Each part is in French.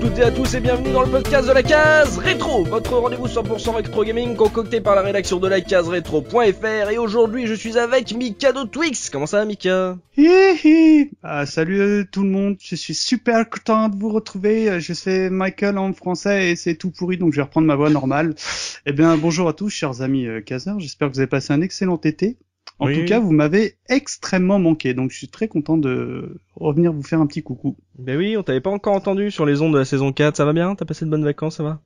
toutes et à tous et bienvenue dans le podcast de la case rétro, votre rendez-vous 100% rétro gaming concocté par la rédaction de la case rétro.fr et aujourd'hui je suis avec Mikado Twix. Comment ça va Mika? Hihi ah, Salut tout le monde, je suis super content de vous retrouver. Je sais Michael en français et c'est tout pourri donc je vais reprendre ma voix normale. eh bien bonjour à tous chers amis euh, j'espère que vous avez passé un excellent été. En tout cas, vous m'avez extrêmement manqué, donc je suis très content de revenir vous faire un petit coucou. Ben oui, on t'avait pas encore entendu sur les ondes de la saison 4, ça va bien? T'as passé de bonnes vacances, ça va?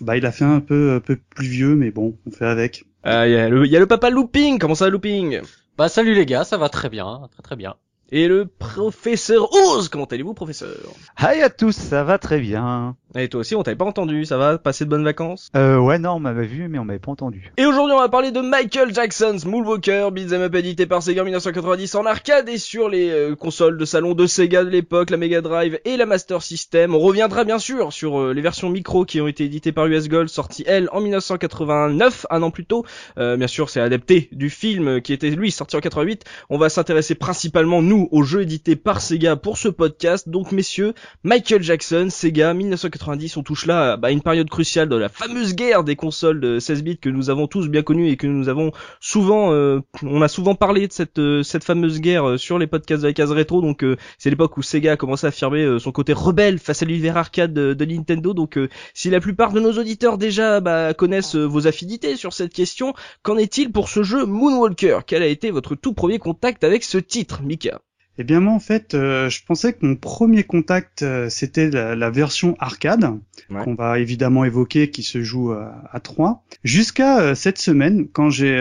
Bah il a fait un peu un peu pluvieux, mais bon, on fait avec. Ah, il y, a le, y a le papa Looping, comment ça va Looping? Bah salut les gars, ça va très bien, très très bien. Et le professeur Oz, comment allez-vous professeur? Hi à tous, ça va très bien. Et toi aussi, on t'avait pas entendu, ça va Passer de bonnes vacances? Euh ouais non, on m'avait vu mais on m'avait pas entendu. Et aujourd'hui, on va parler de Michael Jackson's Moonwalker, beat'em up édité par Sega en 1990 en arcade et sur les euh, consoles de salon de Sega de l'époque, la Mega Drive et la Master System. On reviendra bien sûr sur euh, les versions micro qui ont été éditées par US Gold, sorties elles en 1989, un an plus tôt. Euh, bien sûr, c'est adapté du film qui était lui sorti en 88. On va s'intéresser principalement nous aux jeux édités par Sega pour ce podcast. Donc messieurs, Michael Jackson, Sega 1990 on touche là bah, une période cruciale de la fameuse guerre des consoles de 16 bits que nous avons tous bien connue et que nous avons souvent, euh, on a souvent parlé de cette euh, cette fameuse guerre euh, sur les podcasts de la case rétro. Donc c'est l'époque où Sega a commencé à affirmer son côté rebelle face à l'univers arcade de, Nintendo. Donc si la plupart de nos auditeurs déjà bah, connaissent vos affinités sur cette question, qu'en est-il pour ce jeu Moonwalker? Quel a été votre tout premier contact avec ce titre, Mika? Eh bien moi en fait, euh, je pensais que mon premier contact euh, c'était la, version arcade qu'on va évidemment évoquer, qui se joue à, 3, jusqu'à euh, cette semaine quand j'ai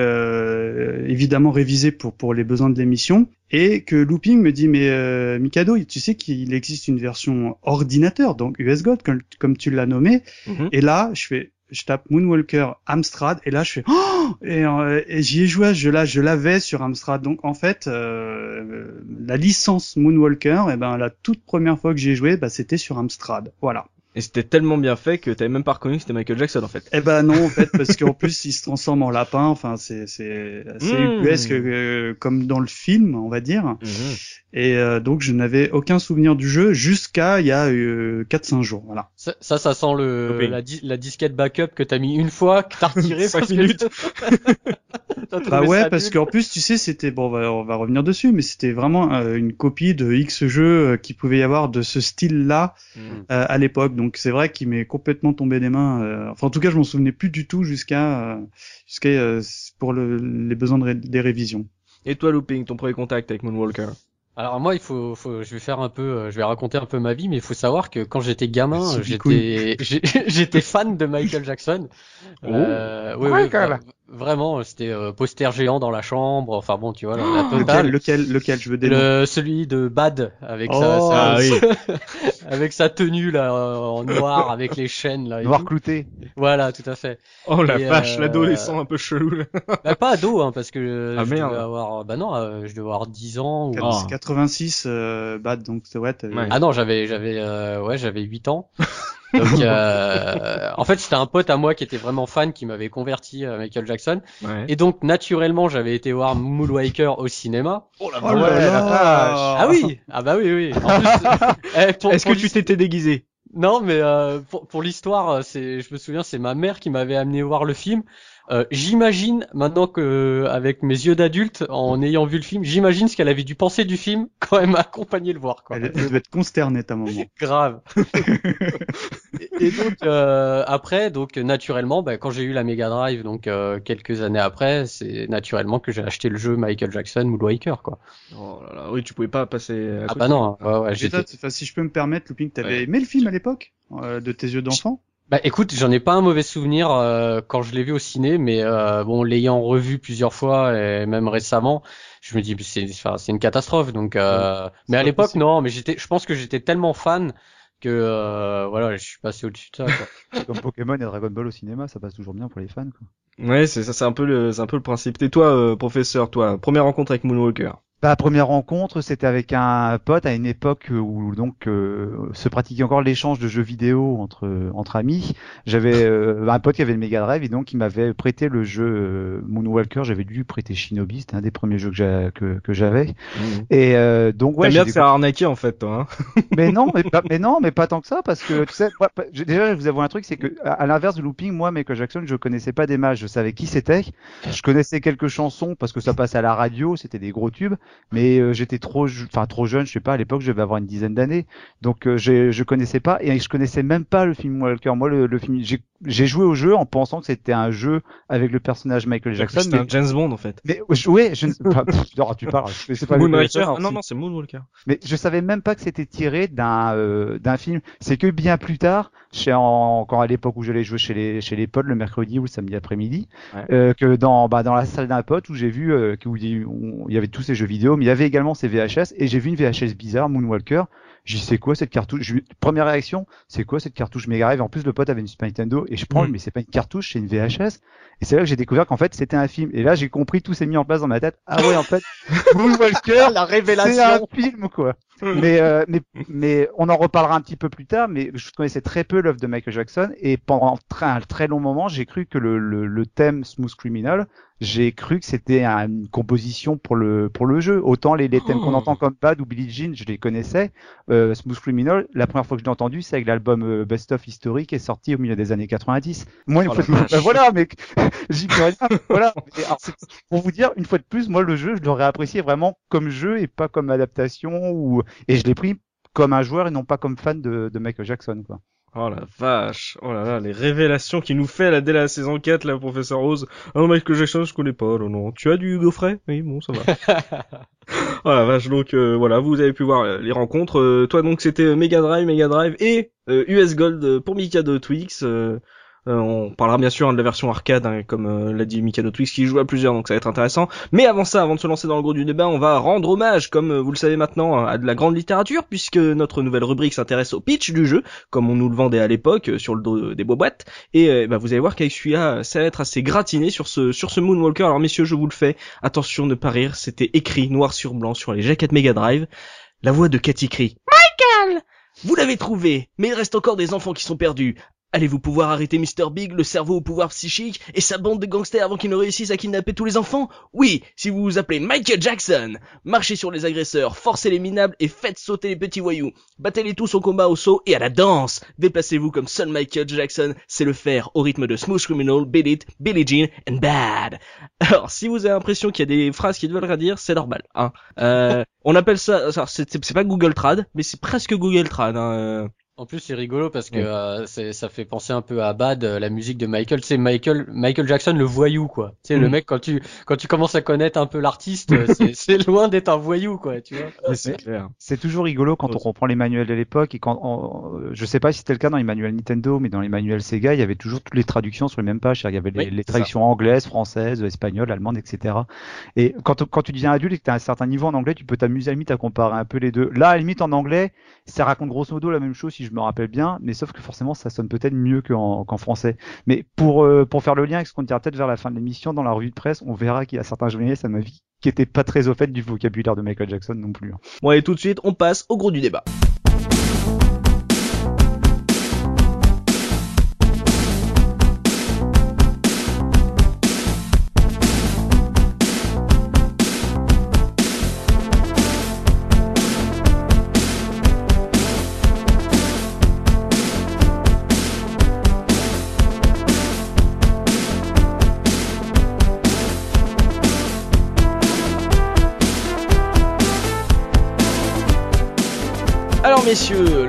évidemment révisé pour pour les besoins de l'émission et que Looping me dit mais Mikado, tu sais qu'il existe une version ordinateur donc US God comme, tu l'as nommé, mhm. et là je fais je tape Moonwalker Amstrad et là je fais oh et, euh, j'y ai joué je là je l'avais sur Amstrad. Donc en fait euh, la licence Moonwalker et eh ben la toute première fois que j'y ai joué bah, c'était sur Amstrad. Voilà et c'était tellement bien fait que t'avais même pas reconnu que c'était Michael Jackson en fait. Eh ben non en fait parce qu'en plus il se transforme en lapin. Enfin c'est c'est assez mmh. ubuesque euh, comme dans le film on va dire. Mmh. Et euh, donc je n'avais aucun souvenir du jeu jusqu'à il y a euh, 4-5 jours. Voilà. Ça, ça, ça sent le la, la, disquette backup que t'as mis une fois que t'as retiré 5 minutes. bah ouais parce qu'en plus tu sais c'était bon on va, on va revenir dessus mais c'était vraiment euh, une copie de X jeux qui pouvait y avoir de ce style là mmh. à l'époque donc c'est vrai qu'il m'est complètement tombé des mains. Euh, enfin, en tout cas, je m'en souvenais plus du tout jusqu'à euh, jusqu'à euh, pour le, les besoins des révisions. Et toi, Looping, ton premier contact avec Moonwalker? Alors moi, il faut, faut, je vais faire un peu, je vais raconter un peu ma vie, mais il faut savoir que quand j'étais gamin, j'étais, j'étais fan de Michael Jackson. Oh. Euh, oui, oui, Vraiment, c'était euh, poster géant dans la chambre. Enfin bon, tu vois, la, oh, Lequel, lequel, lequel, je veux dire. Celui de Bad avec sa, oh, ah avec sa tenue là en noir, avec les chaînes là. Noir clouté. Voilà, tout à fait. Oh la vache, euh, l'adolescent un peu chelou. bah, pas ado, hein, parce que ah, je devais avoir, bah non, euh, je devais avoir 10 ans. Ou... 86 Bad, donc ouais. Ah non, j'avais, j'avais, ouais, j'avais 8 ans. Donc, euh, en fait, c'était un pote à moi qui était vraiment fan, qui m'avait converti à Michael Jackson. Et donc, naturellement, j'avais été voir Moonwalker au cinéma. Oh la, oh Ah oui, ah bah oui, oui. Eh, Est-ce que tu t'étais déguisé? Non, mais euh, pour, pour l'histoire, c'est, je me souviens, c'est ma mère qui m'avait amené voir le film. Euh, j'imagine maintenant que avec mes yeux d'adulte, en ayant vu le film, j'imagine ce qu'elle avait dû penser du film quand elle m'a accompagné le voir. Quoi. Elle, devait être consternée ta maman. Grave. et, donc euh, après, donc naturellement, bah, quand j'ai eu la Mega Drive, donc euh, quelques années après, c'est naturellement que j'ai acheté le jeu Michael Jackson Moonwalker quoi. Oh là là, oui, tu pouvais pas passer. À ah bah non. Ouais, ouais, si je peux me permettre, Looping, t'avais aimé le film à l'époque de tes yeux d'enfant? Bah écoute, j'en ai pas un mauvais souvenir euh, quand je l'ai vu au ciné, mais euh, bon, l'ayant revu plusieurs fois et même récemment, je me dis c'est c'est une catastrophe. Donc, euh, mais à l'époque non, mais j'étais, je pense que j'étais tellement fan que euh, voilà, je suis passé au-dessus de ça. Quoi. Comme Pokémon et Dragon Ball au cinéma, ça passe toujours bien pour les fans. Quoi. Ouais, c'est ça, c'est un peu le, c'est un peu le principe. Et toi, euh, professeur, toi, première rencontre avec Moonwalker? Bah, première rencontre, c'était avec un pote à une époque où donc euh, se pratiquait encore l'échange de jeux vidéo entre entre amis. J'avais euh, un pote qui avait le Mega Drive et donc il m'avait prêté le jeu euh, Moonwalker. J'avais dû prêter Shinobi, c'était un des premiers jeux que j'avais. Que, que j'avais. Mmh. Et euh, donc ouais. T'aimes bien te faire arnaquer en fait, toi. Hein mais non, mais pas, mais non, mais pas tant que ça, parce que tu sais, moi, déjà, je vous avoue un truc, c'est que à, à l'inverse du looping, moi, Michael Jackson, je connaissais pas des matchs, je savais qui c'était, je connaissais quelques chansons parce que ça passait à la radio, c'était des gros tubes, mais euh, j'étais trop, enfin trop jeune, je sais pas, à l'époque, je devais avoir une dizaine d'années, donc euh, j'ai- je connaissais pas et je connaissais même pas le film Walker. Moi, le, le film, j'ai j'ai joué au jeu en pensant que c'était un jeu avec le personnage Michael Jackson, C'était mais, un James Bond en fait. mais je- ouais, je ne sais pas. non, tu parles, je sais pas. Moonwalker. Alors Ah, non non, c'est Moonwalker. mais je savais même pas que c'était tiré d'un euh, d'un film. C'est que bien plus tard, chez en, quand à l'époque où j'allais jouer chez les chez les potes le mercredi ou le samedi après-midi, Ouais. euh, que dans bah, dans la salle d'un pote où j'ai vu euh, où il y avait tous ces jeux vidéo, mais il y avait également ces VHS et j'ai vu une VHS bizarre Moonwalker. J'ai dit c'est quoi cette cartouche? Première réaction, c'est quoi cette cartouche Mega Drive En plus le pote avait une Super Nintendo et je prends Mm. mais c'est pas une cartouche, c'est une VHS. Et c'est là que j'ai découvert qu'en fait c'était un film. Et là j'ai compris tout s'est mis en place dans ma tête. Ah ouais en fait Moonwalker La c'est révélation. un film quoi. mais, euh, mais mais on en reparlera un petit peu plus tard. Mais je connaissais très peu l'œuvre de Michael Jackson et pendant un très long moment, j'ai cru que le, le, le thème Smooth Criminal, j'ai cru que c'était une composition pour le pour le jeu. Autant les, les thèmes qu'on Oh. entend comme Bad ou Billie Jean, je les connaissais. Euh, Smooth Criminal, la première fois que je l'ai entendu, c'est avec l'album euh, Best of Historique qui est sorti au milieu des années 90. Moi, une Oh fois de plus, ben voilà, mais j'y peux rien. Voilà. Et alors, c'est- pour vous dire, une fois de plus, moi, le jeu, je l'aurais apprécié vraiment comme jeu et pas comme adaptation ou et je l'ai pris comme un joueur et non pas comme fan de, de Michael Jackson, quoi. Oh la vache, oh là là, les révélations qu'il nous fait là dès la saison 4, là, professeur Rose. Ah non, Michael Jackson, je connais pas, non, non. Tu as du gaufret Oui, bon, ça va. oh la vache, donc euh, voilà, vous avez pu voir euh, les rencontres. Euh, toi donc c'était Mega Drive, Mega Drive et euh, US Gold pour Mikado Twix. Euh, on parlera bien sûr hein, de la version arcade, hein, comme euh, l'a dit Mikado Twix, qui joue à plusieurs, donc ça va être intéressant. Mais avant ça, avant de se lancer dans le gros du débat, on va rendre hommage, comme euh, vous le savez maintenant, à de la grande littérature, puisque notre nouvelle rubrique s'intéresse au pitch du jeu, comme on nous le vendait à l'époque euh, sur le dos des boîtes. Et euh, bah, vous allez voir qu'avec celui-là, ça va être assez gratiné sur ce sur ce Moonwalker. Alors messieurs, je vous le fais. Attention, ne pas rire. C'était écrit noir sur blanc sur les jaquettes Mega Drive. La voix de Cathy crie Michael, vous l'avez trouvé, mais il reste encore des enfants qui sont perdus. Allez-vous pouvoir arrêter Mr. Big, le cerveau au pouvoir psychique, et sa bande de gangsters avant qu'ils ne réussissent à kidnapper tous les enfants? Oui, si vous vous appelez Michael Jackson Marchez sur les agresseurs, forcez les minables et faites sauter les petits voyous. Battez-les tous au combat au saut et à la danse. Déplacez-vous comme seul Michael Jackson sait le faire au rythme de Smooth Criminal, Beat Billie Jean and Bad. Alors, si vous avez l'impression qu'il y a des phrases qui ne veulent rien dire, c'est normal. Hein. Euh, on appelle ça, c'est pas Google Trad, mais c'est presque Google Trad. Hein. En plus, c'est rigolo parce que euh, c'est- ça fait penser un peu à Bad, euh, la musique de Michael. C'est Michael, Michael Jackson, le voyou, quoi. Tu sais, le Mm. mec quand tu quand tu commences à connaître un peu l'artiste, euh, c'est- c'est loin d'être un voyou, quoi. Tu vois. C'est clair. C'est toujours rigolo quand on reprend les manuels de l'époque et quand on, je sais pas si c'était le cas dans les manuels Nintendo, mais dans les manuels Sega, il y avait toujours toutes les traductions sur les mêmes pages. Il y avait les, Oui, les c'est traductions anglaises, françaises, espagnoles, allemandes, etc. Et quand, quand tu deviens adulte et que tu as un certain niveau en anglais, tu peux t'amuser à limite à comparer un peu les deux. Là, à limite en anglais, ça raconte grosso modo la même chose si je me rappelle bien, mais sauf que forcément ça sonne peut-être mieux qu'en français. Mais pour euh, pour faire le lien avec ce qu'on dira peut-être vers la fin de l'émission dans la revue de presse, on verra qu'il y a certains journalistes à ma vie qui étaient pas très au fait du vocabulaire de Michael Jackson non plus. hein. Bon et tout de suite, on passe au gros du débat.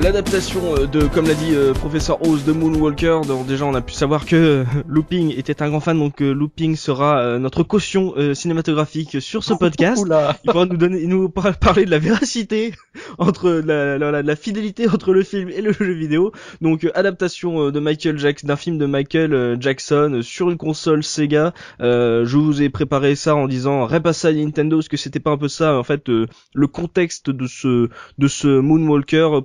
L'adaptation euh, de, comme l'a dit euh, professeur Oz de Moonwalker, donc déjà on a pu savoir que euh, Looping était un grand fan, donc euh, Looping sera notre caution cinématographique sur ce podcast. Oula. Il pourra nous donner, nous par- parler de la véracité entre la, la, la, la fidélité entre le film et le jeu vidéo. Donc adaptation de Michael Jackson, d'un film de Michael Jackson sur une console Sega. Euh, je vous ai préparé ça en disant à Nintendo, parce que c'était pas un peu ça en fait euh, le contexte de ce de ce Moonwalker euh,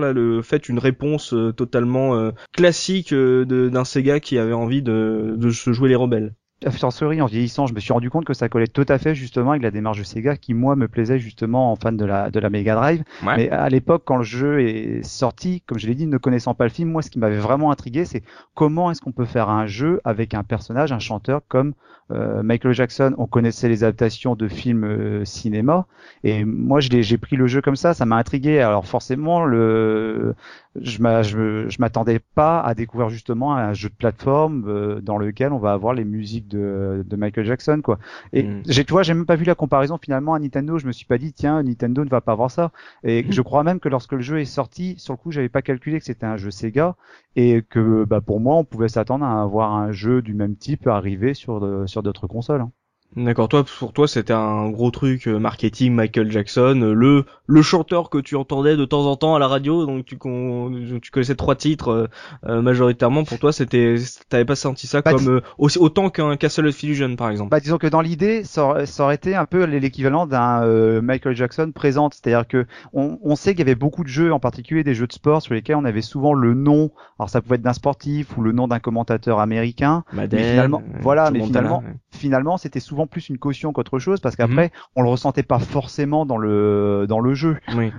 là, le fait une réponse euh, totalement euh, classique euh, d'un Sega qui avait envie de de se jouer les rebelles. Fortiori en vieillissant, je me suis rendu compte que ça collait tout à fait justement avec la démarche de Sega qui moi me plaisait justement en fan de la de la Mega Drive. Mais à l'époque quand le jeu est sorti, comme je l'ai dit, ne connaissant pas le film, moi ce qui m'avait vraiment intrigué, c'est comment est-ce qu'on peut faire un jeu avec un personnage, un chanteur comme euh, Michael Jackson, on connaissait les adaptations de films euh, cinéma, et moi j'ai pris le jeu comme ça, ça m'a intrigué. Alors forcément, le, je m'attendais pas à découvrir justement un jeu de plateforme euh, dans lequel on va avoir les musiques de, de Michael Jackson, quoi. Et mm. j'ai, tu vois, j'ai même pas vu la comparaison finalement à Nintendo. Je me suis pas dit tiens, Nintendo ne va pas avoir ça. Et mm. je crois même que lorsque le jeu est sorti, sur le coup, j'avais pas calculé que c'était un jeu Sega et que bah, pour moi, on pouvait s'attendre à avoir un jeu du même type arriver sur sur d'autres consoles. Hein. D'accord, toi pour toi c'était un gros truc euh, marketing Michael Jackson, euh, le le chanteur que tu entendais de temps en temps à la radio, donc tu tu connaissais trois titres euh, majoritairement. Pour toi c'était t'avais pas senti ça bah, comme aussi autant qu'un Castle of Illusion par exemple? Bah disons que dans l'idée ça, ça, aurait été un peu l'équivalent d'un Michael Jackson présente, c'est-à-dire que on, on sait qu'il y avait beaucoup de jeux, en particulier des jeux de sport sur lesquels on avait souvent le nom, alors ça pouvait être d'un sportif ou le nom d'un commentateur américain, mais finalement voilà, mais finalement finalement c'était souvent plus une caution qu'autre chose parce qu'après mhm. on le ressentait pas forcément dans le dans le jeu.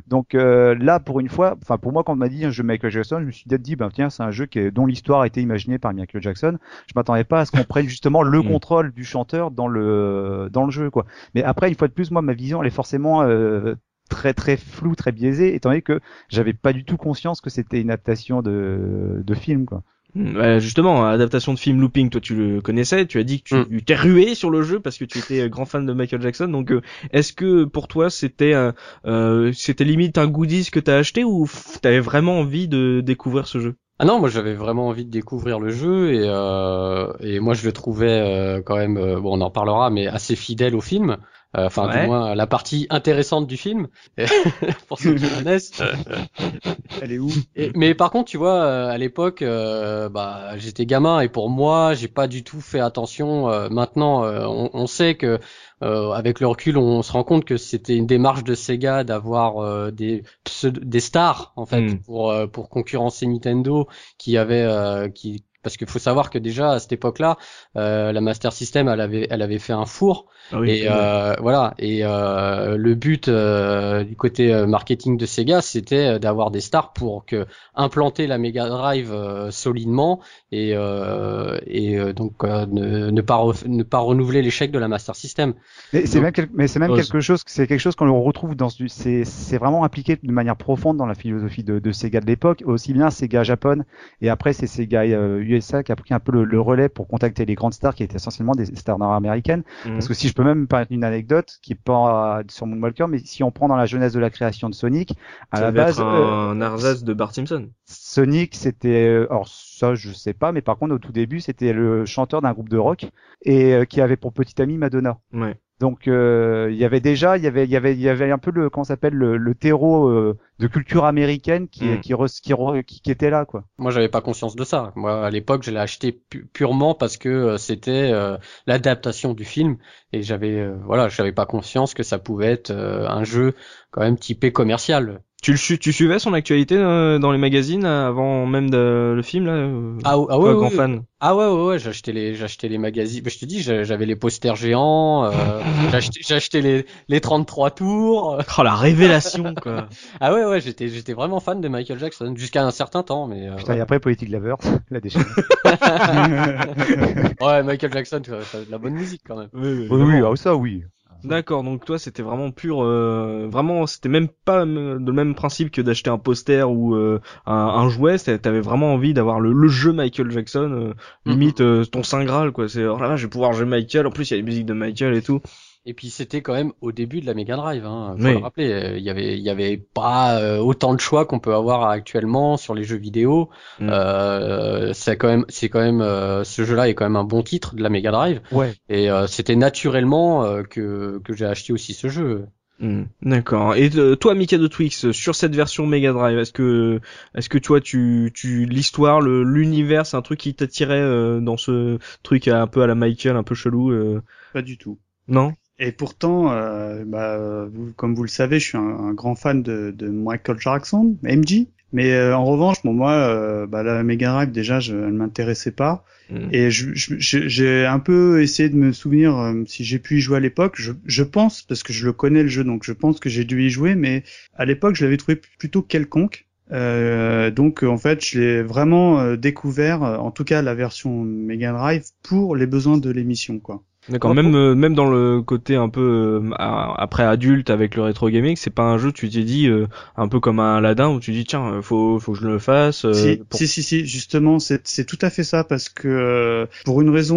Donc euh, là pour une fois, enfin pour moi quand on m'a dit un jeu Michael Jackson, je me suis dit ben tiens c'est un jeu qui dont l'histoire a été imaginée par Michael Jackson. Je m'attendais pas à ce qu'on prenne justement le mhm. contrôle du chanteur dans le dans le jeu quoi. Mais après une fois de plus moi ma vision elle est forcément euh, très très floue, très biaisée, étant donné que j'avais pas du tout conscience que c'était une adaptation de, de film quoi. Bah, justement, adaptation de film Looping, toi tu le connaissais, tu as dit que tu mm. t'es rué sur le jeu parce que tu étais grand fan de Michael Jackson. Donc, euh, est-ce que pour toi c'était euh, c'était limite un goodies que t'as acheté ou t'avais vraiment envie de découvrir ce jeu? Ah non, moi j'avais vraiment envie de découvrir le jeu et, euh, et moi je le trouvais euh, quand même, bon on en parlera, mais assez fidèle au film. Euh, enfin du moins la partie intéressante du film pour ceux qui connaissent. Elle est où? Mais par contre, tu vois, euh, à l'époque, euh, bah j'étais gamin et pour moi, j'ai pas du tout fait attention. maintenant, on, on, sait que avec le recul, on se rend compte que c'était une démarche de Sega d'avoir des des stars en fait hmm. pour pour concurrencer Nintendo qui avait qui parce qu'il faut savoir que déjà à cette époque-là, euh, la Master System, elle avait, elle avait fait un four. Ah et euh, voilà. Et euh, le but euh, du côté euh, marketing de Sega, c'était d'avoir des stars pour que implanter la Mega Drive solidement et et donc ne, ne, pas ne pas renouveler l'échec de la Master System. Mais c'est même, mais c'est même quelque chose, c'est quelque chose qu'on retrouve dans c'est c'est vraiment impliqué de manière profonde dans la philosophie de, de Sega de l'époque, aussi bien Sega Japon et après c'est Sega USA qui a pris un peu le, relais pour contacter les grandes stars qui étaient essentiellement des stars nord-américaines. Mhm. Parce que si je peux même parler d'une anecdote qui est pas sur mon Walker, mais si on prend dans la jeunesse de la création de Sonic, à la base, un euh, de Bart Simpson. Sonic, c'était, euh, alors ça je sais pas, mais par contre au tout début c'était le chanteur d'un groupe de rock et euh, qui avait pour petite amie Madonna. Ouais. Donc euh, il y avait déjà, il y avait, il y avait, il y avait un peu le, comment s'appelle, le, le, terreau euh, de culture américaine qui, mm. qui, qui, qui, était là, quoi. Moi, j'avais pas conscience de ça. Moi, à l'époque, je l'ai acheté purement parce que euh, c'était l'adaptation du film et j'avais, voilà, j'avais pas conscience que ça pouvait être un jeu quand même typé commercial. Tu, le, tu suivais son actualité euh, dans les magazines avant même de, le film là euh, Ah, ah ouais, grand fan? Ah ouais ouais ouais, j'achetais les j'achetais les magazines. Bah, je te dis, j'avais les posters géants, euh, j'achetais les les 33 tours. Oh la révélation quoi. ah ouais ouais, j'étais j'étais vraiment fan de Michael Jackson jusqu'à un certain temps mais euh, Putain, et après Politique Lovers, la déchaîne. ouais, Michael Jackson, tu de la bonne musique quand même. Oui oui, oui, ah, ça oui. D'accord, donc toi c'était vraiment pur, euh, vraiment c'était même pas le même principe que d'acheter un poster ou euh, un, un, jouet, t'avais vraiment envie d'avoir le, jeu Michael Jackson, euh, mhm. limite ton saint graal quoi. C'est oh là je vais pouvoir jouer Michael, en plus il y a les musiques de Michael et tout. Et puis c'était quand même au début de la Mega Drive, hein, faut le rappeler. Euh, il y avait, il y avait pas euh, autant de choix qu'on peut avoir actuellement sur les jeux vidéo. Mm. Euh, c'est quand même, c'est quand même, euh, ce jeu-là est quand même un bon titre de la Mega Drive. Ouais. Et c'était naturellement que que j'ai acheté aussi ce jeu. Mm. D'accord. Et toi, Mika de Twix, sur cette version Mega Drive, est-ce que, est-ce que toi, tu, tu, l'histoire, le, l'univers, c'est un truc qui t'attirait dans ce truc un peu à la Michael, un peu chelou Pas du tout. Non? Et pourtant, euh, bah, comme vous le savez, je suis un, grand fan de, de, Michael Jackson, MJ. Mais euh, en revanche, bon, moi, euh, bah, la Mega Drive déjà, je, elle m'intéressait pas. Mm. Et je- je- je- j'ai un peu essayé de me souvenir euh, si j'ai pu y jouer à l'époque. Je, je pense, parce que je le connais le jeu, donc je pense que j'ai dû y jouer, mais à l'époque, je l'avais trouvé plutôt quelconque. Euh, donc en fait, je l'ai vraiment euh, découvert, en tout cas la version Mega Drive, pour les besoins de l'émission, quoi. D'accord, Moi, même euh, même dans le côté un peu euh, après adulte avec le rétro gaming, c'est pas un jeu tu t'es dit euh, un peu comme un Aladdin où tu dis tiens faut faut que je le fasse. euh, si, pour- si, si, si, justement, c'est c'est tout à fait ça parce que euh, pour une raison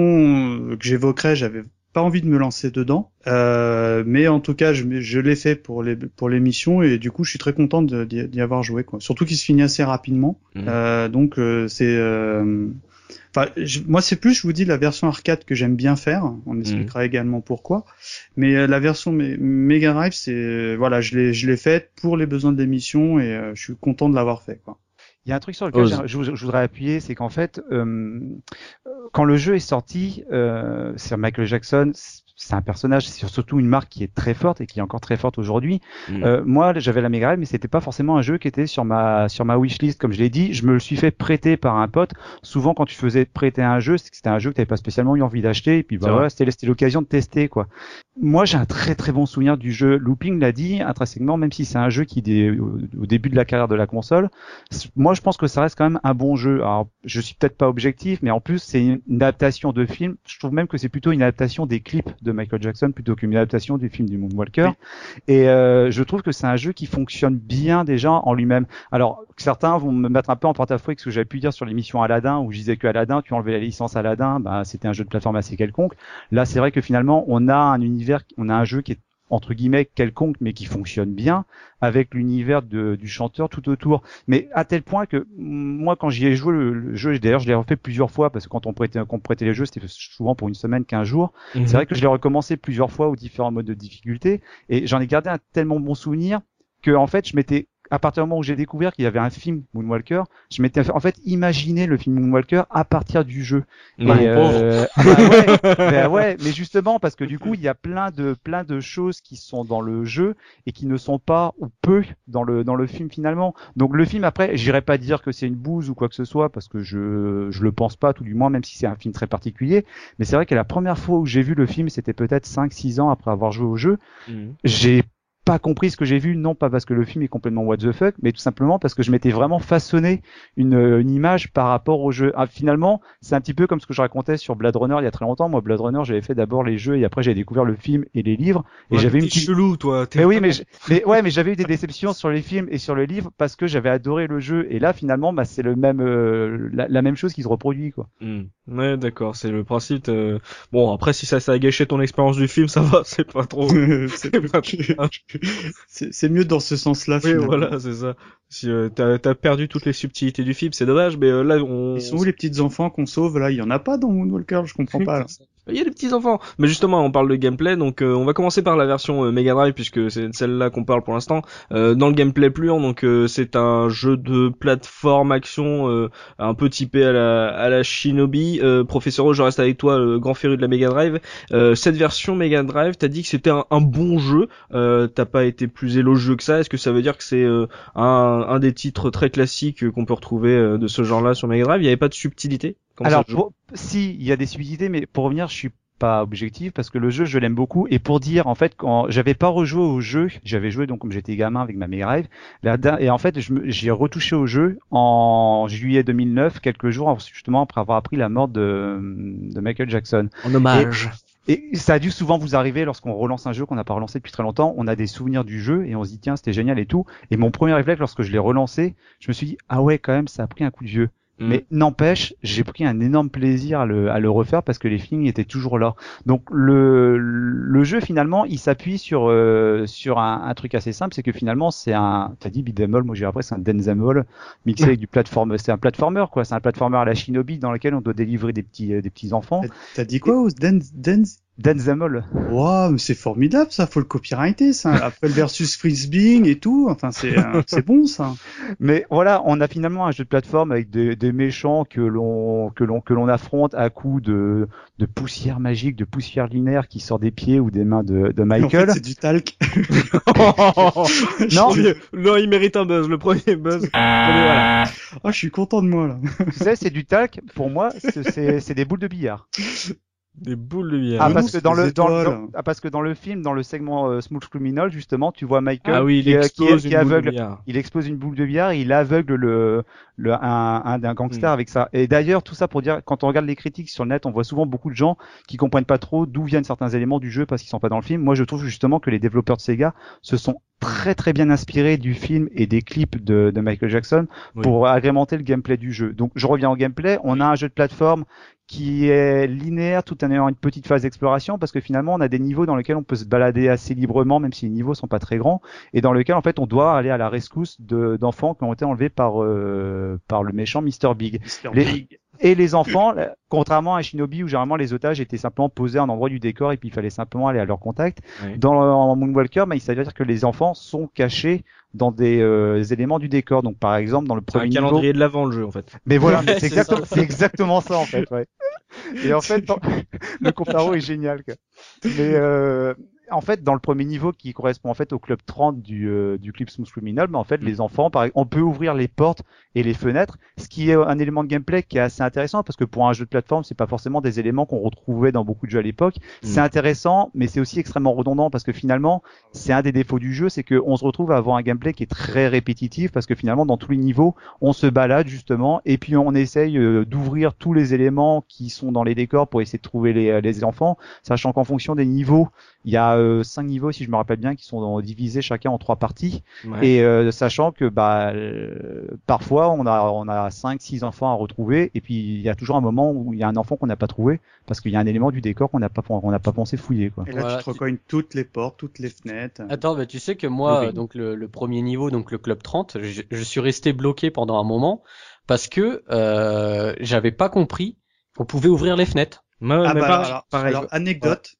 que j'évoquerai, j'avais pas envie de me lancer dedans, euh, mais en tout cas, je, je l'ai fait pour les pour l'émission et du coup, je suis très content d'y avoir joué, quoi. Surtout qu'il se finit assez rapidement, Mhm. Euh, donc euh, c'est euh, Enfin, je- moi c'est plus, je vous dis, la version arcade que j'aime bien faire. On expliquera également pourquoi. Mais euh, la version Me- Mega Drive, c'est euh, voilà, je l'ai je l'ai faite pour les besoins de l'émission et euh, je suis content de l'avoir fait. Quoi. Il y a un truc sur lequel je, je voudrais appuyer, c'est qu'en fait, euh, quand le jeu est sorti, euh, c'est Michael Jackson, c'est un personnage, c'est surtout une marque qui est très forte et qui est encore très forte aujourd'hui. Mm. Euh, moi, j'avais la Mega Drive, mais c'était pas forcément un jeu qui était sur ma sur ma wishlist, comme je l'ai dit. Je me le suis fait prêter par un pote. Souvent, quand tu faisais prêter un jeu, c'est que c'était un jeu que t'avais pas spécialement eu envie d'acheter, et puis bah voilà, c'était l'occasion de tester quoi. Moi, j'ai un très très bon souvenir du jeu. Looping l'a dit intrinsèquement, même si c'est un jeu qui est au, début de la carrière de la console, moi je pense que ça reste quand même un bon jeu. Alors, je suis peut-être pas objectif, mais en plus c'est une, une adaptation de film. Je trouve même que c'est plutôt une adaptation des clips de Michael Jackson plutôt qu'une adaptation du film du Moonwalker. Oui. Et euh, je trouve que c'est un jeu qui fonctionne bien déjà en lui-même. Alors certains vont me mettre un peu en porte-à-faux avec ce que j'avais pu dire sur l'émission Aladdin où je disais que Aladdin, tu enlevais la licence Aladdin, bah, c'était un jeu de plateforme assez quelconque. Là, c'est vrai que finalement, on a un univers, on a un jeu qui est entre guillemets quelconque mais qui fonctionne bien avec l'univers du chanteur tout autour mais à tel point que mm, moi quand j'y ai joué le, le jeu d'ailleurs je l'ai refait plusieurs fois parce que quand on prêtait quand on prêtait les jeux c'était souvent pour une semaine quinze jours Mhm. c'est vrai que je l'ai recommencé plusieurs fois aux différents modes de difficulté et j'en ai gardé un tellement bon souvenir que en fait je m'étais à partir du moment où j'ai découvert qu'il y avait un film Moonwalker, je m'étais en fait imaginé le film Moonwalker à partir du jeu. Ouais, Et, euh, ah bah ouais, bah ouais, mais justement parce que du coup il y a plein de plein de choses qui sont dans le jeu et qui ne sont pas ou peu dans le dans le film finalement. Donc le film après, j'irai pas dire que c'est une bouse ou quoi que ce soit parce que je je le pense pas tout du moins même si c'est un film très particulier, mais c'est vrai que la première fois où j'ai vu le film, c'était peut-être 5 6 ans après avoir joué au jeu, Mhm. j'ai pas compris ce que j'ai vu, non pas parce que le film est complètement what the fuck, mais tout simplement parce que je m'étais vraiment façonné une, une image par rapport au jeu. Ah, finalement, c'est un petit peu comme ce que je racontais sur Blade Runner il y a très longtemps. Moi, Blade Runner, j'avais fait d'abord les jeux et après j'ai découvert le film et les livres. Et Ouais, j'avais une petite... chelou toi. Mais oui, mais, mais ouais, mais j'avais eu des déceptions sur les films et sur le livre parce que j'avais adoré le jeu. Et là, finalement, bah, c'est le même, euh, la, la même chose qui se reproduit, quoi. Hmm. Ouais, d'accord, c'est le principe. euh, Bon, après, si ça, ça a gâché ton expérience du film, ça va, c'est pas trop. c'est c'est pas trop- c'est- mieux dans ce sens-là. Oui, finalement. voilà, c'est ça. Si euh, t'as t'as perdu toutes les subtilités du film, c'est dommage, mais euh, là, on. Ils sont où les petits enfants qu'on sauve là? Il y en a pas dans Moonwalker, je comprends pas. là. Il y a des petits enfants. Mais justement, on parle de gameplay, donc euh, on va commencer par la version euh, Mega Drive puisque c'est celle-là qu'on parle pour l'instant. Euh, dans le gameplay pur, donc euh, c'est un jeu de plateforme action euh, un peu typé à la à la Shinobi. Euh, Professeur je reste avec toi, le grand féru de la Mega Drive. Euh, cette version Mega Drive, t'as dit que c'était un, un bon jeu. Euh, t'as pas été plus élogieux que ça. Est-ce que ça veut dire que c'est euh, un, un des titres très classiques qu'on peut retrouver euh, de ce genre-là sur Mega Drive Il y avait pas de subtilité? Alors, pour- si, il y a des subtilités, mais pour revenir, je suis pas objectif parce que le jeu, je l'aime beaucoup. Et pour dire, en fait, quand j'avais pas rejoué au jeu, j'avais joué donc comme j'étais gamin avec ma Mega Drive. Et en fait, j'ai retouché au jeu en juillet 2009, quelques jours justement après avoir appris la mort de, de Michael Jackson. En hommage. Et ça a dû souvent vous arriver lorsqu'on relance un jeu qu'on n'a pas relancé depuis très longtemps. On a des souvenirs du jeu et on se dit tiens c'était génial et tout. Et mon premier réflexe lorsque je l'ai relancé, je me suis dit ah ouais quand même ça a pris un coup de vieux. Mm. Mais n'empêche, j'ai pris un énorme plaisir à le, à le refaire parce que les feelings étaient toujours là. Donc le, le jeu finalement, il s'appuie sur euh, sur un, un truc assez simple, c'est que finalement c'est un, t'as dit beat'em all, moi j'ai après c'est un dance all mixé avec du plateforme, c'est un platformer quoi, c'est un platformer à la Shinobi dans lequel on doit délivrer des petits euh, des petits enfants. T'as dit quoi Dance, dance Denzamol. Wow, mais c'est formidable ça, faut le copyrighter ça. Après le versus Frisbee et tout, enfin c'est euh, c'est bon ça. Mais voilà, on a finalement un jeu de plateforme avec des, des méchants que l'on que l'on que l'on affronte à coups de de poussière magique, de poussière linéaire qui sort des pieds ou des mains de, de Michael. En fait, c'est du talc. non, non, il mérite un buzz, le premier buzz. voilà. Oh, je suis content de moi là. tu sais, c'est du talc. Pour moi, c'est c'est des boules de billard. Des boules de billard. Ah, parce que dans le, dans, dans, ah, parce que dans le film, dans le segment euh, Smooth Criminal, justement, tu vois Michael ah oui, il qui, explose qui, une aveugle, boule de billard. il explose une boule de billard il aveugle le, le un, un, un gangster Mm. avec ça. Et d'ailleurs, tout ça pour dire, quand on regarde les critiques sur le net, on voit souvent beaucoup de gens qui comprennent pas trop d'où viennent certains éléments du jeu parce qu'ils sont pas dans le film. Moi, je trouve justement que les développeurs de Sega se sont très très bien inspirés du film et des clips de, de Michael Jackson Oui. pour agrémenter le gameplay du jeu. Donc, je reviens au gameplay. On a un jeu de plateforme qui est linéaire tout en ayant une petite phase d'exploration parce que finalement on a des niveaux dans lesquels on peut se balader assez librement même si les niveaux sont pas très grands et dans lequel en fait on doit aller à la rescousse de- d'enfants qui ont été enlevés par euh, par le méchant Mr Big. Les- Big. et les enfants contrairement à Shinobi où généralement les otages étaient simplement posés à un endroit du décor et puis il fallait simplement aller à leur contact dans en Moonwalker bah, il s'avère que les enfants sont cachés dans des euh, éléments du décor donc par exemple dans le C'est un premier niveau calendrier de l'avant le jeu en fait. mais voilà, Ouais, c'est exactement, ça. exactement ça en fait. Ouais. Et en fait, dans- le comparo est génial. Quoi. Mais euh, en fait, dans le premier niveau qui correspond en fait au club 30 du, euh, du clip Smooth Criminal, mais en fait, Mm. les enfants, par, on peut ouvrir les portes et les fenêtres, ce qui est un élément de gameplay qui est assez intéressant parce que pour un jeu de plateforme, c'est pas forcément des éléments qu'on retrouvait dans beaucoup de jeux à l'époque. C'est Mm. intéressant, mais c'est aussi extrêmement redondant parce que finalement, c'est un des défauts du jeu, c'est qu'on se retrouve à avoir un gameplay qui est très répétitif parce que finalement, dans tous les niveaux, on se balade justement et puis on essaye euh, d'ouvrir tous les éléments qui sont dans les décors pour essayer de trouver les, les enfants, sachant qu'en fonction des niveaux, il y a euh, cinq niveaux si je me rappelle bien qui sont dans- divisés chacun en trois parties Ouais. et euh, sachant que bah euh, parfois on a on a cinq six enfants à retrouver et puis il y a toujours un moment où il y a un enfant qu'on n'a pas trouvé parce qu'il y a un élément du décor qu'on n'a pas on n'a pas pensé fouiller quoi. Et là, Voilà, tu te tu- recognes toutes les portes, toutes les fenêtres. Attends, bah, tu sais que moi, donc le, le premier niveau, donc le club 30, je, je suis resté bloqué pendant un moment parce que euh, j'avais pas compris qu'on pouvait ouvrir les fenêtres. Ah mais bah pareil, alors, pareil. alors, anecdote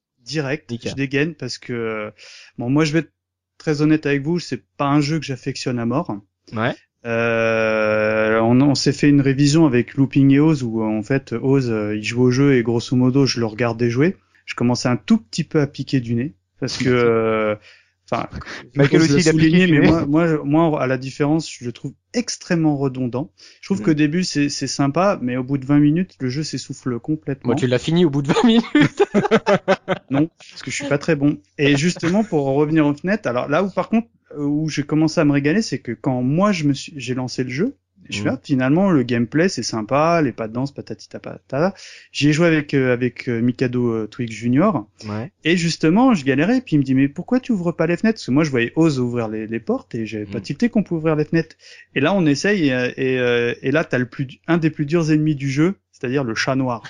Nickel. je dégaine parce que bon moi je vais être très honnête avec vous, c'est pas un jeu que j'affectionne à mort. Ouais. Euh, on, on s'est fait une révision avec Looping et Oz où en fait Oz euh, il joue au jeu et grosso modo je le regardais jouer. Je commençais un tout petit peu à piquer du nez parce que euh, enfin Michael aussi, il a piqué mais moi, moi moi à la différence je le trouve extrêmement redondant. Je trouve qu'au début c'est sympa mais au bout de 20 minutes le jeu s'essouffle complètement. Moi, tu l'as fini au bout de 20 minutes. Non, parce que je suis pas très bon. Et justement, pour en revenir aux fenêtres, alors là où par contre, où j'ai commencé à me régaler, c'est que quand moi je me suis, j'ai lancé le jeu, je ah, finalement le gameplay c'est sympa, les pas de danse, patati patata. J'y ai joué avec euh, avec euh, Mikado euh, Twix Junior, Ouais. et justement je galérais, puis il me dit mais pourquoi tu ouvres pas les fenêtres? Parce que moi je voyais Oz ouvrir les, les portes et j'avais pas Mhm. tilté qu'on pouvait ouvrir les fenêtres. Et là on essaye et, et, euh, et là t'as le plus un des plus durs ennemis du jeu, c'est-à-dire le chat noir.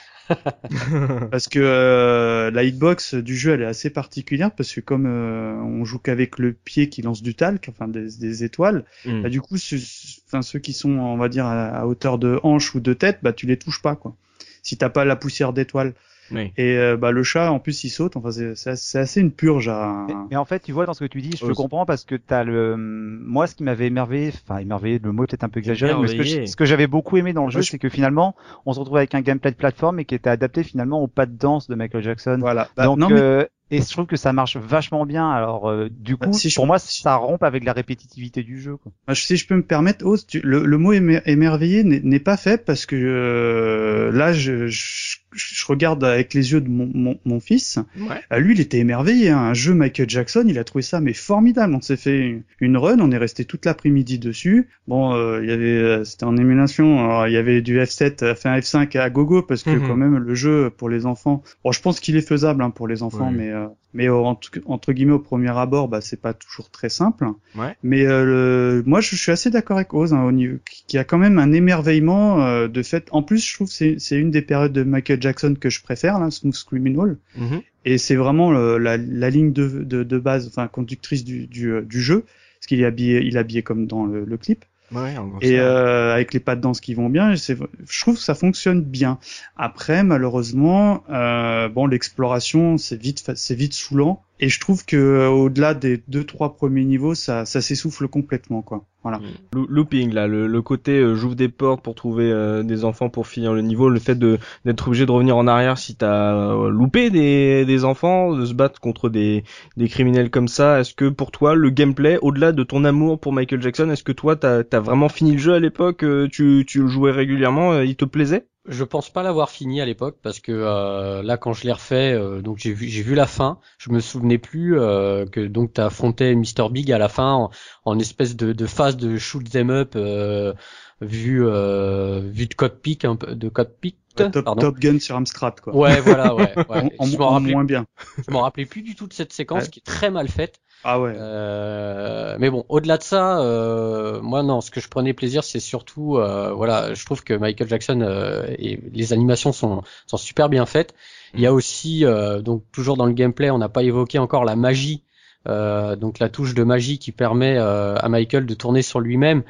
Parce que euh, la hitbox du jeu elle est assez particulière parce que comme euh, on joue qu'avec le pied qui lance du talc, enfin des, des étoiles, Mm. bah, du coup ce- ce- enfin ceux qui sont on va dire à, à hauteur de hanche ou de tête, bah tu les touches pas quoi. Si t'as pas la poussière d'étoiles. Oui. Et euh, bah le chat en plus il saute, enfin c'est c'est assez- c'est assez une purge à. Mais, mais en fait, tu vois dans ce que tu dis, je le comprends parce que t'as le, moi, ce qui m'avait émerveillé, enfin émerveillé, le mot est peut-être un peu exagéré, mais ce que, j'avais beaucoup aimé dans le jeu, je- c'est que finalement, on se retrouve avec un gameplay de plateforme et qui était adapté finalement au pas de danse de Michael Jackson. Voilà. Bah, Donc, non, mais- euh, et je trouve que ça marche vachement bien. Alors, euh, du Bah, coup, si je- pour moi, ça rompt avec la répétitivité du jeu. Quoi. Bah, si je peux me permettre, Oz, tu- le, le mot émer- émerveillé n'est n'est pas fait parce que euh, là, je, je, je regarde avec les yeux de mon, mon, mon fils. Ouais. Ah, lui, il était émerveillé. Hein. Un jeu Michael Jackson, il a trouvé ça mais formidable. On s'est fait une, run, on est resté toute l'après-midi dessus. Bon, euh, il y avait, euh, c'était en émulation. Alors, il y avait du F7, euh, enfin F5 à gogo parce que Mhm. quand même le jeu pour les enfants. Bon, je pense qu'il est faisable hein, pour les enfants, mais euh, mais entre, guillemets au premier abord, bah c'est pas toujours très simple. Ouais. Mais euh, le- moi, je, suis assez d'accord avec Oz, hein, au niveau, qui a quand même un émerveillement euh, de fait. En plus, je trouve c'est c'est une des périodes de Michael Jackson que je préfère, là, Smooth Criminal. Mhm. Et c'est vraiment le- la, la ligne de, de, de base, enfin conductrice du, du, euh, du jeu, parce qu'il est habillé, il est habillé comme dans le, le clip. Ouais, en gros, et euh, avec les pas de danse qui vont bien, je trouve que ça fonctionne bien. Après, malheureusement, euh, bon, l'exploration, c'est vite, c'est vite saoulant, et je trouve que euh, au-delà des deux trois premiers niveaux, ça, s'essouffle complètement, quoi. Voilà. Loo- Looping là, le, côté euh, j'ouvre des portes pour trouver euh, des enfants pour finir le niveau, le fait de d'être obligé de revenir en arrière si t'as loupé des, enfants, de se battre contre des, criminels comme ça, est-ce que pour toi le gameplay, au-delà de ton amour pour Michael Jackson, est-ce que toi t'as as vraiment fini le jeu à l'époque, tu, tu le jouais régulièrement, il te plaisait? Je pense pas l'avoir fini à l'époque parce que euh, là quand je l'ai refait, euh, donc j'ai vu j'ai vu la fin. Je me souvenais plus euh, que donc t'as affronté Mr Big à la fin en, en espèce de, de phase de shoot them up euh, vu euh, vu de cockpit un peu de cockpit. Ouais, top, pardon. top Gun sur Amstrad, quoi. Ouais voilà ouais. je m'en en rappelais moins bien. je m'en rappelais plus du tout de cette séquence Ouais. qui est très mal faite. Ah ouais. Euh, mais bon, au-delà de ça, euh, moi non, ce que je prenais plaisir, c'est surtout, euh, voilà, je trouve que Michael Jackson euh, et les animations sont, sont super bien faites. Il y a aussi, euh, donc toujours dans le gameplay, on n'a pas évoqué encore la magie, euh, donc la touche de magie qui permet euh, à Michael de tourner sur lui-même.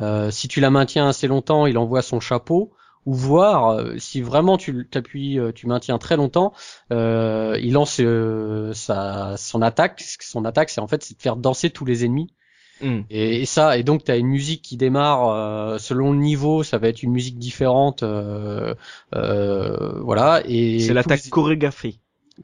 Euh, si tu la maintiens assez longtemps, il envoie son chapeau. Ou voir euh, si vraiment tu t'appuies, euh, tu maintiens très longtemps, euh, il lance euh, sa, son attaque. Son attaque, c'est en fait c'est de faire danser tous les ennemis. Hmm. Et, et ça, et donc tu as une musique qui démarre euh, selon le niveau, ça va être une musique différente, euh, euh, voilà. Et C'est l'attaque chorégraphie.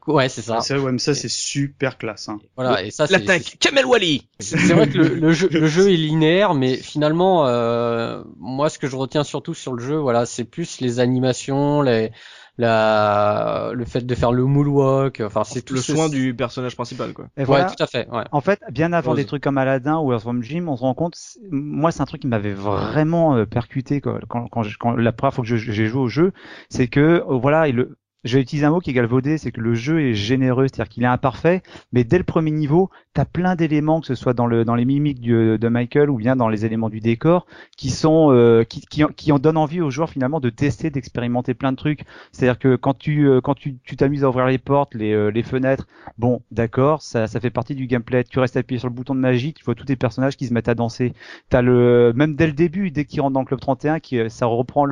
Ouais, c'est ça. Ça, ouais, mais ça, c'est super classe. Hein. Voilà, et ça, c'est- L'attaque Kamel Wally c'est vrai que le, le jeu, le jeu est linéaire, mais finalement, euh, moi, ce que je retiens surtout sur le jeu, voilà, c'est plus les animations, les, la, le fait de faire le moonwalk, enfin, c'est tout le ce- soin du personnage principal quoi. Et Ouais, tout à fait. Ouais. En fait, bien avant Rose. des trucs comme Aladdin ou Earthworm Jim, on se rend compte, moi c'est un truc qui m'avait vraiment euh, percuté quoi, quand, quand, je- quand la première fois que j'ai joué au jeu, c'est que euh, voilà, et le, je vais utiliser un mot qui est galvaudé, c'est que le jeu est généreux, c'est-à-dire qu'il est imparfait, mais dès le premier niveau, t'as plein d'éléments, que ce soit dans le dans les mimiques du- de Michael ou bien dans les éléments du décor, qui sont euh, qui, qui, en- qui en donnent envie aux joueurs finalement de tester, d'expérimenter plein de trucs. C'est-à-dire que quand tu euh, quand tu tu t'amuses à ouvrir les portes, les euh, les fenêtres, bon, d'accord, ça ça fait partie du gameplay. Tu restes appuyé sur le bouton de magie, tu vois tous tes personnages qui se mettent à danser. T'as le même dès le début, dès qu'ils rentrent dans le club 31, qui euh, ça reprend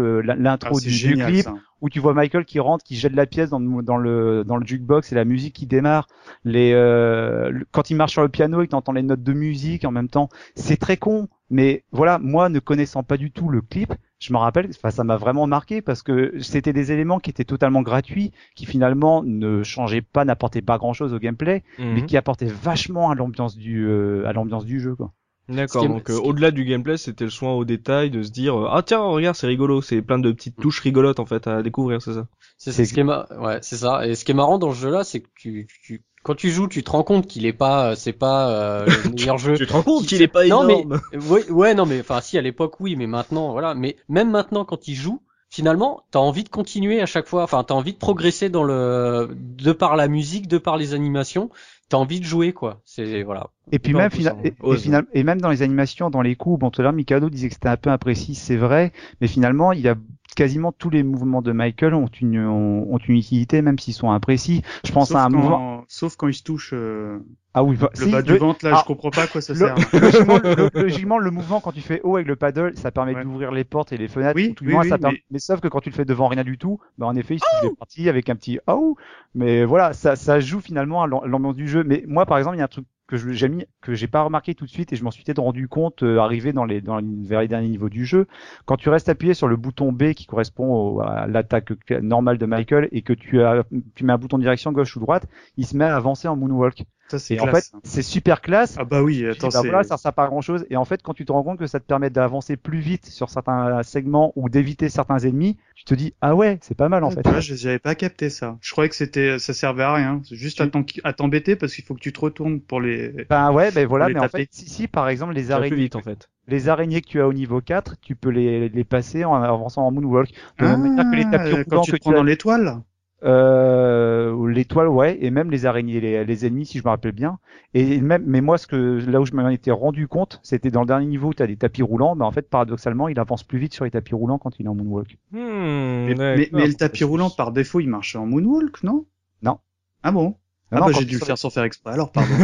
Ah, l'intro c'est du, clip ça. Où tu vois Michael qui rentre, qui jette la pièce dans, le- dans le dans le jukebox et la musique qui démarre. Les euh, le- quand il marche sur le piano et que t'entends les notes de musique en même temps, c'est très con. Mais voilà, moi ne connaissant pas du tout le clip, je me rappelle, enfin ça m'a vraiment marqué parce que c'était des éléments qui étaient totalement gratuits, qui finalement ne changeaient pas, n'apportaient pas grand chose au gameplay, Mhm. mais qui apportaient vachement à l'ambiance du euh, à l'ambiance du jeu quoi. D'accord, donc euh, au-delà du gameplay, c'était le soin au détail de se dire euh, ah tiens regarde c'est rigolo, c'est plein de petites touches rigolotes en fait à découvrir, c'est ça? C'est ce qui est ma- ouais, c'est ça. Et ce qui est marrant dans ce jeu-là, c'est que tu, tu, quand tu joues, tu te rends compte qu'il est pas, c'est pas euh, le meilleur jeu. Tu te rends compte Qui- qu'il est pas non, mais- énorme. Ouais, ouais, non, mais enfin, si à l'époque, oui, mais maintenant, voilà. Mais même maintenant, quand il joue, finalement, t'as envie de continuer à chaque fois. Enfin, t'as envie de progresser dans le, de par la musique, de par les animations. T'as envie de jouer, quoi. C'est voilà. Et puis même, fina- et, et ose. final- et même dans les animations, dans les coups, bon tout à l'heure Mikado disait que c'était un peu imprécis, c'est vrai, mais finalement il y a quasiment tous les mouvements de Michael ont une ont, ont une utilité même s'ils sont imprécis. Je pense Sauf à un quand, mouvement. sauf quand il se touche euh, Ah oui, bah, le si, bas du le- ventre, là, ah, je comprends pas à quoi ça le- sert. logiquement, le, logiquement, le mouvement quand tu fais haut avec le paddle, ça permet Ouais. d'ouvrir les portes et les fenêtres. Oui, tout oui, moins, oui, ça permet- mais- sauf que quand tu le fais devant rien du tout, bah en effet, il suffit de parti avec un petit oh. Mais voilà, ça, ça joue finalement à l'am- l'ambiance du jeu. Mais moi, par exemple, il y a un truc que j'ai mis que j'ai pas remarqué tout de suite et je m'en suis peut-être rendu compte euh, arrivé dans les dans les, vers les derniers niveaux du jeu quand tu restes appuyé sur le bouton B qui correspond au- à l'attaque normale de Michael et que tu as tu mets un bouton de direction gauche ou droite il se met à avancer en moonwalk Ça, c'est et en fait c'est super classe Ah bah oui, dis, attends, bah c'est... voilà, ça sert pas à grand chose. Et en fait, quand tu te rends compte que ça te permet d'avancer plus vite sur certains segments ou d'éviter certains ennemis, tu te dis, ah ouais, c'est pas mal en fait. Je- j'avais pas capté ça. Je croyais que c'était, ça servait à rien. C'est juste à t'embêter parce qu'il faut que tu te retournes pour les. Ben ouais, ben voilà, mais en fait, si, si par exemple les plus araignées, vite en fait. les araignées que tu as au niveau 4, tu peux les, les passer en avançant en moonwalk. De la même manière que les tapis Ah, quand roulants tu que prends tu dans as, l'étoile. Euh, l'étoile, ouais, et même les araignées, les, les ennemis, si je me rappelle bien. Et même, mais moi, ce que là où je m'en étais rendu compte, c'était dans le dernier niveau où tu as des tapis roulants, mais en fait, paradoxalement, il avance plus vite sur les tapis roulants quand il est en moonwalk. Hmm, Mais, d'accord. mais, mais le tapis roulant, par défaut, il marche en moonwalk, non? Non. Ah bon? Ah non, bah j'ai dû le faire sans faire exprès, alors pardon.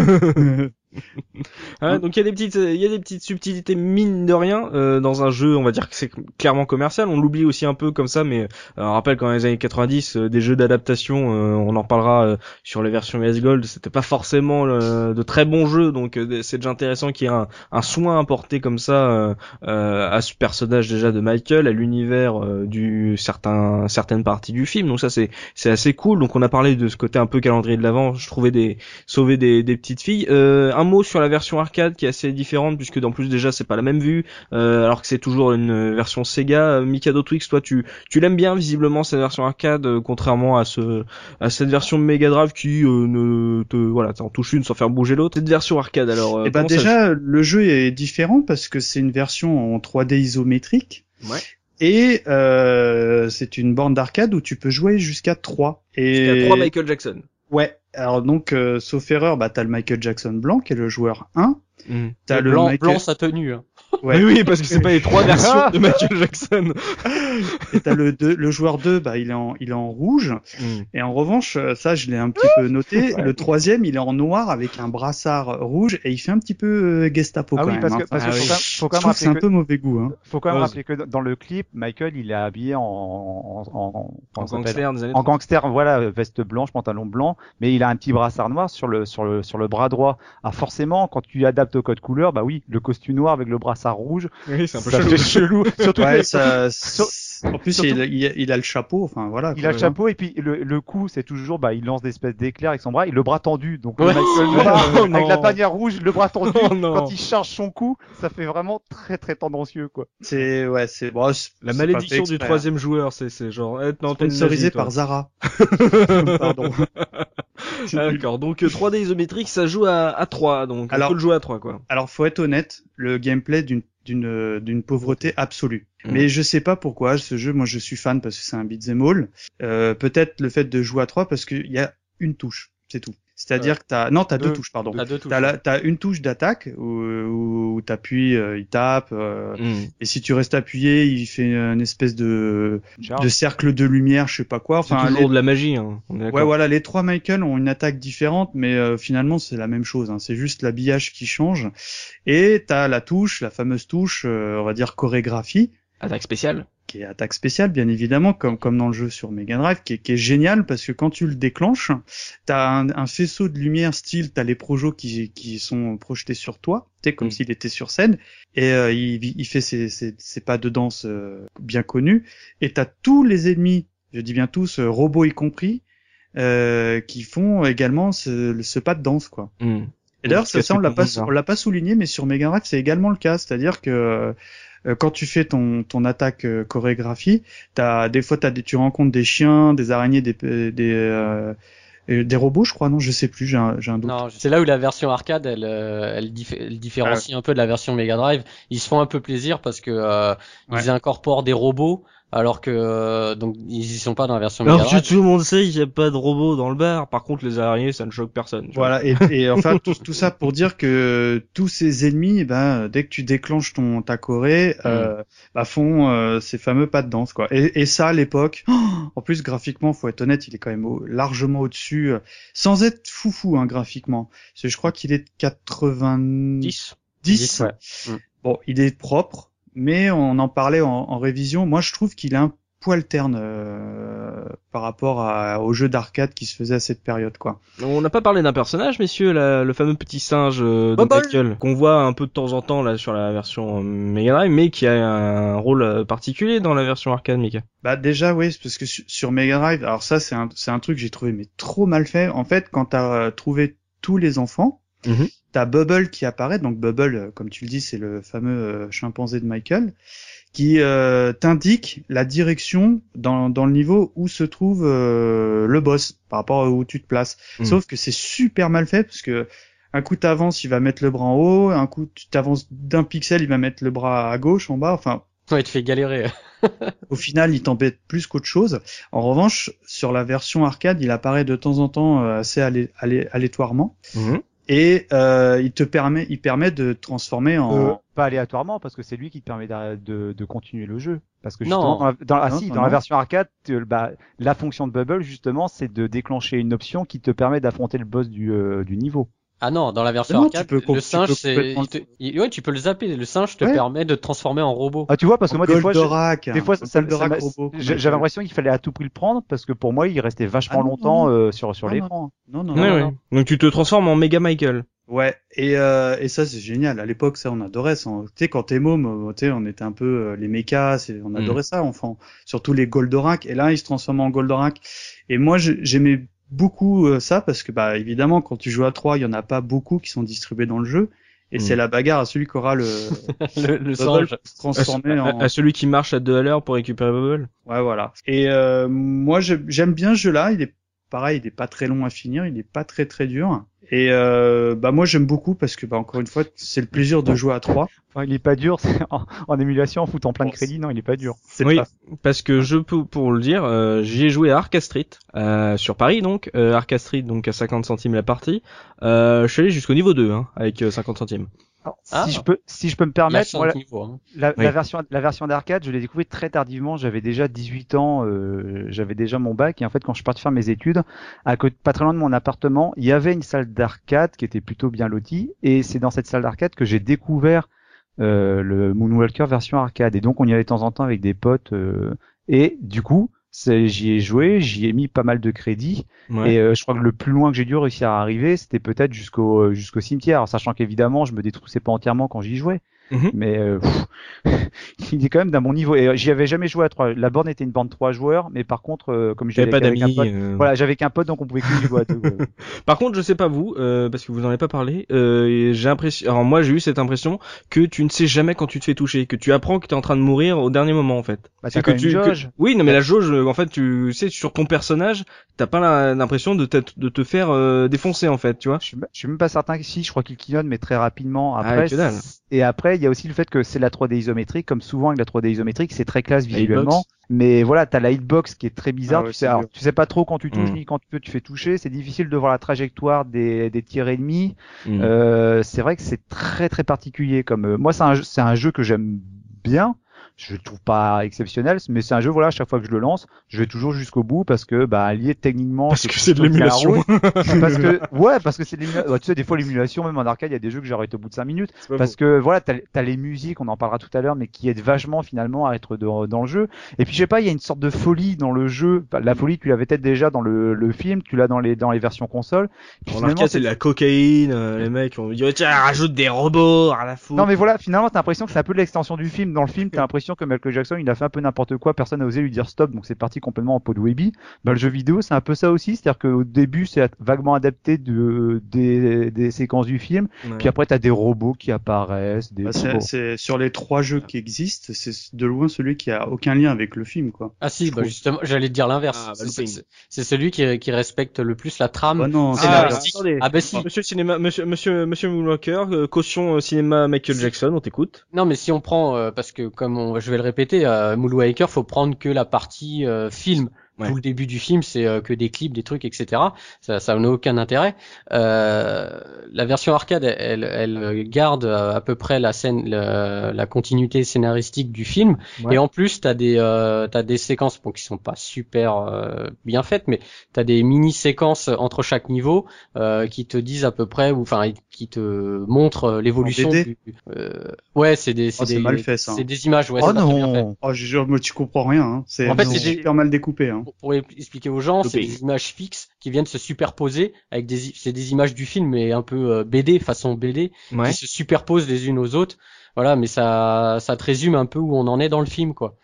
Ah, donc il y a des petites, il y a des petites subtilités mine de rien euh, dans un jeu. On va dire que c'est clairement commercial. On l'oublie aussi un peu comme ça, mais euh, on rappelle quand les années 90, euh, des jeux d'adaptation, euh, on en parlera sur les versions US Gold, c'était pas forcément de très bons jeux. Donc c'est déjà intéressant qu'il y ait un, un, soin apporté comme ça à ce personnage déjà de Michael, à l'univers du certain certaines parties du film. Donc ça c'est c'est assez cool. Donc on a parlé de ce côté un peu calendrier de l'avant. Je trouvais des sauver des, des petites filles. un mot sur la version arcade qui est assez différente puisque en plus déjà c'est pas la même vue euh, alors que c'est toujours une version Sega. Euh, Mikado Twix, toi tu tu l'aimes bien visiblement cette version arcade euh, contrairement à ce à cette version Mega Drive qui ne te voilà t'en touches une sans faire bouger l'autre. Cette version arcade alors. Eh ben déjà le jeu est différent parce que c'est une version en 3D isométrique. Ouais. Et euh, c'est une borne d'arcade où tu peux jouer jusqu'à 3. Et... Jusqu'à 3 Michael Jackson. Ouais, alors donc, euh, sauf erreur, bah, t'as le Michael Jackson blanc, qui est le joueur 1. Mmh. T'as le, blanc, Michael... blanc sa tenue. Hein. Ouais. Oui, parce que c'est pas les trois versions de Michael Jackson. Et t'as le le joueur 2, bah il est en il est en rouge. Mm. Et en revanche, euh, ça je l'ai un petit peu noté. Le troisième, il est en noir avec un brassard rouge et il fait un petit peu euh, Gestapo ah quand oui, même. Parce que, hein. parce que ah faut quand même, c'est un peu mauvais goût. Hein. Faut quand même rappeler que dans le clip, Michael il est habillé en en en, en gangster, en gangster, voilà, veste blanche, pantalon blanc, mais il a un petit brassard noir sur le sur le sur le bras droit. Ah forcément, quand tu adaptes au code couleur, bah oui, le costume noir avec le brassard rouge. Oui, c'est un peu ça chelou. Surtout ouais, ça, en plus, il, il, il, a le chapeau, enfin voilà. Il a le chapeau et puis le, le coup, c'est toujours, bah, il lance des espèces d'éclairs avec son bras, il le bras tendu. Donc ouais. oh, avec la panière rouge, le bras tendu. Oh, quand il charge son coup, ça fait vraiment très très tendancieux quoi. C'est ouais, c'est bon, la malédiction du troisième joueur, c'est c'est genre être non, sponsorisé par Zara. Pardon. D'accord, donc 3D isométrique, ça joue à, à 3, donc alors, on peut le jouer à 3 quoi. Alors faut être honnête, le gameplay d'une d'une d'une pauvreté absolue. Mm. Mais je sais pas pourquoi ce jeu, moi je suis fan parce que c'est un beat'em all. Euh, Peut-être le fait de jouer à trois parce qu'il y a une touche, c'est tout. C'est-à-dire que t'as non t'as deux, deux touches pardon. T'as deux touches. T'as, une touche d'attaque où, où, t'appuies, euh, il tape euh, mm. et si tu restes appuyé, il fait une espèce de de cercle de lumière, je sais pas quoi. Enfin, c'est toujours de la magie. Hein. ouais voilà, les trois Michael ont une attaque différente, mais euh, finalement c'est la même chose. Hein. C'est juste l'habillage qui change. Et t'as la touche, la fameuse touche, on va dire chorégraphie. Attaque spéciale qui est attaque spéciale bien évidemment comme comme dans le jeu sur Mega Drive qui est, qui est génial parce que quand tu le déclenches t'as un, un faisceau de lumière style t'as les projos qui qui sont projetés sur toi tu comme mm. s'il était sur scène et euh, il, il fait ses, ses, ses, pas de danse euh, bien connus et t'as tous les ennemis je dis bien tous euh, robots y compris euh, qui font également ce, ce pas de danse quoi mm. et d'ailleurs ça, ça on l'a pas on l'a pas souligné mais sur Mega Drive c'est également le cas c'est-à-dire que euh, quand tu fais ton, ton attaque euh, chorégraphie, as, des fois as des, tu rencontres des chiens, des araignées, des, des, euh, des robots, je crois, non, je sais plus, j'ai un, un, doute. Non, c'est là où la version arcade, elle, elle, différencie un peu de la version Mega Drive. Ils se font un peu plaisir parce que ils incorporent des robots alors que euh, donc ils y sont pas dans la version alors que tout le monde sait qu'il n'y a pas de robots dans le bar. Par contre les araignées ça ne choque personne voilà et, et, enfin tout, tout, ça pour dire que tous ces ennemis eh ben dès que tu déclenches ton ta Corée euh, mm. bah font euh, ces fameux pas de danse quoi. Et, et ça à l'époque en plus graphiquement faut être honnête il est quand même largement au-dessus euh, sans être foufou hein, graphiquement. Parce que je crois qu'il est de 90 10, bon il est propre mais on en parlait en, révision. Moi, je trouve qu'il est un poil terne euh, par rapport à, au jeu d'arcade qui se faisait à cette période, quoi. On n'a pas parlé d'un personnage, messieurs, le fameux petit singe euh, de qu'on voit un peu de temps en temps là sur la version euh, Mega Drive, mais qui a un rôle euh, particulier dans la version arcade, Mika. Bah déjà, oui, parce que sur, Mega Drive, alors ça, c'est un, c'est un truc que j'ai trouvé mais trop mal fait. En fait, quand t'as trouvé tous les enfants, mhm. T'as Bubble qui apparaît, donc Bubble, euh, comme tu le dis, c'est le fameux euh, chimpanzé de Michael, qui euh, t'indique la direction dans, dans le niveau où se trouve le boss par rapport à où tu te places. Hmm. Sauf que c'est super mal fait parce que un coup t'avances, il va mettre le bras en haut, un coup tu t'avances d'un pixel, il va mettre le bras à gauche, en bas, enfin. Ouais, il te fait galérer. Au final, il t'embête plus qu'autre chose. En revanche, sur la version arcade, il apparaît de temps en temps assez aléatoirement. Mhm et euh, il te permet, il permet de transformer en euh, pas aléatoirement parce que c'est lui qui te permet de, de, continuer le jeu. Parce que justement, dans, la, dans, ah, si, dans la version arcade, bah, la fonction de bubble justement, c'est de déclencher une option qui te permet d'affronter le boss du, euh, du niveau. Ah non, dans la version Non, arcade, tu peux- le tu singe, peux c'est, il te- il- ouais, tu peux le zapper. Le singe te Ouais. permet de te transformer en robot. Ah, tu vois, parce que moi, des fois, je- des fois, ça, j'avais l'impression qu'il fallait à tout prix le prendre parce que pour moi, il restait vachement Ah non, longtemps non, euh, sur sur Non, l'écran. Non, non, non. non. Donc tu te transformes en Mega Michael. Ouais, et, euh, et ça c'est génial. À l'époque, ça on adorait. ça. Tu sais, quand t'es môme, euh, tu sais, on était un peu euh, les mechas, c'est- on adorait ça, enfant. Surtout les Goldorak. Et là, ils se transforment en Goldorak. Et moi, j'aimais beaucoup euh, ça parce que, bah, évidemment, quand tu joues à 3, il y en a pas beaucoup qui sont distribués dans le jeu. Et c'est la bagarre à celui qui aura le, le, le Bubble singe. pour se transformer à, en. à celui qui marche à deux à l'heure pour récupérer Bubble. Ouais, voilà. Et euh, moi, j'aime bien ce jeu-là. Il est pareil, il est pas très long à finir, il est pas très très dur. Et euh, bah moi, j'aime beaucoup parce que, bah encore une fois, c'est le plaisir de jouer à 3 Enfin, il est pas dur c'est en, en émulation, en foutant plein de Bon, crédits. Non, il est pas dur. C'est Oui, pas- parce que je peux pour le dire, euh, j'y ai joué à Arca Street euh, sur Paris donc euh, Arca Street donc à 50 centimes la partie. Euh, je suis allé jusqu'au niveau 2 hein, avec euh, 50 centimes. Alors, Ah. Si je peux, si je peux me permettre, moi, la, hein. la- Oui. la version, la version d'arcade, je l'ai découvert très tardivement. J'avais déjà 18 ans, euh, j'avais déjà mon bac. Et en fait, quand je suis parti faire mes études, à côté, pas très loin de mon appartement, il y avait une salle d'arcade qui était plutôt bien lotie. Et c'est dans cette salle d'arcade que j'ai découvert euh, le Moonwalker version arcade. Et donc, on y allait de temps en temps avec des potes. euh, et du coup, j'y ai joué, j'y ai mis pas mal de crédits. Ouais. Et euh, je crois que le plus loin que j'ai dû réussir à arriver, c'était peut-être jusqu'au jusqu'au cimetière, Alors, sachant qu'évidemment, je me détroussais pas entièrement quand j'y jouais. Mhm. Mais euh, pff, il est quand même d'un bon niveau. Et euh, j'y avais jamais joué à trois. La borne était une bande de trois joueurs, mais par contre, euh, comme J'avais pas d'amis. euh. voilà, j'avais qu'un pote, donc on pouvait que jouer à deux. Par contre, je sais pas vous, euh, parce que vous en avez pas parlé. Euh, j'ai l'impression, alors moi j'ai eu cette impression que tu ne sais jamais quand tu te fais toucher, que tu apprends que t'es en train de mourir au dernier moment en fait. Bah, C'est même tu, que- jauge. Oui, non mais la jauge, en fait, tu sais sur ton personnage, t'as pas l'impression de, de te faire euh, défoncer en fait, tu vois. Je suis, je suis même pas certain que si, je crois qu'il clignote, mais très rapidement. Ah, Après, que c'est- et après, il y a aussi le fait que c'est la 3D isométrique, comme souvent avec la 3D isométrique, c'est très classe La visuellement. Mais voilà, t'as la hitbox qui est très bizarre. Ah ouais, tu, sais, alors, tu sais pas trop quand tu touches Mm. ni quand tu, tu fais toucher. C'est difficile de voir la trajectoire des, des tirs ennemis. Mm. Euh, c'est vrai que c'est très très particulier. Comme euh, moi, c'est un, c'est un jeu que j'aime bien. Je le trouve pas exceptionnel, mais c'est un jeu. Voilà, à chaque fois que je le lance, je vais toujours jusqu'au bout parce que bah lié techniquement. Parce que c'est de l'émulation. parce que ouais, parce que c'est de l'émulation. Tu sais, des fois l'émulation, même en arcade, il y a des jeux que j'arrête au bout de 5 minutes. Parce que voilà, t'as as les musiques, on en parlera tout à l'heure, mais qui aident vachement finalement à être dans, dans le jeu. Et puis je sais pas, il y a une sorte de folie dans le jeu. Enfin, la folie, tu l'avais peut-être déjà dans le, le film, tu l'as dans les dans les versions console. En arcade, c'est de la cocaïne, euh, les mecs on dit tiens rajoute des robots à la foutre. Non mais voilà, finalement t'as l'impression que c'est un peu l'extension du film. Dans le film, t'as l'impression que Michael Jackson il a fait un peu n'importe quoi, personne n'a osé lui dire stop, donc c'est parti complètement en pot de Webby. Bah, le jeu vidéo c'est un peu ça aussi, c'est-à-dire qu'au début c'est vaguement adapté de, des, des séquences du film, Ouais. puis après t'as des robots qui apparaissent, des Bah, bon. c'est, c'est- sur les trois jeux qui existent, c'est de loin celui qui a aucun lien avec le film, quoi. Ah si, bah justement, j'allais te dire l'inverse. Ah, bah, C'est- looping. c'est c'est celui qui, qui respecte le plus la trame. Bah non, Ah, attendez. Ah bah si. Monsieur cinéma, monsieur, monsieur, monsieur Moonwalker, euh, caution euh, cinéma Michael Jackson, on t'écoute. Non, mais si on prend, euh, parce que comme on, je vais le répéter, euh, faut prendre que la partie euh, film. Ouais. Tout le début du film, c'est euh, que des clips, des trucs, etc. Ça, ça n'a aucun intérêt. Euh, la version arcade, elle, elle garde euh, à peu près la scène, le- la continuité scénaristique du film. Ouais. Et en plus, t'as des, euh, t'as des séquences, bon, qui sont pas super euh, bien faites, mais t'as des mini séquences entre chaque niveau euh, qui te disent à peu près, ou enfin, qui te montrent euh, l'évolution. Du- euh, ouais, c'est des, c'est Oh, c'est des, mal fait, ça. c'est des images. Ouais, oh bien fait. non Oh, je mais tu comprends rien. Hein. C'est En fait, super mal découpé. Hein. Pour, pour expliquer aux gens, c'est des images fixes qui viennent se superposer avec des, c'est des images du film, mais un peu euh, BD, façon BD, Ouais. qui se superposent les unes aux autres. Voilà, mais ça, ça te résume un peu où on en est dans le film, quoi.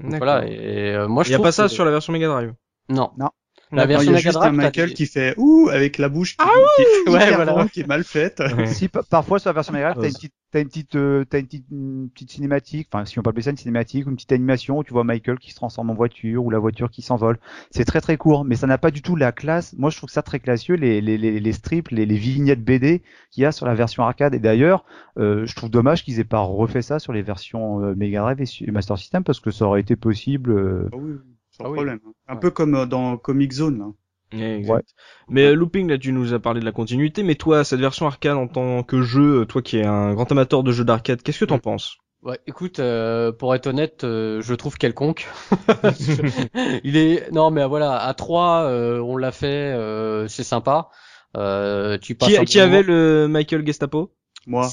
Donc, voilà. Et, euh, moi, je Il y a pas ça sur la version Mega Drive? Non. Non. La Non, version il y a juste un Michael qui fait ouh avec la bouche qui, Ah qui est Ouais, voilà. qui est mal faite. Ouais. Si pa- parfois sur la version Mega Drive, t'as Ose. une petite, t'as une petite, euh, t'as une petite, une petite cinématique, enfin si on peut appeler ça une cinématique, une petite animation où tu vois Michael qui se transforme en voiture ou la voiture qui s'envole. C'est très très court, mais ça n'a pas du tout la classe. Moi, je trouve ça très classieux les les les, les strips, les, les vignettes BD qu'il y a sur la version arcade. Et d'ailleurs, euh, je trouve dommage qu'ils aient pas refait ça sur les versions euh, Mega Drive et Master System parce que ça aurait été possible. euh, Ah oui, sans Ah oui. problème. Un Ouais. peu comme euh, dans Comic Zone. hein. Ouais, exact. Ouais. Mais euh, Looping, là, tu nous as parlé de la continuité, mais toi, cette version arcade en tant que jeu, euh, toi qui es un grand amateur de jeux d'arcade, qu'est-ce que t'en penses? Ouais, écoute, euh, pour être honnête, euh, je trouve quelconque. Il est non, mais voilà, à 3 on l'a fait, euh, c'est sympa. Euh, tu passes Qui, un avait le Michael Gestapo? Moi.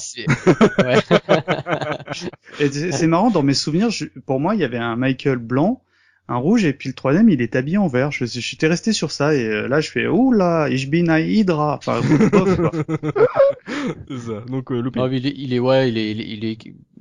Ouais. C'est marrant, dans mes souvenirs, je- pour moi, il y avait un Michael blanc, un rouge, et puis le troisième, il est habillé en vert. Je, je j'étais resté sur ça, et euh, là, je fais, ouh là, ich bin ein Hydra. Enfin, bof, quoi. C'est ça. Donc euh. Non, il est, il est ouais, il est, il est, il est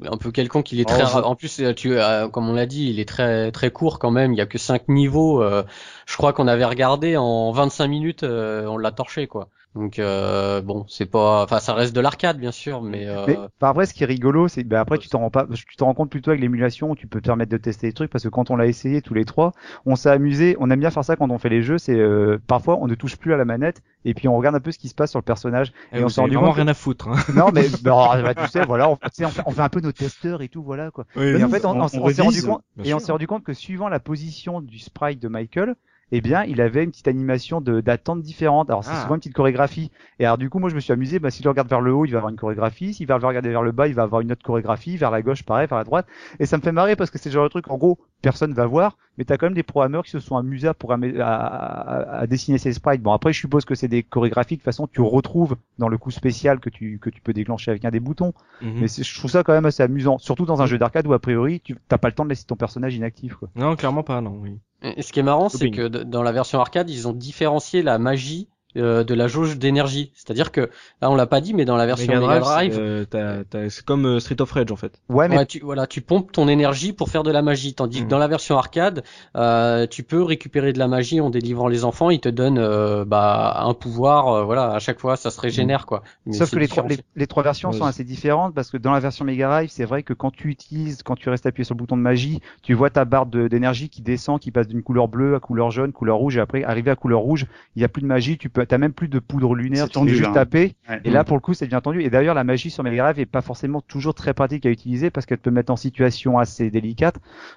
un peu quelconque. Il est Oh, très, je- ra- en plus, euh, tu, euh, comme on l'a dit, il est très, très court quand même. Il y a que cinq niveaux. euh, je crois qu'on avait regardé en 25 minutes, euh, on l'a torché quoi. Donc euh, bon, c'est pas, enfin, ça reste de l'arcade bien sûr, mais, euh, Mais bah, après, ce qui est rigolo, c'est que bah, après, tu t'en rends pas, tu t'en rends compte plutôt avec l'émulation où tu peux te permettre de tester des trucs parce que quand on l'a essayé tous les trois, on s'est amusé, on aime bien faire ça quand on fait les jeux, c'est euh, parfois on ne touche plus à la manette et puis on regarde un peu ce qui se passe sur le personnage Eh, et on s'est avez rendu vraiment compte. rien à foutre. Hein. Non mais bah, bah, tu sais, voilà, on, tu sais, on, fait, on fait un peu nos testeurs et tout, voilà quoi. Oui, Et oui. en fait, on, on- on- on on s'est rendu compte et on s'est rendu compte que suivant la position du sprite de Michael, eh bien, il avait une petite animation de d'attente différente. Alors c'est Ah. souvent une petite chorégraphie. Et alors du coup, moi je me suis amusé. Bah, s'il regarde vers le haut, il va avoir une chorégraphie. S'il va le regarder vers le bas, il va avoir une autre chorégraphie. Vers la gauche, pareil, vers la droite. Et ça me fait marrer parce que c'est le genre de truc. En gros, personne va voir, mais t'as quand même des programmeurs qui se sont amusés à, programmer, à, à- à dessiner ces sprites. Bon après, je suppose que c'est des chorégraphies de toute façon tu retrouves dans le coup spécial que tu que tu peux déclencher avec un des boutons. Mhm. Mais c'est- je trouve ça quand même assez amusant, surtout dans un jeu d'arcade où a priori tu t'as pas le temps de laisser ton personnage inactif. Quoi. Non, clairement pas, non. Oui. Et ce qui est marrant, c'est que dans la version arcade, ils ont différencié la magie euh, de la jauge d'énergie. C'est-à-dire que là, on l'a pas dit, mais dans la version Mega Drive, Drive, c'est, euh, t'as- t'as- c'est comme euh, Street of Rage en fait. Ouais, mais ouais, tu, voilà, tu pompes ton énergie pour faire de la magie, tandis que dans la version arcade, euh, tu peux récupérer de la magie en délivrant les enfants. Ils te donnent euh, bah, un pouvoir, euh, voilà, à chaque fois, ça se régénère quoi. Mais Sauf que les trois, les, les trois versions Ouais, sont assez différentes parce que dans la version Mega Drive, c'est vrai que quand tu utilises, quand tu restes appuyé sur le bouton de magie, tu vois ta barre d'énergie qui descend, qui passe d'une couleur bleue à couleur jaune, couleur rouge, et après, arrivé à couleur rouge, il y a plus de magie, tu peux, t'as même plus de poudre lunaire, tu tendu, juste là. taper. Ouais. Et là, pour le coup, c'est bien tendu. Et d'ailleurs, la magie sur Mega Drive est pas forcément toujours très pratique à utiliser parce qu'elle peut mettre en situation assez délicate.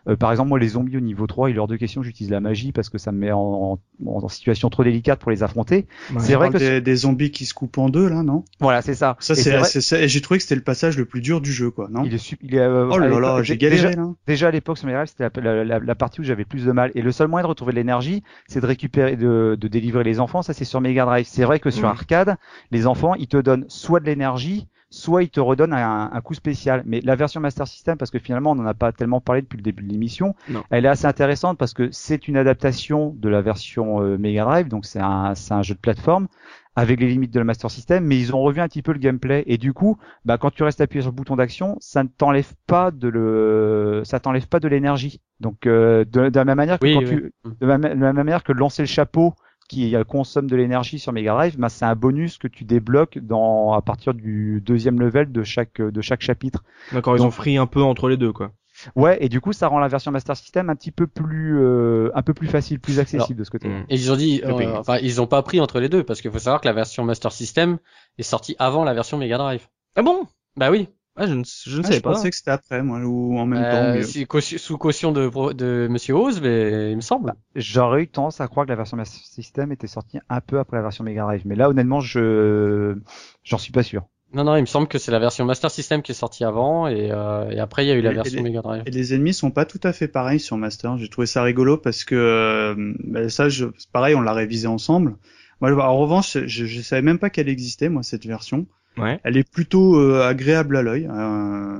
Euh, par exemple, moi, les zombies au niveau 3, il est hors de question que j'utilise la magie parce que ça me met en, en, en situation trop délicate pour les affronter. C'est vrai que des, des zombies qui se coupent en deux, là, non? Voilà, c'est ça. Ça, c'est, j'ai trouvé que c'était le passage le plus dur du jeu, quoi, non? Il est, il est euh, Oh là là, j'ai déjà- galéré, là. Déjà à l'époque sur Mega Drive, c'était la, la- la- la partie où j'avais plus de mal. Et le seul moyen de retrouver de l'énergie, c'est de récupérer, de, de délivrer les enfants. Ça, c'est sur Mega Drive. C'est vrai que sur Mhm. arcade, les enfants, ils te donnent soit de l'énergie, soit ils te redonnent un, un coup spécial. Mais la version Master System, parce que finalement, on n'en a pas tellement parlé depuis le début de l'émission, elle est assez intéressante parce que c'est une adaptation de la version euh, Mega Drive, donc c'est un, un jeu de plateforme avec les limites de la Master System, mais ils ont revu un petit peu le gameplay et du coup, bah quand tu restes appuyé sur le bouton d'action, ça ne t'enlève pas de le, ça t'enlève pas de l'énergie. Donc euh, de, de la même manière que Oui, quand oui. tu, de la, de la même manière que lancer le chapeau qui euh, consomme de l'énergie sur Mega Drive, bah, c'est un bonus que tu débloques dans à partir du deuxième level de chaque de chaque chapitre. D'accord, ils ont pris un peu entre les deux quoi. Ouais, et du coup ça rend la version Master System un petit peu plus euh, un peu plus facile, plus accessible de ce côté. Et ils ont dit, euh, enfin, ils ont pas pris entre les deux parce qu'il faut savoir que la version Master System est sortie avant la version Mega Drive. Ah bon? Bah oui. Ah je ne, je ne Ah, savais je pas. pensais que c'était après, moi, ou en même Euh, temps. mais- c'est caution- sous caution de, de Monsieur Oz, mais il me semble. J'aurais eu tendance à croire que la version Master System était sortie un peu après la version Mega Drive, mais là honnêtement je j'en suis pas sûr. Non, non, il me semble que c'est la version Master System qui est sortie avant et, euh, et après il y a eu la Et- et version les- Mega Drive. Et les ennemis sont pas tout à fait pareils sur Master. J'ai trouvé ça rigolo parce que euh, ben ça, je, c'est pareil, on l'a révisé ensemble. Moi, en revanche, je, je savais même pas qu'elle existait, moi, cette version. Ouais. Elle est plutôt euh, agréable à l'œil. euh,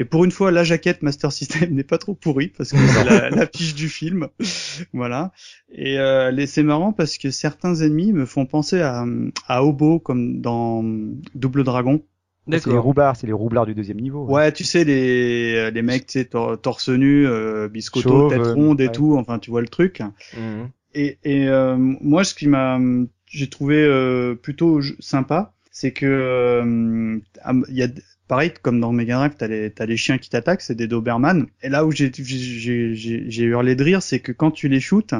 et pour une fois, la jaquette Master System n'est pas trop pourrie parce que c'est la, l'affiche du film, voilà. Et euh, les- c'est marrant parce que certains ennemis me font penser à, à Obo comme dans Double Dragon. C'est les roublards, c'est les roublards du deuxième niveau. Ouais, tu sais les les mecs, tu sais tor- torse nu, euh, biscotto, Chauve, tête euh, ronde et ouais. tout. Enfin, tu vois le truc. Mhm. Et, et euh, moi, ce qui m'a, j'ai trouvé euh, plutôt sympa, c'est que euh, il y a pareil comme dans Mega Drive, t'as les t'as les chiens qui t'attaquent, c'est des Doberman. Et là où j'ai j'ai j'ai j'ai hurlé de rire, c'est que quand tu les shootes,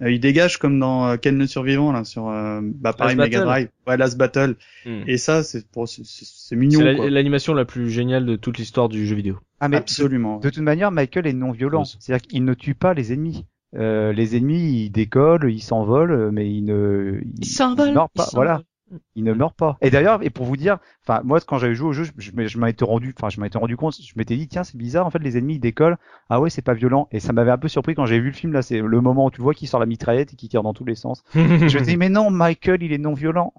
euh, ils dégagent comme dans euh, Ken le survivant là sur euh, bah pareil Mega. Drive, ouais Last Battle. Mhm. Et ça, c'est pour c'est- mignon C'est l'animation la plus géniale de toute l'histoire du jeu vidéo. Ah mais Absolument. de toute manière, Michael est non violent. C'est-à-dire qu'il ne tue pas les ennemis. Euh, les ennemis, ils décollent, ils s'envolent, mais ils ne, ils, ils meurent pas. Voilà. Il ne meurt pas. Et d'ailleurs, et pour vous dire, enfin moi quand j'avais joué au jeu, je, je, je m'en étais rendu, enfin je m'en étais rendu compte, je m'étais dit tiens c'est bizarre, en fait les ennemis ils décollent, ah ouais c'est pas violent, et ça m'avait un peu surpris quand j'ai vu le film là, c'est le moment où tu vois qu'il sort la mitraillette et qu'il tire dans tous les sens. je me dis mais non Michael il est non violent.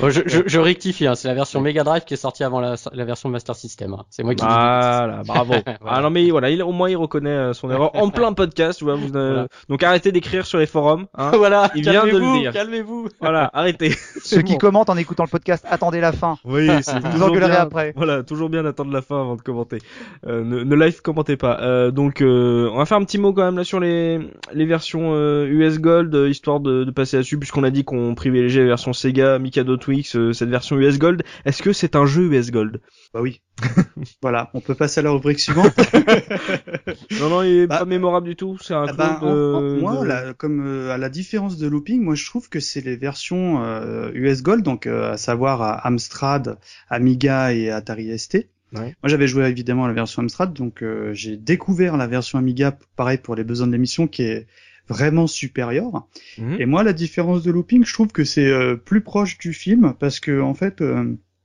Bon, je, je, je rectifie, hein, c'est la version Mega Drive qui est sortie avant la, la version Master System. hein. C'est moi qui. Voilà, bravo. Ah non mais voilà, il, au moins il reconnaît euh, son erreur en plein podcast. Tu vois, vous, euh, Voilà. Donc arrêtez d'écrire sur les forums. Hein. voilà. Il vient de le calmez-vous, dire. Calmez-vous. voilà, arrêtez. Ceux qui commentent en écoutant le podcast, attendez la fin. Oui, c'est Vous engueulerez bien. après. Voilà, toujours bien d'attendre la fin avant de commenter. Euh, ne, ne live commentez pas. Euh, donc, euh, on va faire un petit mot quand même là sur les les versions euh, US Gold, euh, histoire de, de passer là-dessus, puisqu'on a dit qu'on privilégiait la version Sega, Mikado Twix, euh, cette version US Gold. Est-ce que c'est un jeu US Gold? Bah oui. voilà, on peut passer à la rubrique suivante. Non, non, il est Bah, pas mémorable du tout. C'est un Ah bah, en- en- moi, de- comme euh, à la différence de Looping, moi je trouve que c'est les versions euh, US Gold, donc euh, à savoir à Amstrad, Amiga et Atari ST. Ouais. Moi j'avais joué évidemment à la version Amstrad, donc euh, j'ai découvert la version Amiga, pareil pour les besoins de l'émission, qui est vraiment supérieure. Mhm. Et moi la différence de Looping, je trouve que c'est euh, plus proche du film, parce que en fait...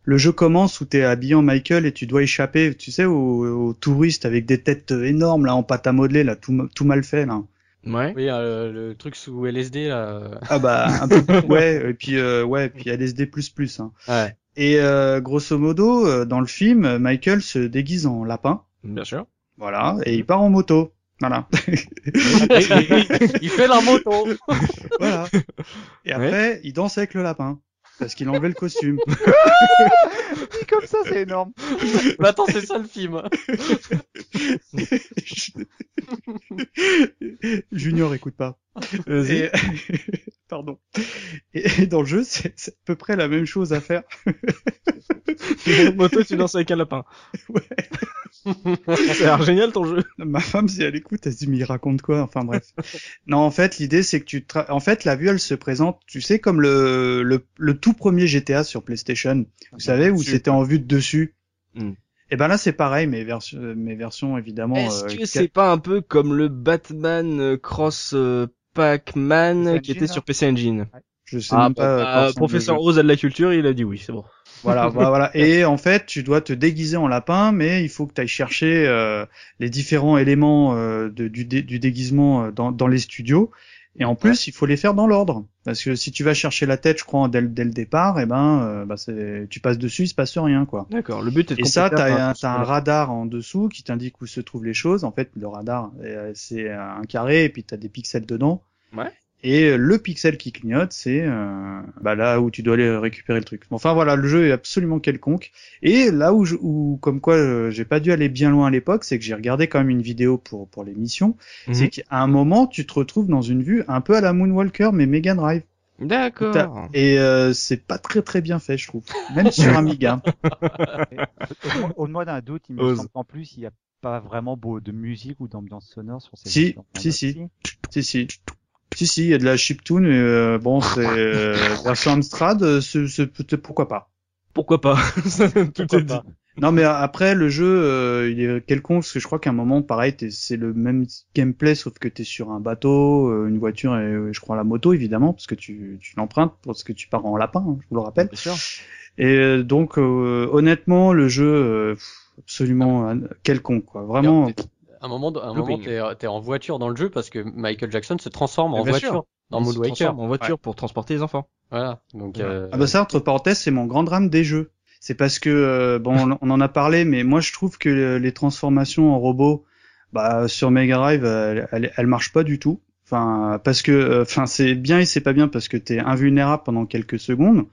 le jeu commence où t'es habillé en Michael et tu dois échapper, tu sais, aux, aux touristes avec des têtes énormes là en pâte à modeler là, tout, tout mal fait là. Ouais. Oui, euh, le truc sous LSD là. Ah bah un peu ouais et puis euh, ouais puis LSD plus plus hein. Ouais. Et euh, grosso modo euh, dans le film Michael se déguise en lapin Bien sûr. voilà et il part en moto voilà il fait la moto. voilà et après il danse avec le lapin parce qu'il a enlevé le costume Dit comme ça, c'est énorme. Mais attends, c'est ça le film. Junior écoute pas. et... pardon et, et dans le jeu c'est c'est à peu près la même chose à faire Moto, tu danses avec un lapin. Ouais. C'est génial ton jeu. Ma femme, si elle écoute, elle se dit, mais il raconte quoi? Enfin, bref. non, en fait, l'idée, c'est que tu, tra- en fait, la vue, elle se présente, tu sais, comme le, le, le tout premier GTA sur PlayStation. Vous savez, où c'était en vue de dessus. Hmm. Et ben là, c'est pareil, mais versions, mes versions, évidemment. Est-ce euh, que c'est pas un peu comme le Batman euh, Cross euh, Pac-Man PC qui Engine, était sur PC Engine Je sais Ah, même pas. bah, ressemble le professeur. Rose a de la culture, il a dit oui, c'est bon. Voilà, voilà, voilà. Et en fait, tu dois te déguiser en lapin, mais il faut que tu ailles chercher euh, les différents éléments euh, de- du, dé- du déguisement euh, dans, dans les studios. Et en plus, il faut les faire dans l'ordre. Parce que si tu vas chercher la tête, je crois, dès, le- dès le départ, et ben, euh, bah, c'est, tu passes dessus, il se passe rien, quoi. D'accord, le but est de Et ça, t'as un, t'as un radar en dessous qui t'indique où se trouvent les choses. En fait, le radar, euh, c'est un carré et puis t'as des pixels dedans. Ouais. Et le pixel qui clignote, c'est euh, bah là où tu dois aller récupérer le truc. Enfin voilà, le jeu est absolument quelconque. Et là où, je, où comme quoi euh, j'ai pas dû aller bien loin à l'époque, c'est que j'ai regardé quand même une vidéo pour pour l'émission. Mhm. C'est qu'à un moment, tu te retrouves dans une vue un peu à la Moonwalker, mais Mega Drive. D'accord. Et euh, c'est pas très très bien fait, je trouve. Même sur Amiga. Au- Au-delà d'un doute, il me Ose. semble qu'en plus, il n'y a pas vraiment beau de musique ou d'ambiance sonore sur ces si, si. Si, si. Si, si, il y a de la chiptune, et euh, bon, c'est euh, version Amstrad, euh, c'est, pourquoi pas. Pourquoi pas? Tout Pourquoi est dit. pas? Non, mais après, le jeu, euh, il est quelconque, parce que je crois qu'à un moment, pareil, t'es- c'est le même gameplay, sauf que t'es sur un bateau, euh, une voiture, et euh, je crois la moto, évidemment, parce que tu, tu l'empruntes, parce que tu pars en lapin, hein, je vous le rappelle. Bien sûr. Et euh, donc, euh, honnêtement, le jeu, euh, absolument euh, quelconque, quoi. Vraiment, un moment, un moment, t'es, t'es en voiture dans le jeu parce que Michael Jackson se transforme en voiture sûr. dans Il se Moonwalker. transforme en voiture pour transporter les enfants. Voilà. Donc, Ouais. euh, Ah bah ça, entre parenthèses, c'est mon grand drame des jeux. C'est parce que euh, bon, on- en a parlé, mais moi je trouve que euh, les transformations en robots, bah sur Mega Drive, elles, elles, elles marchent pas du tout. Enfin, parce que, euh, enfin, c'est bien et c'est pas bien parce que t'es invulnérable pendant quelques secondes.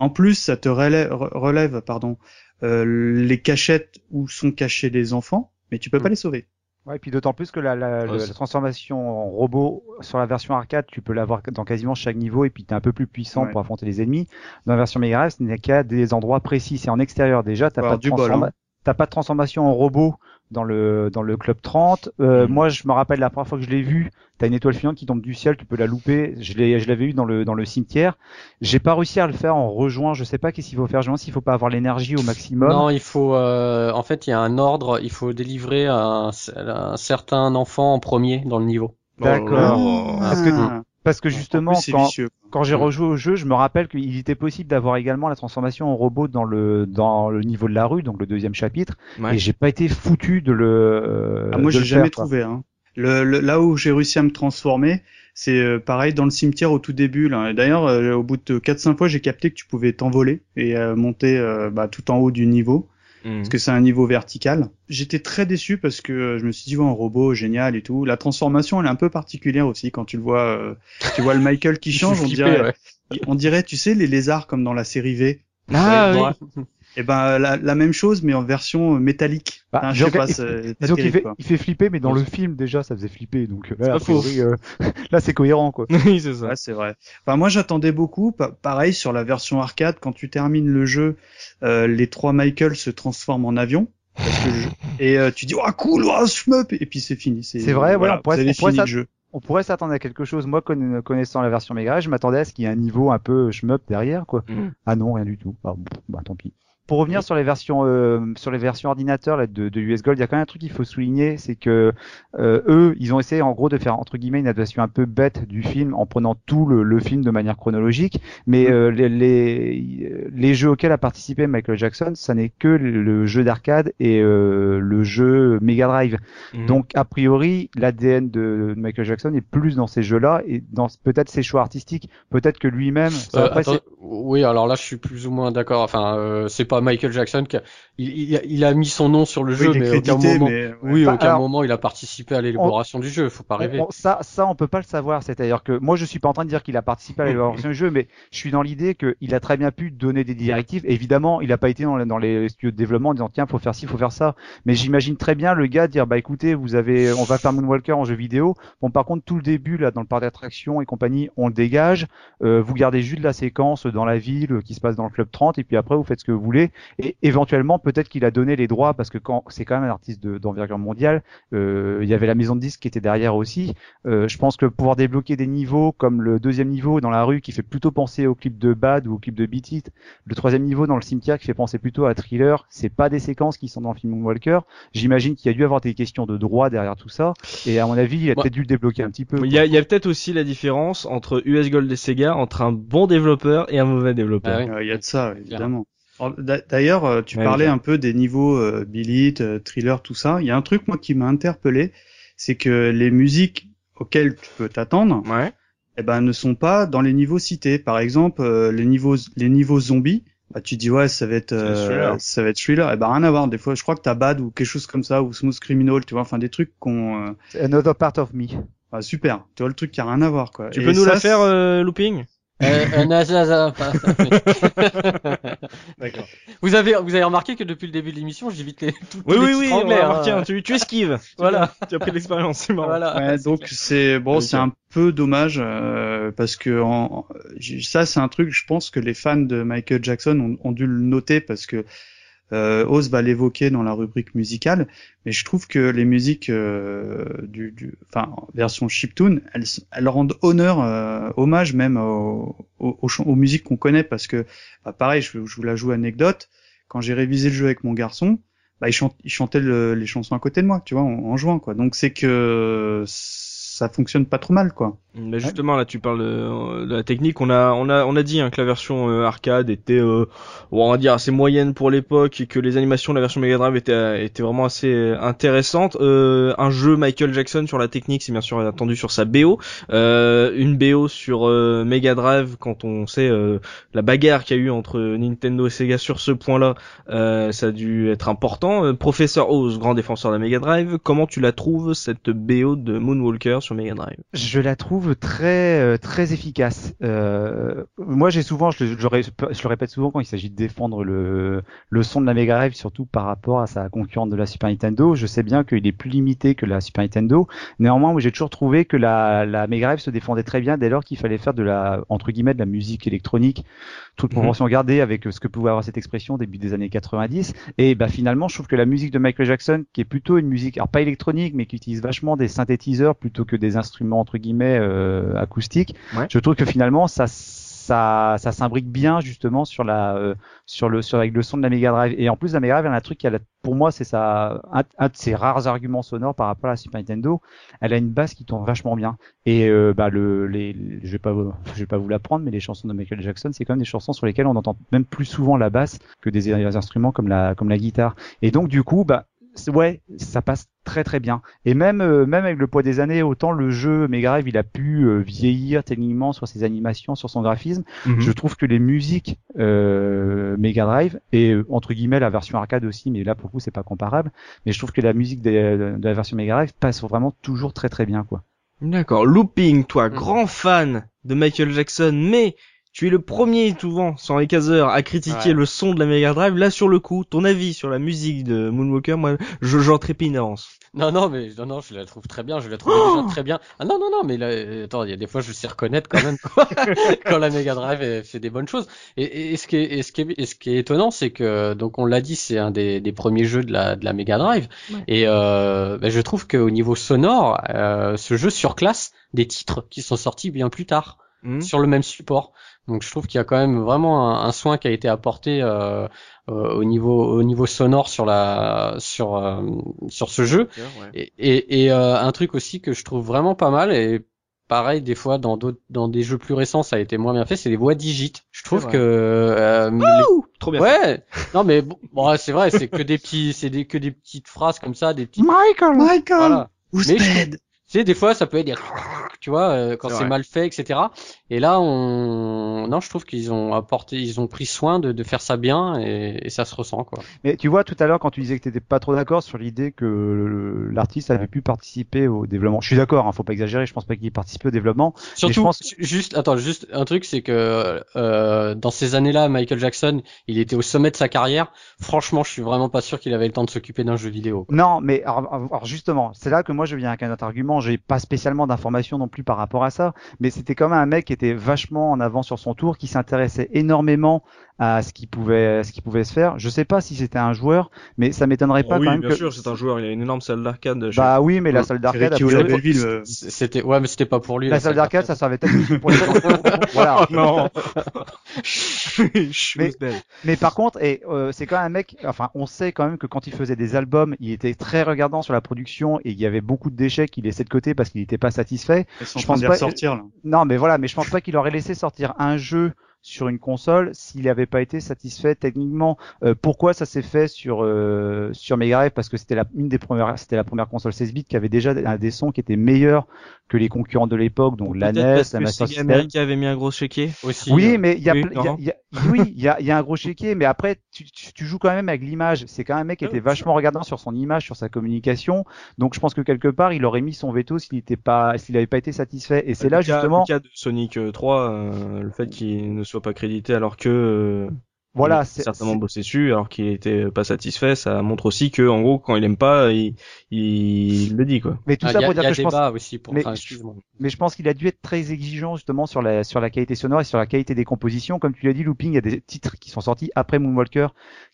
En plus, ça te relève, relève pardon, euh, les cachettes où sont cachés les enfants, mais tu peux pas Mm. les sauver. Ouais, et puis d'autant plus que la, la, Ouais, le- c'est- la transformation en robot sur la version arcade, tu peux l'avoir dans quasiment chaque niveau et puis t'es un peu plus puissant Ouais. pour affronter les ennemis. Dans la version Mega Drive, ce n'est qu'à des endroits précis. C'est en extérieur déjà. T'as Faut pas avoir de du bol, transforma- hein. T'as pas de transformation en robot dans le dans le club 30. Euh, Mhm. Moi, je me rappelle la première fois que je l'ai vu, t'as une étoile filante qui tombe du ciel, tu peux la louper. Je l'ai je l'avais eu dans le dans le cimetière. J'ai pas réussi à le faire en rejoint. Je sais pas qu'est-ce qu'il faut faire. Je me demande s'il faut pas avoir l'énergie au maximum. Non, il faut. euh, en fait, il y a un ordre. Il faut délivrer un, un certain enfant en premier dans le niveau. D'accord. Oh. Parce que Ah. Parce que justement, quand, quand j'ai rejoué au jeu, je me rappelle qu'il était possible d'avoir également la transformation en robot dans le dans le niveau de la rue, donc le deuxième chapitre. Et j'ai pas été foutu de le. Ah, moi, j'ai jamais trouvé. Hein. Le, là où j'ai réussi à me transformer, c'est euh, pareil dans le cimetière au tout début. D'ailleurs, euh, au bout de 4-5 fois, j'ai capté que tu pouvais t'envoler et euh, monter bah, tout en haut du niveau. Mmh. Parce que c'est un niveau vertical. J'étais très déçu parce que je me suis dit, ouais, un robot génial et tout. La transformation, elle est un peu particulière aussi quand tu le vois. tu vois le Michael qui change, on dirait, on dirait, tu sais, les lézards comme dans la série V. Ah oui. Et eh ben la, la, même chose mais en version métallique. Bah, je sais pas, il, il, fait, il, fait, flipper mais dans le film déjà ça faisait flipper donc euh, là, euh, là c'est cohérent quoi. oui c'est ça. Ouais, c'est vrai. Enfin moi j'attendais beaucoup. pareil sur la version arcade quand tu termines le jeu, euh, les trois Michael se transforment en avion. Parce que Et euh, tu dis oh cool, oh, shmup et puis c'est fini. C'est vrai, voilà, on pourrait, on pourrait, jeu. on pourrait s'attendre à quelque chose. Moi connaissant la version Mega, je m'attendais à ce qu'il y ait un niveau un peu shmup derrière quoi. Mm. Ah non rien du tout. Bah, bah tant pis pour revenir sur les versions euh, sur les versions ordinateurs là, de, de, US Gold, il y a quand même un truc qu'il faut souligner, c'est que euh, eux, ils ont essayé en gros de faire entre guillemets une adaptation un peu bête du film en prenant tout le, le film de manière chronologique, mais euh, les, les, les jeux auxquels a participé Michael Jackson, ça n'est que le jeu d'arcade et euh, le jeu Mega Drive. Mhm. Donc a priori, l'ADN de Michael Jackson est plus dans ces jeux-là et dans peut-être ses choix artistiques, peut-être que lui-même. oui, alors là, je suis plus ou moins d'accord. Enfin, c'est pas Michael Jackson qui a, il, il, a mis son nom sur le jeu, mais aucun moment, oui, aucun moment il a participé à l'élaboration du jeu. Faut pas rêver. ça, ça, on peut pas le savoir. C'est-à-dire que moi, je suis pas en train de dire qu'il a participé à l'élaboration du jeu, mais je suis dans l'idée qu'il a très bien pu donner des directives. Évidemment, il a pas été dans, dans les studios de développement en disant tiens, faut faire ci, faut faire ça. Mais j'imagine très bien le gars dire bah écoutez, vous avez, on va faire Moonwalker en jeu vidéo. Bon, par contre, tout le début là, dans le parc d'attractions et compagnie, on le dégage. Euh, vous gardez juste la séquence dans la ville qui se passe dans le club 30 et puis après vous faites ce que vous voulez et éventuellement peut-être qu'il a donné les droits parce que quand c'est quand même un artiste d'envergure mondiale, euh, il y avait la maison de disques qui était derrière aussi. Euh, je pense que pouvoir débloquer des niveaux comme le deuxième niveau dans la rue qui fait plutôt penser au clip de Bad ou au clip de Beat It, le troisième niveau dans le cimetière qui fait penser plutôt à Thriller, c'est pas des séquences qui sont dans le film Walker. J'imagine qu'il y a dû avoir des questions de droit derrière tout ça et à mon avis il a peut-être dû le débloquer un petit peu. Il y a, peut-être aussi la différence entre US Gold et Sega entre un bon développeur et un mauvais développeur. Ah il y a de ça évidemment. D'ailleurs, euh, tu parlais un peu des niveaux euh, Billit, euh, Thriller, tout ça. Il y a un truc moi qui m'a interpellé, c'est que les musiques auxquelles tu peux t'attendre, ouais. eh ben ne sont pas dans les niveaux cités. Par exemple, euh, les niveaux les niveaux zombies, bah tu dis ouais ça va être ça va être thriller. Eh ben rien à voir. Des fois, je crois que t'as Bad ou quelque chose comme ça ou Smooth Criminal, tu vois, enfin des trucs qu'on. Another part of me. Ah, super. Tu vois le truc qui a rien à voir quoi. Tu peux nous la faire looping? Euh, D'accord. Vous avez vous avez remarqué que depuis le début de l'émission, j'évite les tout, Oui oui oui, on a hein. tu, tu esquives. voilà. Tu as pris l'expérience, c'est marrant. Voilà. Ouais, donc c'est bon, c'est un peu dommage euh, parce que en, ça c'est un truc je pense que les fans de Michael Jackson ont, ont dû le noter parce que euh, Oz va l'évoquer dans la rubrique musicale, mais je trouve que les musiques euh, du, du, enfin version chiptune, elles, elles rendent honneur, euh, hommage même aux, aux, aux, musiques qu'on connaît, parce que bah, pareil, je, vous la joue anecdote. Quand j'ai révisé le jeu avec mon garçon, bah, il, il chantait les chansons à côté de moi, tu vois, en, en jouant quoi. Donc c'est que ça fonctionne pas trop mal quoi. Mais justement là tu parles de, la technique, on a on a on a dit hein, que la version euh, arcade était euh, on va dire assez moyenne pour l'époque et que les animations de la version Mega Drive étaient étaient vraiment assez euh, intéressantes. Euh, un jeu Michael Jackson sur la technique, c'est bien sûr attendu sur sa BO, une BO sur Mega Drive quand on sait la bagarre qu'il y a eu entre Nintendo et Sega sur ce point-là, ça a dû être important. Professeur Oz, grand défenseur de la Mega Drive, comment tu la trouves cette BO de Moonwalker sur Mega Drive Je la trouve très euh, très efficace. Euh, moi, j'ai souvent, je, je, le répète souvent quand il s'agit de défendre le le son de la Mega Drive, surtout par rapport à sa concurrente de la Super Nintendo. Je sais bien qu'il est plus limité que la Super Nintendo. Néanmoins, j'ai toujours trouvé que la la Mega Drive se défendait très bien dès lors qu'il fallait faire de la entre guillemets de la musique électronique toute mhm. proportion gardée avec ce que pouvait avoir cette expression début des années 90. Et bah finalement, je trouve que la musique de Michael Jackson, qui est plutôt une musique, alors pas électronique, mais qui utilise vachement des synthétiseurs plutôt que des instruments entre guillemets euh, acoustiques, je trouve que finalement ça ça, ça s'imbrique bien justement sur la, euh, sur le, sur avec le son de la Mega Drive. Et en plus, la Mega Drive, elle a un truc qui a, pour moi, c'est ça, un, un, de ses rares arguments sonores par rapport à la Super Nintendo. Elle a une basse qui tourne vachement bien. Et euh, bah le, les, je vais pas, je vais pas vous l'apprendre, mais les chansons de Michael Jackson, c'est quand même des chansons sur lesquelles on entend même plus souvent la basse que des, des instruments comme la, comme la guitare. Et donc du coup, bah ouais, ça passe très très bien. Et même euh, même avec le poids des années, autant le jeu Mega Drive il a pu euh, vieillir techniquement sur ses animations, sur son graphisme. Mhm. Je trouve que les musiques euh, Mega Drive et euh, entre guillemets la version arcade aussi, mais là pour le coup c'est pas comparable. Mais je trouve que la musique de, de la version Mega Drive passe vraiment toujours très très bien quoi. D'accord. Looping, toi, Mhm. grand fan de Michael Jackson, mais tu es le premier souvent sans les caseurs à critiquer Ouais. le son de la Mega Drive. Là, sur le coup, ton avis sur la musique de Moonwalker, moi, je j'en trépine d'avance. Non, non, mais non, non, je la trouve très bien. Je la trouve Oh déjà très bien. Ah non, non, non, mais là, euh, attends, il y a des fois, je sais reconnaître quand même quand la Mega Drive elle fait des bonnes choses. Et, et, et ce qui est, et ce qui est, et ce qui est étonnant, c'est que donc on l'a dit, c'est un des, des premiers jeux de la de la Mega Drive. Ouais. Et euh, ben, je trouve qu'au niveau sonore, euh, ce jeu surclasse des titres qui sont sortis bien plus tard Hmm sur le même support. Donc je trouve qu'il y a quand même vraiment un, un soin qui a été apporté euh, euh, au niveau au niveau sonore sur la sur euh, sur ce jeu. Et, et, et, euh, un truc aussi que je trouve vraiment pas mal et pareil des fois dans d'autres dans des jeux plus récents ça a été moins bien fait, c'est les voix digites. Je trouve que euh, les- trop bien. ouais non mais bon, c'est vrai c'est que des petits c'est des que des petites phrases comme ça des petits Michael, Michael, voilà Mais je-. Tu sais, des fois, ça peut être des... tu vois, euh, quand C'est mal fait, etc. Et là, on, non, je trouve qu'ils ont apporté, ils ont pris soin de, de faire ça bien et, et ça se ressent, quoi. Mais tu vois tout à l'heure quand tu disais que t'étais pas trop d'accord sur l'idée que l'artiste avait pu participer au développement. Je suis d'accord, hein, faut pas exagérer. Je pense pas qu'il ait participé au développement. Surtout, pense- ju- juste, attends, juste un truc, c'est que euh, dans ces années-là, Michael Jackson, il était au sommet de sa carrière. Franchement, je suis vraiment pas sûr qu'il avait le temps de s'occuper d'un jeu vidéo. Non, mais alors, alors, justement, c'est là que moi je viens avec un autre argument. J'ai pas spécialement d'informations non plus par rapport à ça, mais c'était quand même un mec qui était vachement en avant sur son tour, qui s'intéressait énormément à ce qui pouvait, ce qui pouvait se faire. Je sais pas si c'était un joueur, mais ça m'étonnerait pas Oh oui, quand même bien que. sûr, c'est un joueur, il a une énorme salle d'arcade. chez- Bah oui, mais la salle d'arcade, euh, C'était, ouais, mais c'était pas pour lui. la salle d'arcade, ça servait peut-être pour les Voilà. non. Mais- Mais par contre, et euh, c'est quand même un mec. Enfin, on sait quand même que quand il faisait des albums, il était très regardant sur la production et il y avait beaucoup de déchets qu'il laissait de côté parce qu'il n'était pas satisfait. Ils sont en Je train pense pas- ressortir, là. Non, mais voilà, mais je pense pas qu'il aurait laissé sortir un jeu sur une console s'il n'avait pas été satisfait techniquement. Euh, pourquoi ça s'est fait sur euh, sur Mega Drive? Parce que c'était la une des premières, c'était la première console 16 bits qui avait déjà un des sons qui étaient meilleurs que les concurrents de l'époque, donc la NES, parce la Master System. America avait mis un gros chéquier. aussi. Oui, euh, mais il y a, oui, il y a- Laurent il y a- oui, il y a, y a un gros chéquier, mais après tu, tu, tu joues quand même avec l'image. C'est quand même un mec qui Ah était vachement regardant sur son image, sur sa communication. Donc je pense que quelque part il aurait mis son veto s'il n'était pas, s'il n'avait pas été satisfait. Et c'est là justement, le cas de Sonic euh, 3, euh, le fait qu'il ne soit pas crédité alors que euh, voilà, il a c'est certainement bossé dessus alors qu'il était pas satisfait, ça montre aussi que en gros quand il aime pas, il, il le dit quoi. mais tout Ah, ça a, pour dire que je pense aussi pour. mais enfin, je- excuse-moi. mais je pense qu'il a dû être très exigeant justement sur la sur la qualité sonore et sur la qualité des compositions. Comme tu l'as dit, Looping, il y a des titres qui sont sortis après Moonwalker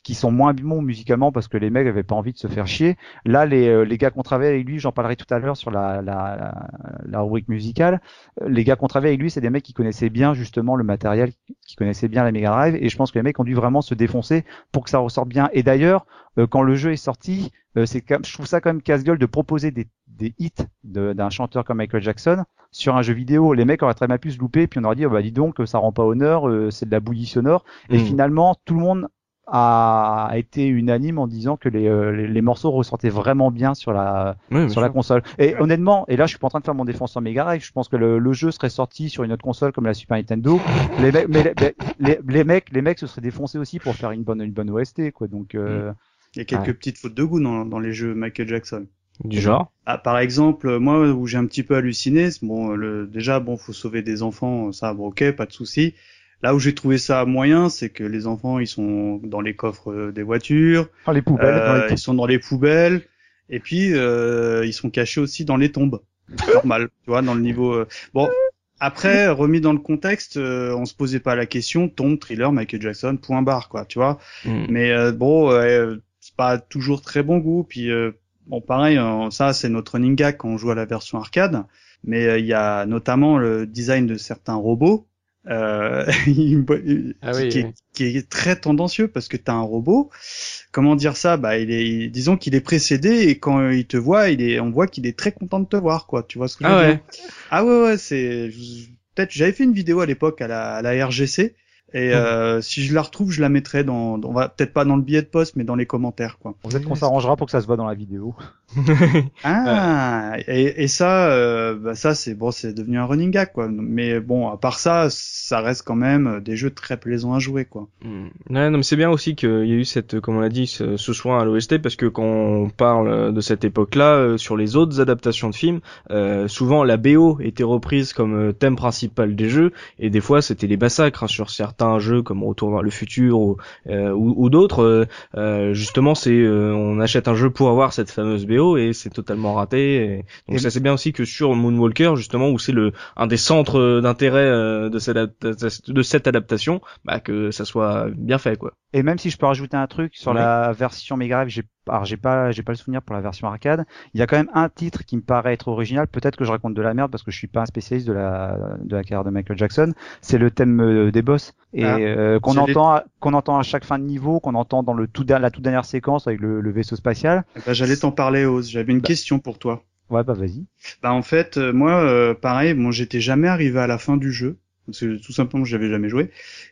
qui sont moins bons musicalement parce que les mecs avaient pas envie de se faire chier. Là, les euh, les gars qu'on travaille avec lui, j'en parlerai tout à l'heure sur la la, la la rubrique musicale. Euh, Les gars qu'on travaille avec lui, c'est des mecs qui connaissaient bien justement le matériel, qui connaissaient bien la Mega Drive et je pense que les mecs ont dû vraiment se défoncer pour que ça ressorte bien. Et d'ailleurs, euh, quand le jeu est sorti, euh, c'est je trouve ça quand même casse-gueule de proposer des, des hits de- d'un chanteur comme Michael Jackson sur un jeu vidéo. Les mecs auraient très bien pu se louper, puis on aurait dit, oh, bah dis donc, ça rend pas honneur, euh, c'est de la bouillie sonore. Et Mm. finalement, tout le monde a a été unanime en disant que les, euh, les, les morceaux ressortaient vraiment bien sur la sur la console. Et honnêtement, et là je suis pas en train de faire mon défenseur Mega Drive, je pense que le, le jeu serait sorti sur une autre console comme la Super Nintendo. Les mecs, mais les, les, les mecs, les mecs se seraient défoncés aussi pour faire une bonne une bonne OST quoi. Donc euh, Il y a quelques Ouais. petites fautes de goût dans, dans les jeux Michael Jackson. Du genre. Ah, par exemple, moi où j'ai un petit peu halluciné, bon, le, déjà bon, faut sauver des enfants, ça, bon, ok, pas de souci. Là où j'ai trouvé ça moyen, c'est que les enfants, ils sont dans les coffres euh, des voitures, dans les poubelles, dans euh, les ils sont dans les poubelles, et puis euh, ils sont cachés aussi dans les tombes. Normal, tu vois, dans le niveau. euh, Bon, après remis dans le contexte, euh, on se posait pas la question, tombe, thriller, Michael Jackson, point barre, quoi, tu vois. Mm. Mais euh, bon, euh, pas toujours très bon goût. Puis euh, bon, pareil, euh, ça c'est notre running gag quand on joue à la version arcade. Mais euh, il y a notamment le design de certains robots euh, ah qui, Est, qui, est, très tendancieux parce que t'as un robot. Comment dire ça? Bah, il est, disons qu'il est précédé et quand il te voit, il est, on voit qu'il est très content de te voir, quoi. Tu vois ce que je ah veux ouais. dire? Ah ouais, ouais, c'est peut-être. J'avais fait une vidéo à l'époque à la, à la RGC et euh, si je la retrouve, je la mettrai dans, on va peut-être pas dans le billet de poste, mais dans les commentaires, quoi. Peut-être qu'on s'arrangera pour que ça se voit dans la vidéo. ah, et, et, ça, euh, bah ça c'est bon, c'est devenu un running gag, quoi. Mais bon, à part ça, ça reste quand même des jeux très plaisants à jouer, quoi. Mm. Ouais, non, mais c'est bien aussi qu'il y a eu cette, comme on l'a dit, ce, ce soin à l'OST, parce que quand on parle de cette époque-là, euh, sur les autres adaptations de films, euh, souvent la BO était reprise comme euh, thème principal des jeux, et des fois c'était les massacres hein, sur certains un jeu comme Retour vers le futur ou, euh, ou, d'autres, euh, euh, justement, c'est on achète un jeu pour avoir cette fameuse BO et c'est totalement raté. donc ça c'est bien aussi que sur Moonwalker, justement, où c'est le un des centres d'intérêt de cette de cette adaptation, bah, que ça soit bien fait quoi. Et même si je peux rajouter un truc sur la version Mega j'ai alors j'ai pas j'ai pas le souvenir pour la version arcade, il y a quand même un titre qui me paraît être original, peut-être que je raconte de la merde parce que je suis pas un spécialiste de la de la carrière de Michael Jackson, c'est le thème euh, des boss et ah, euh, qu'on entend qu'on entend à chaque fin de niveau, qu'on entend dans le tout la toute dernière séquence avec le, le vaisseau spatial. Ben, j'allais t'en parler Oz, j'avais une bah. question pour toi. Ouais, bah vas-y. Bah en fait, euh, moi pareil, bon j'étais jamais arrivé à la fin du jeu tout simplement j'avais jamais joué.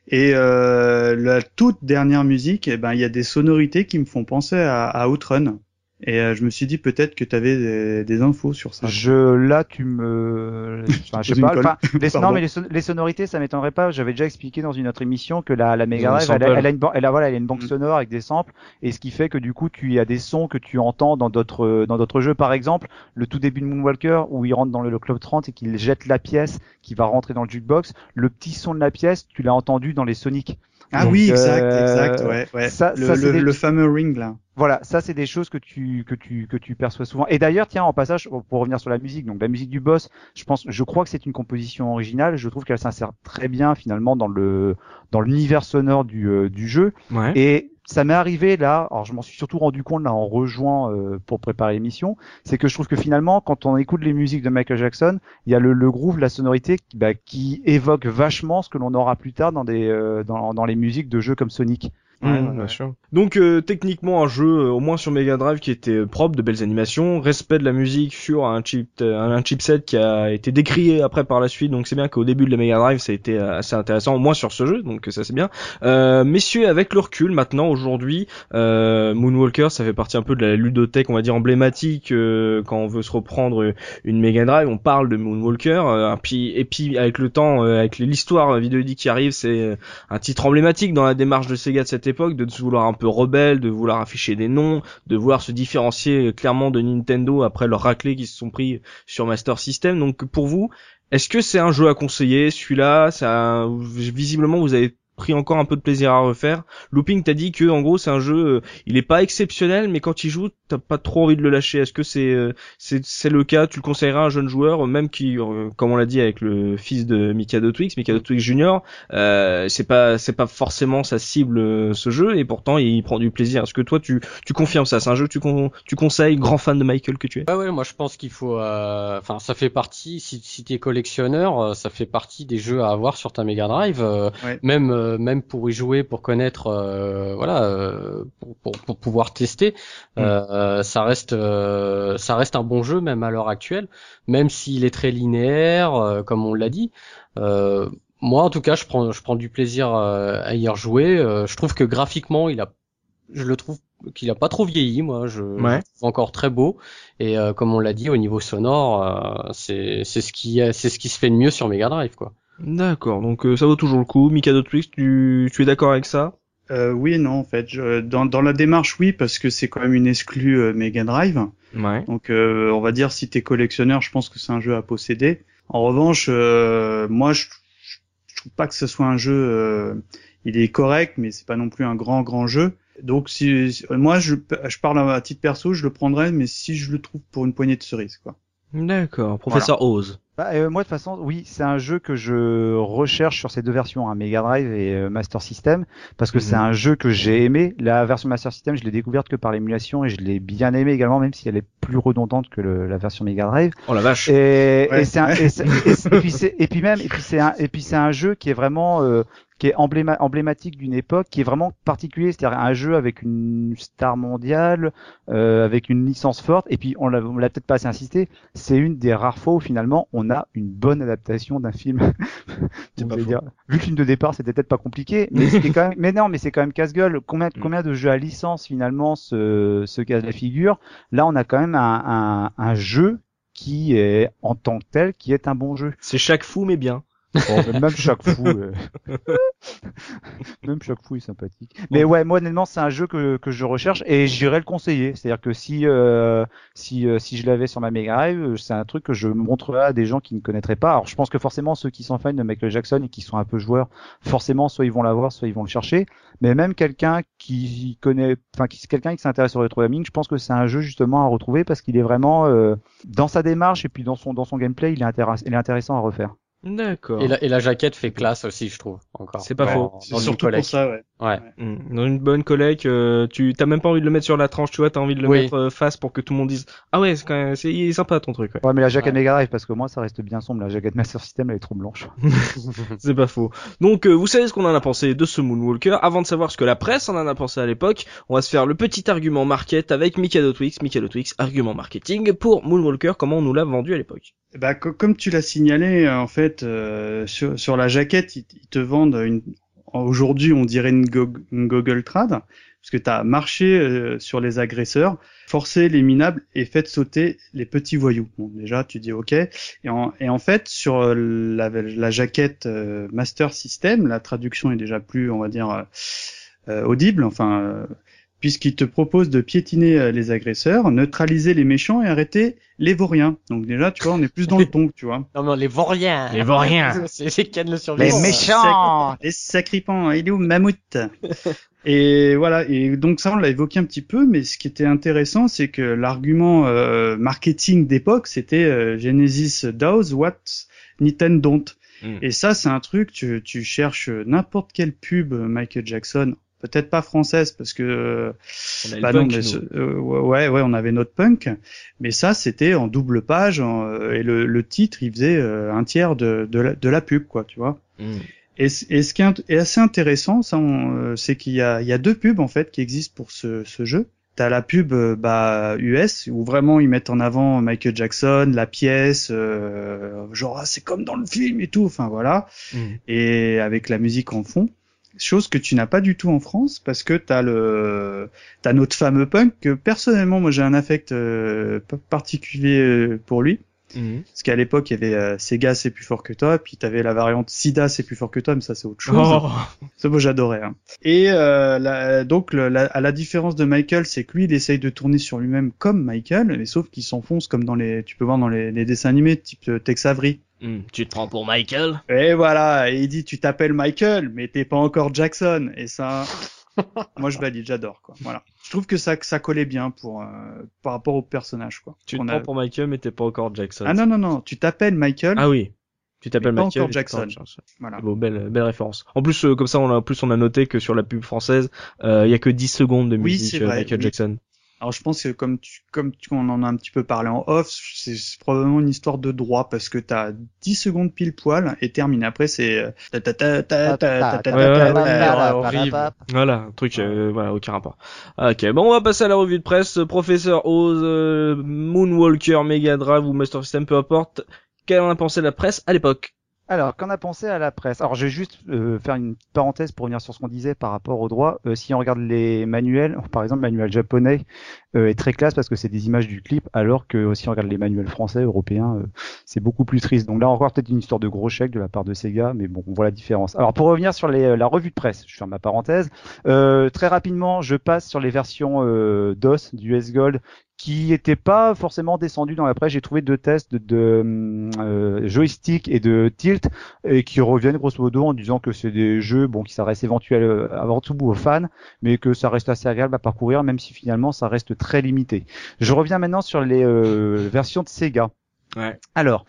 Et euh, la toute dernière musique, eh ben il y a des sonorités qui me font penser à Outrun. Et euh, je me suis dit peut-être que tu avais des, des, infos sur ça. Je là tu me enfin, je sais pas enfin, les, non mais les, sonorités ça m'étonnerait pas, j'avais déjà expliqué dans une autre émission que la la Mega Drive elle, elle, a une elle a voilà, elle a une banque mm. sonore avec des samples et ce qui fait que du coup tu y a des sons que tu entends dans d'autres dans d'autres jeux par exemple, le tout début de Moonwalker où il rentre dans le, club 30 et qu'il jette la pièce qui va rentrer dans le jukebox, le petit son de la pièce, tu l'as entendu dans les Sonic. Ah oui, exact, exact, ouais, ouais. Ça, le, le, le, fameux ring là. Voilà, ça c'est des choses que tu que tu que tu perçois souvent. Et d'ailleurs, tiens, en passage, pour revenir sur la musique, donc la musique du boss, je pense, je crois que c'est une composition originale. Je trouve qu'elle s'insère très bien finalement dans le dans l'univers sonore du euh, du jeu. Ouais. Et ça m'est arrivé là, alors je m'en suis surtout rendu compte là en rejoint euh, pour préparer l'émission, c'est que je trouve que finalement quand on écoute les musiques de Michael Jackson, il y a le, le groove, la sonorité qui, bah, qui évoque vachement ce que l'on aura plus tard dans des euh, dans, dans les musiques de jeux comme Sonic. Ouais, bien sûr. Donc euh, techniquement un jeu euh, au moins sur Mega Drive qui était propre, de belles animations, respect de la musique sur un chip euh, un chipset qui a été décrié après par la suite. Donc c'est bien qu'au début de la Mega Drive ça a été assez intéressant au moins sur ce jeu. Donc ça c'est bien. messieurs avec le recul maintenant aujourd'hui Moonwalker ça fait partie un peu de la ludothèque on va dire emblématique quand on veut se reprendre une Mega Drive. On parle de Moonwalker puis et puis avec le temps avec l'histoire vidéoludique qui arrive c'est un titre emblématique dans la démarche de Sega de cette époque de vouloir un peu rebelle, de vouloir afficher des noms, de vouloir se différencier clairement de Nintendo après leur raclée qui se sont pris sur Master System. Donc pour vous, est-ce que c'est un jeu à conseiller celui-là? Ça, visiblement vous avez pris encore un peu de plaisir à refaire. Looping t'a dit que en gros c'est un jeu, euh, il est pas exceptionnel, mais quand il joue, t'as pas trop envie de le lâcher. Est-ce que c'est euh, c'est c'est le cas? Tu le conseillerais à un jeune joueur, même qui, euh, comme on l'a dit avec le fils de Mikado Twix, Mikado Twix Junior, c'est pas c'est pas forcément sa cible ce jeu, et pourtant il prend du plaisir. Est-ce que toi tu tu confirmes ça? C'est un jeu que tu tu conseilles, grand fan de Michael que tu es? Ah ouais, moi je pense qu'il faut, enfin ça fait partie. Si si t'es collectionneur, ça fait partie des jeux à avoir sur ta Mega Drive, même euh, même pour y jouer, pour connaître, euh, voilà, euh, pour, pour, pouvoir tester, mm. ça reste, ça reste un bon jeu même à l'heure actuelle, même s'il est très linéaire, comme on l'a dit. moi, en tout cas, je prends, je prends du plaisir à y rejouer. je trouve que graphiquement, il a, je le trouve qu'il a pas trop vieilli, moi, je, ouais. encore très beau. Et comme on l'a dit, au niveau sonore, c'est c'est ce qui c'est ce qui se fait de mieux sur Mega Drive, quoi. D'accord, donc euh, ça vaut toujours le coup. Mikado Twix, tu, tu es d'accord avec ça? Euh, Oui et non, en fait. Je, dans, dans la démarche, oui, parce que c'est quand même une exclue euh, Mega Drive. Ouais. Donc, euh, on va dire, si t'es collectionneur, je pense que c'est un jeu à posséder. En revanche, euh, moi, je, je, trouve pas que ce soit un jeu... il est correct, mais c'est pas non plus un grand, grand jeu. Donc, si, moi, je, je parle à titre perso, je le prendrais, mais si je le trouve pour une poignée de cerises, quoi. D'accord, professeur Oz. Bah, euh, moi de toute façon, oui, c'est un jeu que je recherche sur ces deux versions, hein, Mega Drive et euh, Master System, parce que c'est Mhm. un jeu que j'ai aimé. La version Master System, je l'ai découverte que par l'émulation et je l'ai bien aimé également, même si elle est plus redondante que le- la version Mega Drive. Oh la vache. Et, Ouais. et c'est un- et c'est- et c'est- et puis c'est- et puis même et puis c'est un et puis c'est un jeu qui est vraiment euh, qui est embléma- emblématique d'une époque, qui est vraiment particulier, c'est-à-dire un jeu avec une star mondiale, euh, avec une licence forte, et puis on l'a on l'a peut-être pas assez insisté, c'est une des rares fois où finalement on a une bonne adaptation d'un film. Pas dire, vu le film de départ c'était peut-être pas compliqué, mais c'était quand même, mais non, mais c'est quand même casse-gueule. Combien, Mm. combien de jeux à licence finalement se, se cassent la figure? Là, on a quand même un, un, un jeu qui est en tant que tel, qui est un bon jeu. C'est chaque fou mais bien. Bon, même chaque fou, euh, même chaque fou est sympathique. Mais ouais, moi honnêtement, c'est un jeu que, que je recherche et j'irai le conseiller. C'est-à-dire que si euh, si euh, si je l'avais sur ma Mega Drive, euh, c'est un truc que je montrerai à des gens qui ne connaîtraient pas. Alors je pense que forcément ceux qui sont fans de Michael Jackson et qui sont un peu joueurs, forcément soit ils vont l'avoir, soit ils vont le chercher. Mais même quelqu'un qui connaît, enfin qui quelqu'un qui s'intéresse au rétro gaming, je pense que c'est un jeu justement à retrouver parce qu'il est vraiment euh, dans sa démarche et puis dans son dans son gameplay, il est intéressant, il est intéressant à refaire. D'accord. Et la, et la jaquette fait classe aussi, je trouve. Encore. C'est pas faux. C'est dans surtout pour ça, ouais. Ouais. Mm. Dans une bonne collègue, euh, tu t'as même pas envie de le mettre sur la tranche, tu vois, t'as envie de le Oui. mettre euh, face pour que tout le monde dise ah ouais, c'est quand même, c'est il est sympa ton truc. Ouais. Ouais, mais la jaquette Ouais. Mega Drive, parce que moi, ça reste bien sombre. La jaquette Master System, elle est trop blanche. C'est pas faux. Donc euh, vous savez ce qu'on en a pensé de ce Moonwalker. Avant de savoir ce que la presse en en a pensé à l'époque, on va se faire le petit argument market avec Mikado Twix. Mikado Twix, argument marketing pour Moonwalker, comment on nous l'a vendu à l'époque. Bah, co- comme tu l'as signalé, euh, en fait, euh, sur, sur la jaquette, ils, ils te vendent une. Aujourd'hui, on dirait une, go- une Google Trad, parce que tu as marché euh, sur les agresseurs, forcé les minables et fait sauter les petits voyous. Bon, déjà, tu dis OK. Et en, et en fait, sur euh, la, la jaquette euh, Master System, la traduction est déjà plus, on va dire, euh, euh, audible. Enfin. Puisqu'il te propose de piétiner euh, les agresseurs, neutraliser les méchants et arrêter les vauriens. Donc déjà, tu vois, on est plus dans le ton, tu vois. Non, non, les Vauriens. Les Vauriens. C'est le Les survivant. méchants Les sacripants, il est où Mammouth Et voilà, et donc ça on l'a évoqué un petit peu, mais ce qui était intéressant, c'est que l'argument euh, marketing d'époque, c'était euh, Genesis does what Nintendo don't. Mm. Et ça, c'est un truc, tu, tu cherches n'importe quelle pub euh, Michael Jackson, peut-être pas française parce que On bah punk, non, mais nous. ce- euh, ouais, ouais, on avait notre punk, mais ça c'était en double page en- euh, et le, le titre il faisait euh, un tiers de, de, la, de la pub, quoi, tu vois. Mm. Et, et ce qui est assez intéressant, ça, euh, c'est qu'il y a, il y a deux pubs en fait qui existent pour ce, ce jeu. T'as la pub bah, US où vraiment ils mettent en avant Michael Jackson, la pièce, euh, genre ah, c'est comme dans le film et tout, enfin voilà Mm. et avec la musique en fond. Chose que tu n'as pas du tout en France parce que t'as le t'as notre fameux punk que personnellement moi j'ai un affect euh, particulier euh, pour lui Mm. parce qu'à l'époque il y avait euh, Sega c'est plus fort que toi puis t'avais la variante Sida c'est plus fort que toi mais ça c'est autre chose. Oh. Ça moi j'adorais. Hein. Et euh, la- donc la, à la différence de Michael c'est que lui il essaye de tourner sur lui-même comme Michael mais sauf qu'il s'enfonce comme dans les tu peux voir dans les, les dessins animés type euh, Tex Avery. Mm. Tu te prends pour Michael? Et voilà, et il dit tu t'appelles Michael, mais t'es pas encore Jackson. Et ça, moi je valide, j'adore quoi. Voilà. Je trouve que ça que ça collait bien pour euh, par rapport au personnage quoi. Tu te Qu'on prends a- pour Michael mais t'es pas encore Jackson. Ah non non non, tu t'appelles Michael. Ah oui. Tu t'appelles Michael. encore Jackson. pas encore Jackson. Voilà. Bon, belle, belle référence. En plus, euh, comme ça, on a, en plus, on a noté que sur la pub française, euh, il y a que 10 secondes de Oui, musique c'est euh, vrai, Michael oui. Jackson. Alors je pense que comme tu comme tu, on en a un petit peu parlé en off, c'est probablement une histoire de droit parce que t'as 10 secondes pile poil et terminé. Après c'est euh. Voilà, un truc, euh, voilà, aucun rapport. Ok, bon, on va passer à la revue de presse. Professeur Oz, euh, Moonwalker, Mega Drive ou Master System, peu importe. Qu'en a pensé la presse à l'époque Alors, qu'en a pensé à la presse? Alors, je vais juste euh, faire une parenthèse pour revenir sur ce qu'on disait par rapport au droit. Euh, si on regarde les manuels, par exemple, le manuel japonais euh, est très classe parce que c'est des images du clip, alors que si on regarde les manuels français, européens, euh, c'est beaucoup plus triste. Donc là encore, peut-être une histoire de gros chèque de la part de Sega, mais bon, on voit la différence. Alors, pour revenir sur la revue de presse, je ferme ma parenthèse. Euh, très rapidement, je passe sur les versions euh, DOS du S Gold qui n'étaient pas forcément descendues dans la presse. J'ai trouvé deux tests de, de euh, joystick et de tilt et qui reviennent grosso modo en disant que c'est des jeux bon qui s'adressent éventuellement avant tout aux fans, mais que ça reste assez agréable à parcourir, même si finalement ça reste très limité. Je reviens maintenant sur les euh, versions de Sega. Ouais. Alors,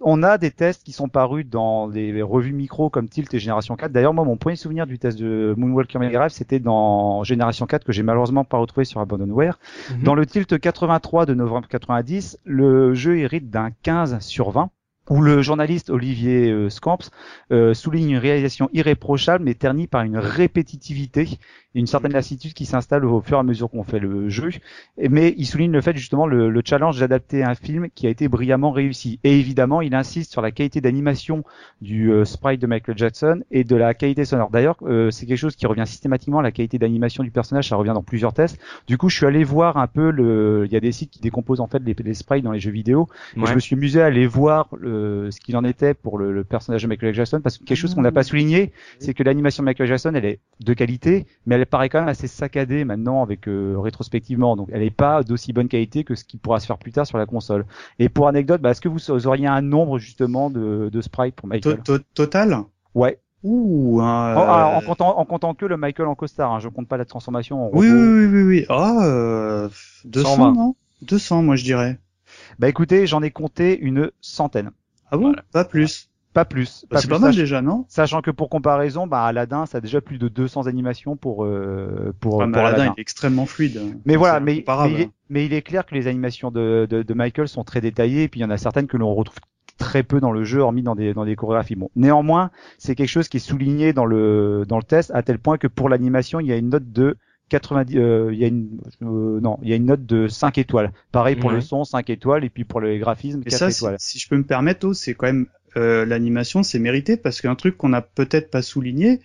on a des tests qui sont parus dans des revues micro comme Tilt et Génération 4. D'ailleurs, moi, mon premier souvenir du test de Moonwalker Mega c'était dans Génération 4 que j'ai malheureusement pas retrouvé sur Abandonware. Mhm. Dans le Tilt 83 de novembre 90, le jeu hérite d'un 15 sur 20 où le journaliste Olivier euh, Scamps euh, souligne une réalisation irréprochable mais ternie par une répétitivité une certaine lassitude qui s'installe au fur et à mesure qu'on fait le jeu. Mais il souligne le fait justement le, le challenge d'adapter un film qui a été brillamment réussi. Et évidemment, il insiste sur la qualité d'animation du euh, sprite de Michael Jackson et de la qualité sonore. D'ailleurs, euh, c'est quelque chose qui revient systématiquement, la qualité d'animation du personnage, ça revient dans plusieurs tests. Du coup, je suis allé voir un peu le, il y a des sites qui décomposent en fait les, les sprites dans les jeux vidéo. Et je me suis amusé à aller voir le- ce qu'il en était pour le, le personnage de Michael Jackson parce que quelque chose qu'on n'a pas souligné, c'est que l'animation de Michael Jackson, elle est de qualité, mais elle paraît quand même assez saccadée maintenant avec euh, rétrospectivement. Donc, elle n'est pas d'aussi bonne qualité que ce qui pourra se faire plus tard sur la console. Et pour anecdote, bah, est-ce que vous auriez un nombre justement de, de sprites pour Michael to- Total? Ouais. Ouh, hein, En, alors, euh, en, comptant, en comptant que le Michael en costard, hein, je compte pas la transformation. En Oui, robot. oui, oui, oui, oui. Ah, euh, 200, 120. non? 200, moi, je dirais. Bah écoutez, j'en ai compté une centaine, Ah bon? Pas plus. Pas plus. Bah, c'est plus, pas mal sach- déjà, non Sachant que pour comparaison, bah Aladdin, ça a déjà plus de 200 animations pour euh, pour, mais pour Aladdin, Aladdin. il est extrêmement fluide. Mais voilà, mais, il est, mais il est clair que les animations de, de, de Michael sont très détaillées, et puis il y en a certaines que l'on retrouve très peu dans le jeu, hormis dans des, dans des chorégraphies. Bon, néanmoins, c'est quelque chose qui est souligné dans le, dans le test, à tel point que pour l'animation, il y a une note de 90, euh, il y a une, euh, non, il y a une note de 5 étoiles. Pareil pour Ouais. le son, 5 étoiles, et puis pour le graphisme, Et 4 ça, si, étoiles. si je peux me permettre, oh, c'est quand même euh, l'animation, c'est mérité parce qu'un truc qu'on n'a peut-être pas souligné,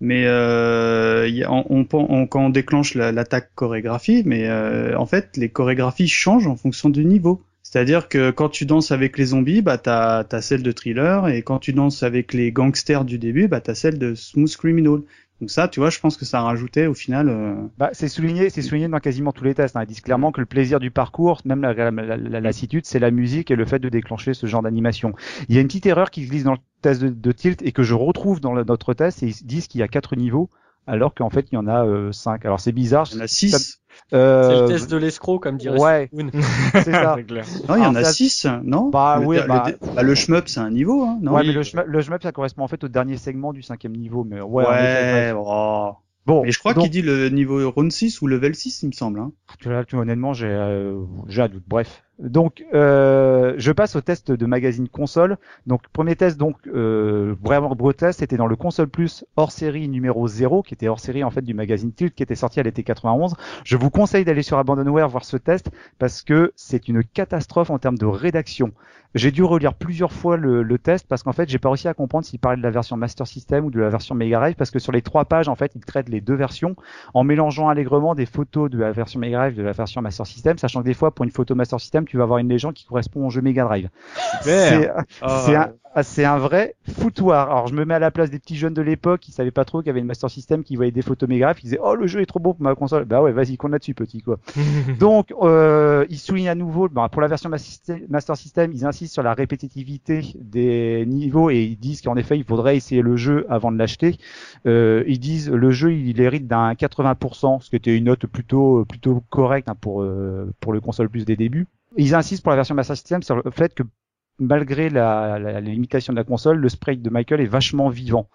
mais euh, on, quand on déclenche la- l'attaque chorégraphie, mais euh, en fait, les chorégraphies changent en fonction du niveau. C'est-à-dire que quand tu danses avec les zombies, bah t'as as celle de thriller, et quand tu danses avec les gangsters du début, bah t'as celle de smooth criminal. Donc ça, tu vois, je pense que ça rajoutait au final. euh, Bah, c'est souligné, c'est souligné dans quasiment tous les tests. Hein. Ils disent clairement que le plaisir du parcours, même la, la, la- la lassitude, c'est la musique et le fait de déclencher ce genre d'animation. Il y a une petite erreur qui se glisse dans le test de, Tilt et que je retrouve dans notre test. Et ils disent qu'il y a quatre niveaux, alors qu'en fait il y en a euh, cinq. Alors c'est bizarre. il y en a six. Euh, C'est le test de l'escroc, comme dirait ouais. C'est ça. Clair. Non, il y en a ça- six, non Bah le, oui, le- bah- bah, le shmup, c'est un niveau, hein, non ouais, Oui. mais le shmup, le shmup, ça correspond en fait au dernier segment du cinquième niveau. Mais ouais. Ouais, oh. Bon. Mais je crois donc- qu'il dit le niveau round 6 ou level 6, il me semble. Hein. Tu vois, tu- honnêtement, j'ai euh, j'ai un doute. Bref. Donc, euh, je passe au test de magazine console. Donc, premier test, donc euh, vraiment gros test, c'était dans le console plus hors série numéro 0, qui était hors série en fait du magazine Tilt, qui était sorti à l'été 91. Je vous conseille d'aller sur Abandonware voir ce test parce que c'est une catastrophe en termes de rédaction. J'ai dû relire plusieurs fois le, le test parce qu'en fait, j'ai pas réussi à comprendre s'il parlait de la version Master System ou de la version Mega Drive parce que sur les trois pages, en fait, il traite les deux versions en mélangeant allègrement des photos de la version Mega Drive de la version Master System, sachant que des fois, pour une photo Master System, tu vas avoir une légende qui correspond au jeu Mega Drive. C'est un, ah, c'est un vrai foutoir. Alors je me mets à la place des petits jeunes de l'époque qui savaient pas trop qu'il y avait une Master System, qui voyaient des Drive, qui disaient oh le jeu est trop beau pour ma console. Bah ouais, vas-y, qu'on là-dessus petit quoi. Donc, euh, ils soulignent à nouveau, bah, pour la version Master Master System, ils insistent sur la répétitivité des niveaux et ils disent qu'en effet, il faudrait essayer le jeu avant de l'acheter. Euh, ils disent le jeu, il hérite d'un 80%, ce qui était une note plutôt plutôt correcte hein, pour euh, pour le console plus des débuts. Ils insistent pour la version Master System sur le fait que malgré la, la, les limitations de la console, le sprite de Michael est vachement vivant.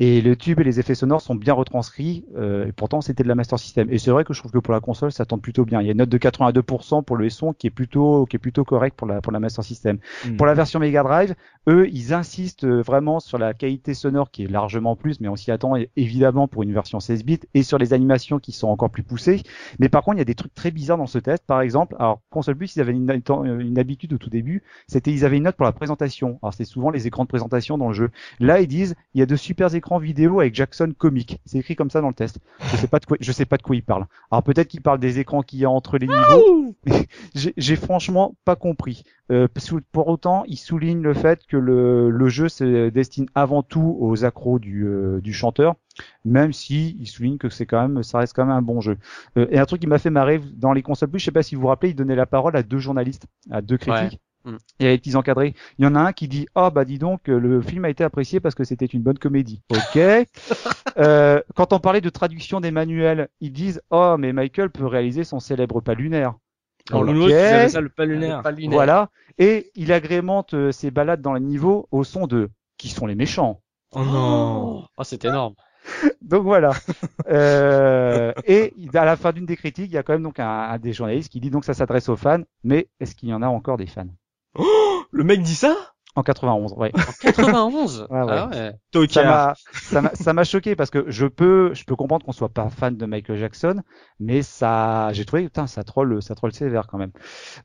Et le tube et les effets sonores sont bien retranscrits, euh, et pourtant c'était de la Master System. Et c'est vrai que je trouve que pour la console, ça tente plutôt bien. Il y a une note de 82% pour le son qui est plutôt qui est plutôt correct pour la pour la Master System. Mm. Pour la version Mega Drive, eux, ils insistent euh, vraiment sur la qualité sonore qui est largement plus, mais on s'y attend évidemment pour une version 16 bits, et sur les animations qui sont encore plus poussées. Mais par contre, il y a des trucs très bizarres dans ce test. Par exemple, alors console plus, ils avaient une, une habitude au tout début, c'était ils avaient une note pour la présentation. Alors c'est souvent les écrans de présentation dans le jeu. Là, ils disent il y a de super écrans vidéo avec Jackson comique. C'est écrit comme ça dans le test. Je sais pas de quoi, je sais pas de quoi ils parlent. Alors peut-être qu'ils parlent des écrans qu'il y a entre les niveaux. mais j'ai franchement pas compris. Euh, pour autant, ils soulignent le fait que le, le jeu se destine avant tout aux accros du, euh, du chanteur, même si ils soulignent que c'est quand même, ça reste quand même un bon jeu. Euh, et un truc qui m'a fait marrer dans les consoles plus, je sais pas si vous vous rappelez, ils donnaient la parole à deux journalistes, à deux critiques. Mm. Il y avait les petits encadrés. Il y en a un qui dit ah bah dis donc euh, le film a été apprécié parce que c'était une bonne comédie. Ok. euh, quand on parlait de traduction des manuels, ils disent oh mais Michael peut réaliser son célèbre pas lunaire. Dans ça le. Voilà. Et il agrémente euh, ses balades dans les niveaux au son de qui sont les méchants. Oh non. Oh, c'est énorme. Donc voilà. euh, et à la fin d'une des critiques, il y a quand même donc un, un des journalistes qui dit donc ça s'adresse aux fans, mais est-ce qu'il y en a encore des fans? Le mec dit ça? En 91, ouais. 91. Ouais, ouais. Ah ouais. Ça Tocard. m'a, ça m'a, ça m'a choqué parce que je peux, je peux comprendre qu'on soit pas fan de Michael Jackson, mais ça, j'ai trouvé, putain, ça troll, ça troll sévère quand même.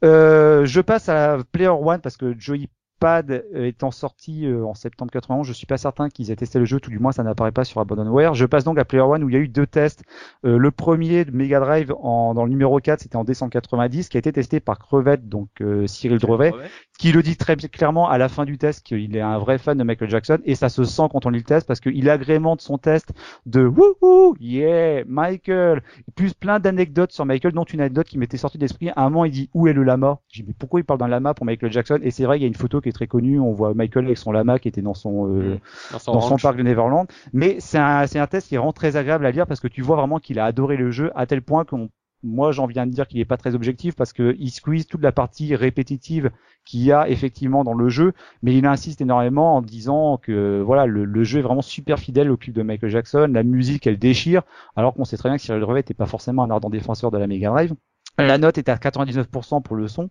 Euh, je passe à Player One parce que Joey Pad étant sorti euh, en septembre 91, je suis pas certain qu'ils aient testé le jeu, tout du moins ça n'apparaît pas sur Abandonware. Je passe donc à Player One où il y a eu deux tests. Euh, le premier de Mega Drive en, dans le numéro 4, c'était en décembre 90, qui a été testé par Crevette, donc euh, Cyril Drevet qui le dit très clairement à la fin du test qu'il est un vrai fan de Michael Jackson et ça se sent quand on lit le test parce qu'il agrémente son test de wouhou yeah Michael. Plus plein d'anecdotes sur Michael dont une anecdote qui m'était sortie d'esprit. À un moment il dit où est le lama? J'ai dit mais pourquoi il parle d'un lama pour Michael Jackson? Et c'est vrai il y a une photo qui est très connue. On voit Michael avec son lama qui était dans son euh, Dans son dans son parc de Neverland. Mais c'est un, c'est un test qui vraiment très agréable à lire parce que tu vois vraiment qu'il a adoré le jeu à tel point qu'on moi, j'en viens de dire qu'il est pas très objectif parce que il squeeze toute la partie répétitive qu'il y a effectivement dans le jeu, mais il insiste énormément en disant que voilà, le, jeu est vraiment super fidèle au clip de Michael Jackson, la musique elle déchire, alors qu'on sait très bien que Cyril Drevet n'était pas forcément un ardent défenseur de la Mega Drive. La note est à 99% pour le son.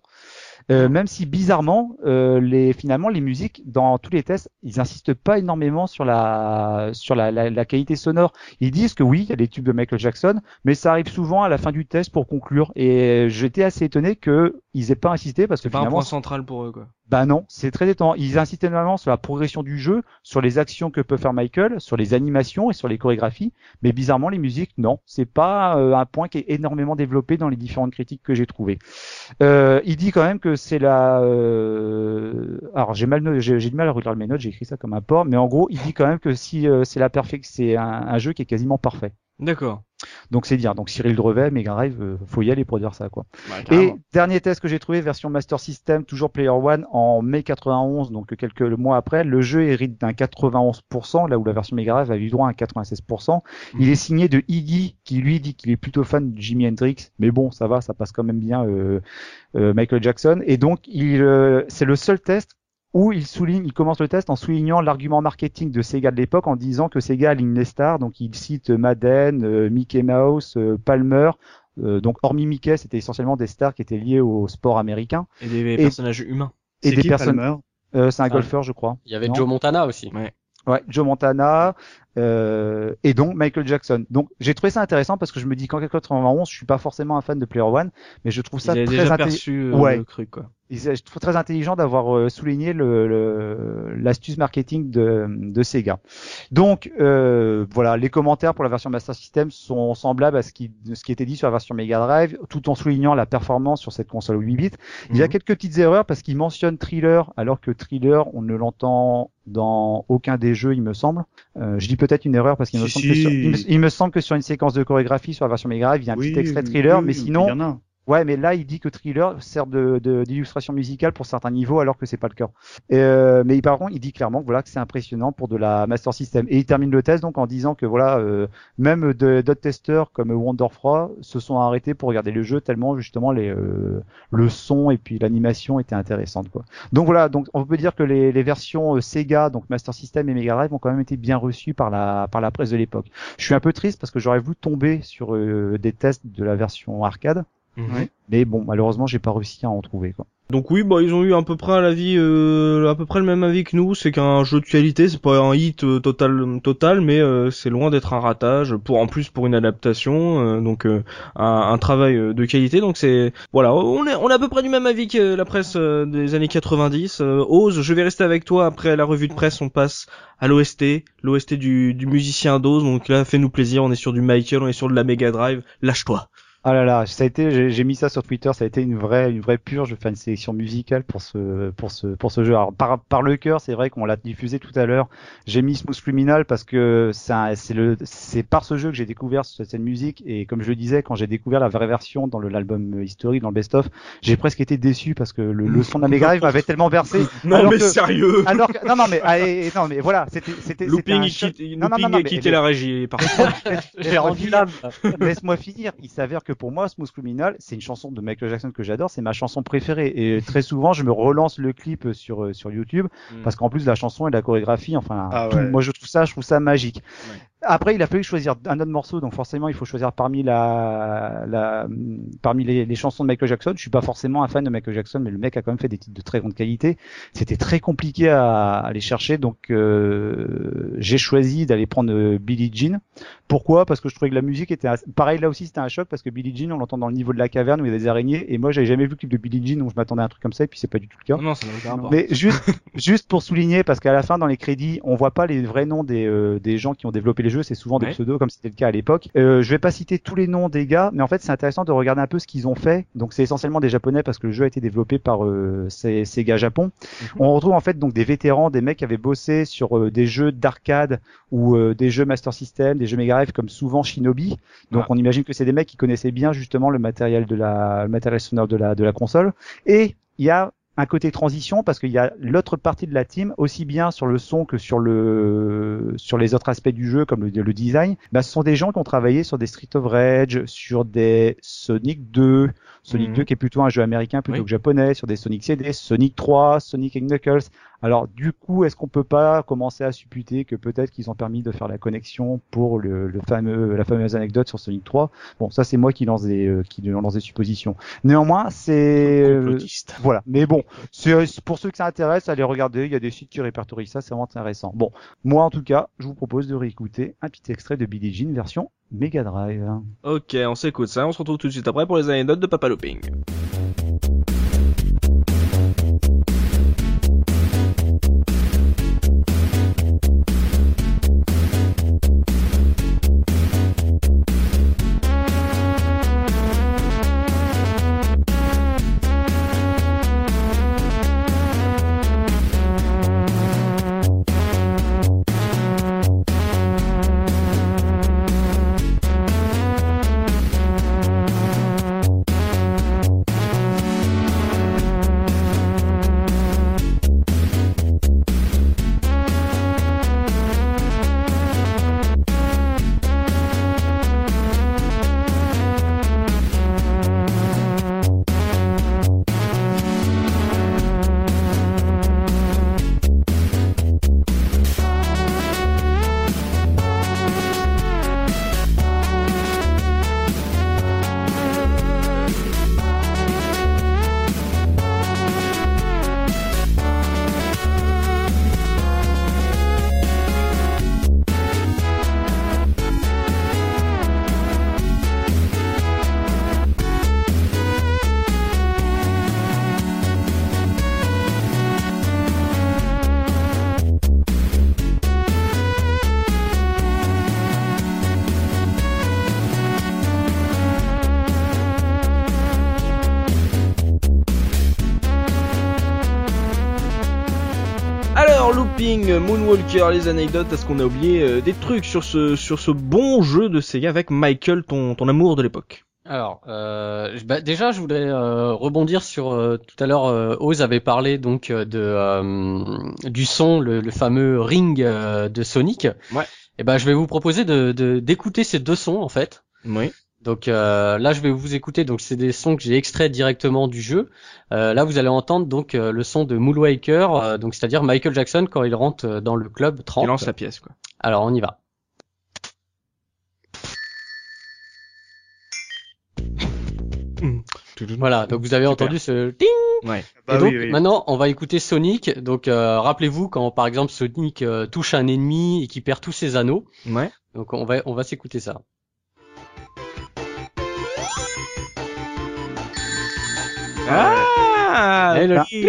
Euh, même si bizarrement, euh, les finalement les musiques dans tous les tests, ils insistent pas énormément sur la sur la, la, la qualité sonore. Ils disent que oui, il y a des tubes de Michael Jackson, mais ça arrive souvent à la fin du test pour conclure. Et j'étais assez étonné que ils aient pas insisté parce que C'est pas un finalement, point central pour eux, quoi. Bah non, c'est très étonnant. Ils insistent énormément sur la progression du jeu, sur les actions que peut faire Michael, sur les animations et sur les chorégraphies, mais bizarrement les musiques, non, c'est pas euh, un point qui est énormément développé dans les différentes critiques que j'ai trouvées. Euh, il dit quand même que c'est la, euh, alors j'ai mal, j'ai du mal à relire mes notes, j'ai écrit ça comme un porc, mais en gros il dit quand même que si euh, c'est la perfect, c'est un, un jeu qui est quasiment parfait. D'accord. Donc c'est dire. Donc Cyril Drevet, Mega Drive, euh, faut y aller pour dire ça quoi. Et dernier test que j'ai trouvé, version Master System, toujours Player One, en mai 91, donc quelques mois après, le jeu hérite d'un 91%, là où la version Mega Drive a eu droit à un 96%. Il est signé de Iggy, qui lui dit qu'il est plutôt fan de Jimi Hendrix, mais bon, ça va, ça passe quand même bien euh, euh, Michael Jackson. Et donc, il, euh, c'est le seul test où il souligne, il commence le test en soulignant l'argument marketing de Sega de l'époque en disant que Sega aligne les stars, donc il cite Madden, euh, Mickey Mouse, euh, Palmer, euh, donc hormis Mickey, c'était essentiellement des stars qui étaient liées au sport américain Et des et- personnages humains. et des personnes. Palmer? Euh, c'est un Ah. golfeur, je crois. Il y avait Non Joe Montana aussi. Ouais, Joe Montana euh, et donc Michael Jackson. Donc j'ai trouvé ça intéressant parce que je me dis qu'en 91, je suis pas forcément un fan de Player One, mais je trouve ça très intelligent. euh, Ouais. Je trouve très intelligent d'avoir euh, souligné le- le- l'astuce marketing de, de Sega. Donc euh, voilà, les commentaires pour la version Master System sont semblables à ce qui, ce qui était dit sur la version Mega Drive, tout en soulignant la performance sur cette console 8 bits. Il y a Mhm. quelques petites erreurs parce qu'il mentionne Thriller, alors que Thriller, on ne l'entend dans aucun des jeux, il me semble. Euh, je dis peut-être une erreur parce qu'il me, Si, semble que sur- il me- il me semble que sur une séquence de chorégraphie sur la version Mega Drive, il y a un Oui, petit extrait Thriller, oui, mais sinon. Ouais, mais là, il dit que Thriller sert de de- d'illustration musicale pour certains niveaux, alors que c'est pas le cas. Euh, mais par contre, il dit clairement que voilà que c'est impressionnant pour de la Master System. Et il termine le test donc en disant que voilà, euh, même d'autres testeurs comme Wonderfra se sont arrêtés pour regarder le jeu tellement justement les euh, le son et puis l'animation étaient intéressantes quoi. Donc voilà, donc on peut dire que les, les versions euh, Sega, donc Master System et Mega Drive, ont quand même été bien reçues par la par la presse de l'époque. Je suis un peu triste parce que j'aurais voulu tomber sur euh, des tests de la version arcade. Mhm. Ouais. Mais bon, malheureusement, j'ai pas réussi à en trouver. Quoi. Donc oui, bah ils ont eu à peu près l'avis, euh, à peu près le même avis que nous. C'est qu'un jeu de qualité, c'est pas un hit euh, total, total, mais euh, c'est loin d'être un ratage. Pour en plus pour une adaptation, euh, donc euh, un, un travail de qualité. Donc c'est voilà, on est on est à peu près du même avis que la presse euh, des années 90. Euh, Ose, je vais rester avec toi après la revue de presse. On passe à l'OST, l'OST du, du musicien d'Oz. Donc là, fais-nous plaisir. On est sur du Michael, on est sur de la Mega Drive. Lâche-toi. Ah là là, ça a été, j'ai j'ai mis ça sur Twitter, ça a été une vraie, une vraie purge. Je faire une sélection musicale pour ce, pour ce, pour ce jeu. Alors par, par le cœur, c'est vrai qu'on l'a diffusé tout à l'heure. J'ai mis Smooth Criminal parce que c'est un- c'est le, c'est par ce jeu que j'ai découvert cette cette musique et comme je le disais, quand j'ai découvert la vraie version dans le- l'album historique, dans le best-of, j'ai presque été déçu parce que le, le son de la Mega Drive m'avait tellement bercé. Non Alors mais que- sérieux. Alors que, non non mais, allez, non mais voilà, c'était, c'était, c'était Looping, un quitte, Non, non, Looping non, a mais- quitté mais- la régie. Par contre. J'ai rendu l'âme. Laisse-moi finir. Il s'avère que pour moi, Smooth Criminal, c'est une chanson de Michael Jackson que j'adore, c'est ma chanson préférée. Et très souvent, je me relance le clip sur euh, sur YouTube Mm. parce qu'en plus la chanson et la chorégraphie, enfin, Ah tout- moi je trouve ça, je trouve ça magique. Ouais. Après, il a fallu choisir un autre morceau, donc forcément, il faut choisir parmi la, la parmi les, les chansons de Michael Jackson. Je suis pas forcément un fan de Michael Jackson, mais le mec a quand même fait des titres de très grande qualité. C'était très compliqué à à aller chercher, donc euh, j'ai choisi d'aller prendre euh, Billie Jean. Pourquoi? Parce que je trouvais que la musique était assez- pareil là aussi, c'était un choc parce que Billie Jean, on l'entend dans le niveau de la caverne où il y a des araignées, et moi j'avais jamais vu le clip de Billie Jean, donc je m'attendais à un truc comme ça, et puis c'est pas du tout le cas. Non, non, ça n'a. Mais juste, juste pour souligner, parce qu'à la fin, dans les crédits, on voit pas les vrais noms des, euh, des gens qui ont développé les jeux, c'est souvent des Ouais. pseudos, comme c'était le cas à l'époque. Euh, je vais pas citer tous les noms des gars, mais en fait, c'est intéressant de regarder un peu ce qu'ils ont fait. Donc, c'est essentiellement des japonais, parce que le jeu a été développé par euh, gars Japon. Mhm. On retrouve en fait donc des vétérans, des mecs qui avaient bossé sur euh, des jeux d'arcade ou euh, des jeux Master System, des jeux Mega Drive, comme souvent Shinobi. Donc, Ah. on imagine que c'est des mecs qui connaissaient bien justement le matériel de la, le matériel sonore de la, de la console. Et il y a un côté transition parce qu'il y a l'autre partie de la team aussi bien sur le son que sur le sur les autres aspects du jeu comme le, le design bah, ce sont des gens qui ont travaillé sur des Street of Rage sur des Sonic 2 Sonic Mhm. 2 qui est plutôt un jeu américain plutôt Oui. que japonais sur des Sonic CD Sonic 3 Sonic and Knuckles alors du coup est-ce qu'on peut pas commencer à supputer que peut-être qu'ils ont permis de faire la connexion pour le, le fameux la fameuse anecdote sur Sonic 3 bon ça c'est moi qui lance des euh, qui lance des suppositions néanmoins c'est euh, voilà. Mais bon, pour ceux que ça intéresse, allez regarder. Il y a des sites qui répertorient ça, c'est vraiment intéressant. Bon, moi en tout cas, je vous propose de réécouter un petit extrait de Billie Jean version Mega Drive. Ok, on s'écoute ça, on se retrouve tout de suite après pour les anecdotes de Papa Looping. Looping, Moonwalker, les anecdotes, est-ce qu'on a oublié euh, des trucs sur ce, sur ce bon jeu de Sega avec Michael, ton, ton amour de l'époque Alors, euh, bah, déjà, je voudrais euh, rebondir sur euh, tout à l'heure. Euh, Oz avait parlé donc euh, de euh, du son, le, le fameux ring euh, de Sonic. Ouais. Et ben, je vais vous proposer de de- d'écouter ces deux sons en fait. Oui. Donc euh, là, je vais vous écouter. Donc c'est des sons que j'ai extraits directement du jeu. Euh, là, vous allez entendre donc euh, le son de Moonwaker, euh, donc c'est-à-dire Michael Jackson quand il rentre euh, dans le club 30. Il lance la pièce, quoi. Alors on y va. Voilà, donc vous avez Super. entendu ce ding. Ouais. Bah et donc oui, oui. maintenant, on va écouter Sonic. Donc euh, rappelez-vous quand par exemple Sonic euh, touche un ennemi et qu'il perd tous ses anneaux. Ouais. Donc on va on va s'écouter ça. Ah Et le- oui.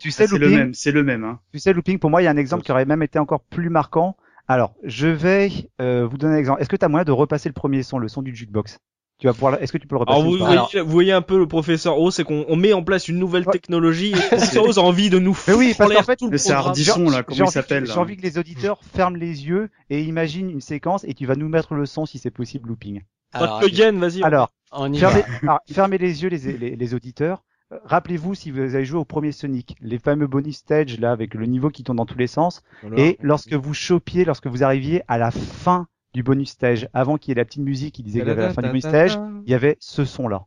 Tu sais, C'est le Looping, même, c'est le même. Hein. tu sais, Looping, pour moi, il y a un exemple qui aurait même été encore plus marquant. Alors, je vais euh, vous donner un exemple. Est-ce que tu as moyen de repasser le premier son, le son du jukebox? Tu vas pouvoir. Est-ce que tu peux le repasser Alors vous, voyez, vous voyez un peu le professeur O, c'est qu'on on met en place une nouvelle Ouais. technologie et le professeur O a envie de nous Mais oui, parce qu'en fait, tout le c'est. Ardisson, là, comment il s'appelle J'ai envie que les auditeurs ferment les yeux et imaginent une séquence et tu vas nous mettre le son si c'est possible, Looping. Alors, Again, vas-y. Alors, on y va. fermez, alors, fermez les yeux, les, les, les auditeurs. Euh, Rappelez-vous si vous avez joué au premier Sonic, les fameux bonus stage là avec le niveau qui tourne dans tous les sens. Voilà. Et lorsque vous chopiez, lorsque vous arriviez à la fin du bonus stage, avant qu'il y ait la petite musique qui disait qu'il y avait la fin du bonus stage, il y avait ce son-là.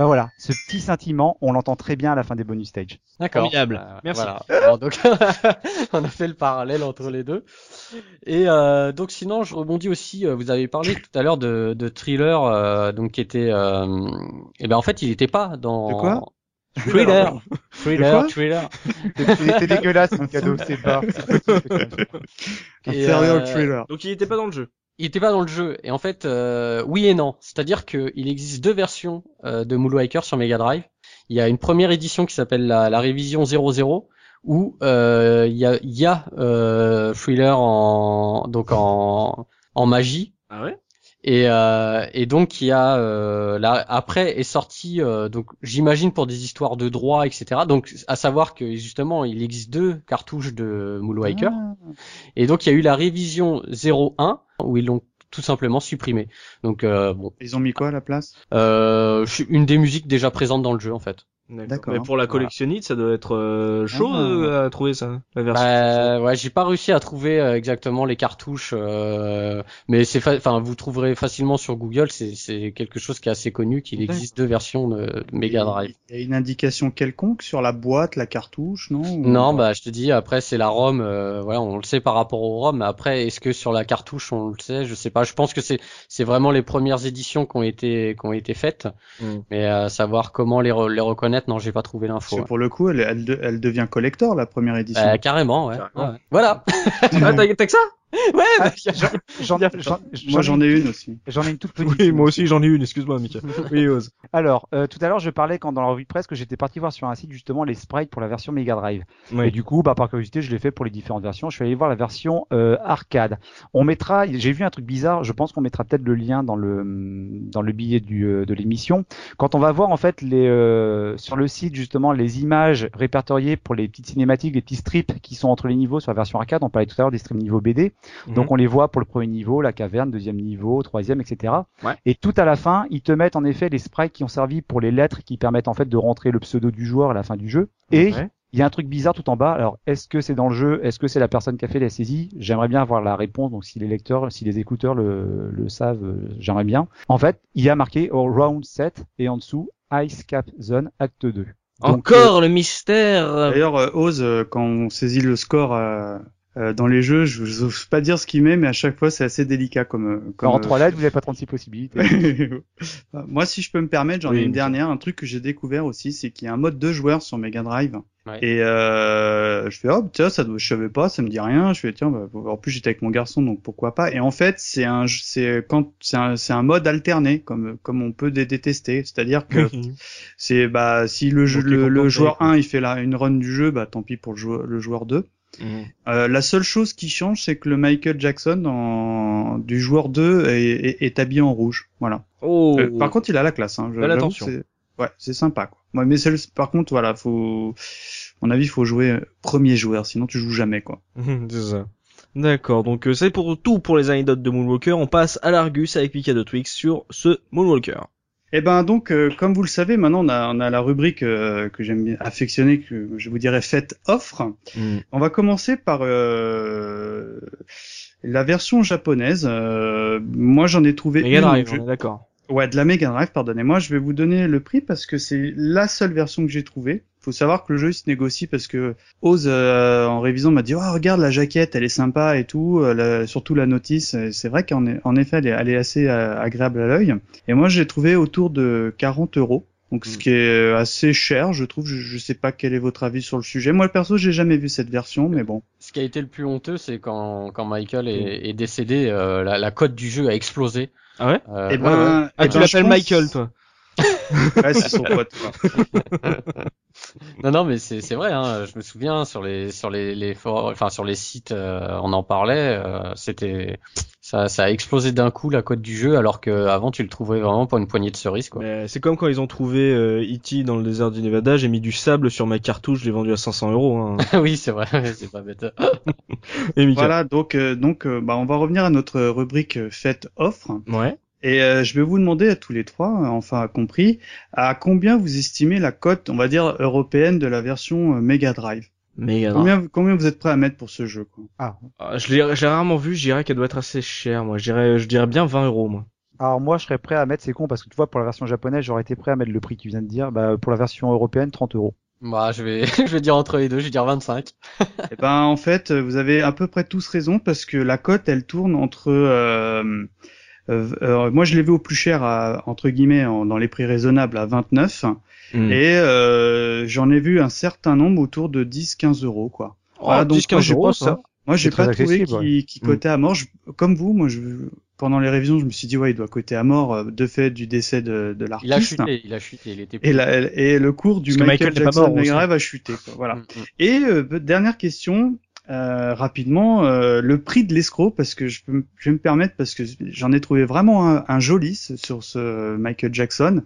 Bah voilà, ce petit scintillement, on l'entend très bien à la fin des bonus stage. D'accord. Formidable. Euh, Merci. Voilà. Bon, donc, on a fait le parallèle entre les deux. Et euh, donc, sinon, je rebondis aussi. euh, Vous avez parlé tout à l'heure de, de thriller, euh, donc qui était. Euh, et ben en fait, il n'était pas dans. De quoi? Thriller. Thriller. Thriller. Il était dégueulasse mon cadeau, c'est pas. Un Et, serial euh, thriller. Donc il était pas dans le jeu. Il était pas dans le jeu. Et en fait, euh, oui et non. C'est-à-dire qu'il existe deux versions euh, de Moonwalker sur Mega Drive. Il y a une première édition qui s'appelle la, la révision 00 où euh, il y a, il y a euh, Thriller en donc en, en magie. Ah ouais? Et, euh, et donc il y a euh, là après est sorti euh, donc j'imagine pour des histoires de droit etc. Donc à savoir que justement il existe deux cartouches de Moonwalker. Ah. Et donc il y a eu la révision 01 où ils l'ont tout simplement supprimé. Donc euh, bon, Ils ont mis quoi à la place? Euh, une des musiques déjà présentes dans le jeu en fait. D'accord. Mais pour la collectionnite, ça doit être euh, chaud Ah. euh, à trouver ça, la version. Bah, ouais, j'ai pas réussi à trouver euh, exactement les cartouches, euh, mais c'est, fa- enfin, vous trouverez facilement sur Google. C'est, c'est quelque chose qui est assez connu, qu'il existe deux versions de, de Mega Drive. Il y a une indication quelconque sur la boîte, la cartouche, non Ou- Non, bah je te dis, après c'est la ROM, euh, voilà, on le sait par rapport au ROM, mais après est-ce que sur la cartouche on le sait, je sais pas. Je pense que c'est c'est vraiment les premières éditions qui ont été qui ont été faites, Mm. mais euh, savoir comment les, re- les reconnaître, non, j'ai pas trouvé l'info. ouais. pour le coup, elle, elle, de- elle devient collector la première édition. Euh, carrément, ouais. Carrément. ouais. Voilà. ah, t'as que ça? ouais. Ah, Moi, j'en ai une aussi. J'en ai une toute petite. Oui, moi aussi j'en ai une, excuse-moi Mika. Oui, ose. Alors, euh, tout à l'heure, je parlais quand dans la revue de presse que j'étais parti voir sur un site justement les sprites pour la version Mega Drive. Et du coup, bah, par curiosité, je l'ai fait pour les différentes versions. Je suis allé voir la version euh, arcade. On mettra, j'ai vu un truc bizarre. Je pense qu'on mettra peut-être le lien dans le dans le billet du, euh, de l'émission. Quand on va voir en fait les euh, sur le site justement les images répertoriées pour les petites cinématiques, les petits strips qui sont entre les niveaux sur la version arcade. On parlait tout à l'heure des strips niveau BD. Mhm. Donc on les voit pour le premier niveau, la caverne, deuxième niveau, troisième, etc. Ouais. Et tout à la fin, ils te mettent en effet les sprites qui ont servi pour les lettres qui permettent en fait de rentrer le pseudo du joueur à la fin du jeu. Et Ouais. il y a un truc bizarre tout en bas. Alors, est-ce que c'est dans le jeu? Est-ce que c'est la personne qui a fait la saisie? J'aimerais bien avoir la réponse. Donc, si les lecteurs, si les écouteurs le, le savent, euh, j'aimerais bien. En fait, il y a marqué au round 7 et en dessous Ice Cap Zone Acte 2. Donc, Encore le mystère. D'ailleurs, euh, Oz, euh, quand on saisit le score euh, euh, dans les jeux, je n'ose pas dire ce qu'il met, mais à chaque fois, c'est assez délicat comme. euh, comme en euh, trois lettres, vous n'avez pas 36 possibilités. Moi, si je peux me permettre, j'en Oui, ai une dernière. Un truc que j'ai découvert aussi, c'est qu'il y a un mode deux joueurs sur Mega Drive. Ouais. Et euh, je fais oh tiens ça je savais pas, ça me dit rien. Je fais tiens bah, en plus j'étais avec mon garçon donc pourquoi pas. Et en fait c'est un c'est quand c'est un un mode alterné comme comme on peut dé- détester. C'est-à-dire que c'est bah si le jeu le, le joueur quoi. 1 il fait la une run du jeu bah tant pis pour le joueur le joueur 2. Euh, la seule chose qui change, c'est que le Michael Jackson en, du joueur 2 est, est, est habillé en rouge. Voilà. Oh. Euh, par contre, il a la classe. Hein. Je- attention. c'est- Ouais, c'est sympa. Quoi. Ouais, mais c'est le- par contre, voilà, faut, à mon avis, faut jouer euh, premier joueur, sinon tu joues jamais, quoi. c'est ça. D'accord, donc euh, c'est pour tout pour les anecdotes de Moonwalker. On passe à l'Argus avec Mika de Twix sur ce Moonwalker. Et ben donc, euh, comme vous le savez, maintenant on a, on a la rubrique euh, que j'aime bien affectionner, que je vous dirais faites offre. On va commencer par euh, la version japonaise. Euh, moi, j'en ai trouvé Mega une. Drive, Je- on est d'accord. Ouais, de la Mega Drive, pardonnez-moi. Je vais vous donner le prix parce que c'est la seule version que j'ai trouvée. Faut savoir que le jeu il se négocie parce que Oz euh, en révisant m'a dit oh regarde la jaquette elle est sympa et tout euh, la- surtout la notice c'est vrai qu'en en effet elle est, elle est assez euh, agréable à l'œil et moi j'ai trouvé autour de 40 euros donc ce Mm. qui est assez cher je trouve je, je sais pas quel est votre avis sur le sujet moi perso j'ai jamais vu cette version mais bon Ce qui a été le plus honteux, c'est quand, quand Michael est, est décédé, euh, la, la cote du jeu a explosé. Ah ouais? Euh, et ouais, ouais. ben Ah, eh tu ben, l'appelles pense- Michael, toi ouais c'est son pote. Non, non, mais c'est c'est vrai. Hein, je me souviens sur les sur les, les for- enfin sur les sites, euh, on en parlait. euh, C'était ça, ça a explosé d'un coup la cote du jeu, alors que avant tu le trouvais vraiment pour une poignée de cerises, quoi. Mais C'est comme quand ils ont trouvé euh, E.T. dans le désert du Nevada, j'ai mis du sable sur ma cartouche, je l'ai vendu à 500 euros. Hein. oui, c'est vrai, c'est pas bête. Et Voilà, donc euh, donc euh, bah, on va revenir à notre rubrique euh, fête offre Ouais. Et euh, je vais vous demander à tous les trois, euh, enfin compris, à combien vous estimez la cote, on va dire européenne de la version euh, Mega Drive? Mega Drive. Combien, combien vous êtes prêt à mettre pour ce jeu quoi? Ah, je l'ai je l'ai rarement vu, je dirais qu'elle doit être assez chère, moi. Je dirais, je dirais bien 20 euros, moi. Alors moi, je serais prêt à mettre, c'est con parce que tu vois, pour la version japonaise, j'aurais été prêt à mettre le prix que tu viens de dire. Bah, pour la version européenne, 30 euros. Bah, je vais, je vais dire entre les deux, je vais dire 25. Eh ben en fait, vous avez à peu près tous raison parce que la cote elle tourne entre euh, euh, euh, moi je l'ai vu au plus cher à, entre guillemets en- dans les prix raisonnables à 29 Hmm. et euh, j'en ai vu un certain nombre autour de 10-15 euros quoi. Oh, Voilà, donc 10, 15 moi, j'ai euros, pas- ça. Moi j'ai pas trouvé qu'il qu'il Mm. cotait à mort. Je- comme vous, moi je pendant les révisions je me suis dit ouais il doit coter à mort euh, de fait du décès de, de l'artiste. Il a chuté, il a chuté, il était Et, la- et le cours du Parce Michael, Michael Jackson. Drive a chuté. Quoi, voilà. Mm, mm. Et euh, dernière question, euh, rapidement, euh, le prix de l'escroc, parce que je, peux, me- je vais me permettre, parce que j'en ai trouvé vraiment un, un joli sur ce Michael Jackson,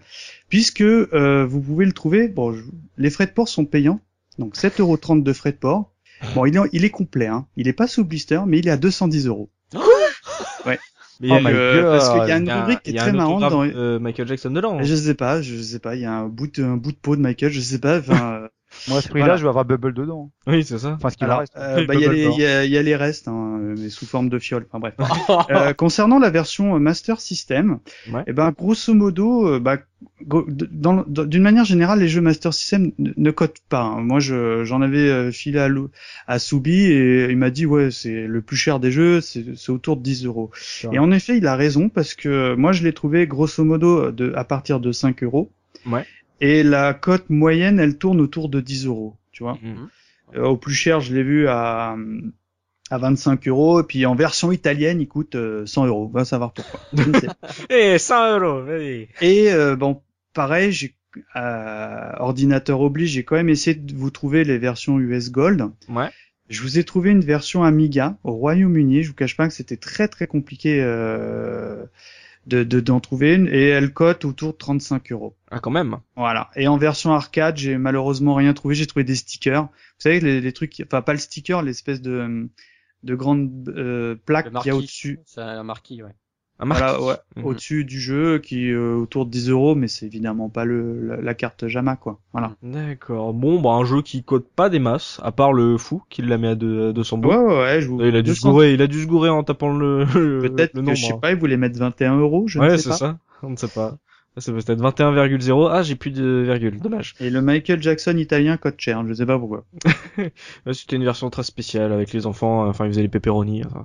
puisque euh, vous pouvez le trouver, bon, je- les frais de port sont payants, donc 7,30€ de frais de port. Bon, il est, il est complet, hein. il est pas sous blister, mais il est à 210 euros. Mais Et, Oh my euh, God. parce qu'il y a une il y a- rubrique qui il est y a très marrante dans, de Michael Jackson dedans. je sais pas, je sais pas, il y a un bout de, un bout de peau de Michael, je sais pas, enfin, euh, Moi, à ce prix-là, Voilà. je vais avoir Bubble dedans. Oui, c'est ça. Enfin, ce qu'il reste. euh, bah, il y, a les- il y, a, il y a les restes, hein, euh, mais sous forme de fiole. Enfin bref. Euh, concernant la version euh, Master System, Ouais. eh ben grosso modo, euh, bah, d'une manière générale, les jeux Master System ne, ne cotent pas. hein. Moi, je, j'en avais euh, filé à, à Soubi et il m'a dit ouais, c'est le plus cher des jeux, c'est, c'est autour de 10 euros. Et en effet, il a raison parce que euh, moi, je l'ai trouvé grosso modo de, à partir de 5 euros. Ouais. Et la cote moyenne, elle tourne autour de 10 euros. Tu vois. Mhm. Euh, au plus cher, je l'ai vu à, à 25 euros. Et puis en version italienne, il coûte euh, 100 euros. Va savoir pourquoi. Sais. Eh, 100 euros, vas-y. Et euh, bon, pareil, j'ai euh, ordinateur oblige, j'ai quand même essayé de vous trouver les versions US Gold. Ouais. Je vous ai trouvé une version Amiga au Royaume-Uni. Je vous cache pas que c'était très très compliqué euh, de de- d'en trouver une et elle cote autour de 35 euros. Ah, quand même. Voilà. Et en version arcade, j'ai malheureusement rien trouvé. J'ai trouvé des stickers. Vous savez, les, les trucs, enfin pas le sticker, l'espèce de de grande euh, plaque qu'il y a au-dessus. C'est un marquis, ouais. Un. Voilà, ouais, Mhm. au-dessus du jeu, qui est euh, autour de 10 euros, mais c'est évidemment pas le la, la carte Jama, quoi. Voilà. D'accord. Bon, bah, un jeu qui cote pas des masses, à part le fou, qui l'a mis à deux- à 200 Ouais, balles. ouais, ouais, je vous. Il a dû se 200. gourer, il a dû se gourer en tapant le, le Peut-être le que nombre. je sais hein. pas, ils voulaient mettre 21 euros, je ne Ouais, sais c'est pas. ça. On ne sait pas. Ça peut être 21,0. Ah, j'ai plus de virgule. Dommage. Et le Michael Jackson italien cote cher, je sais pas pourquoi. C'était une version très spéciale avec les enfants. Enfin, ils faisaient les pepperoni. Enfin,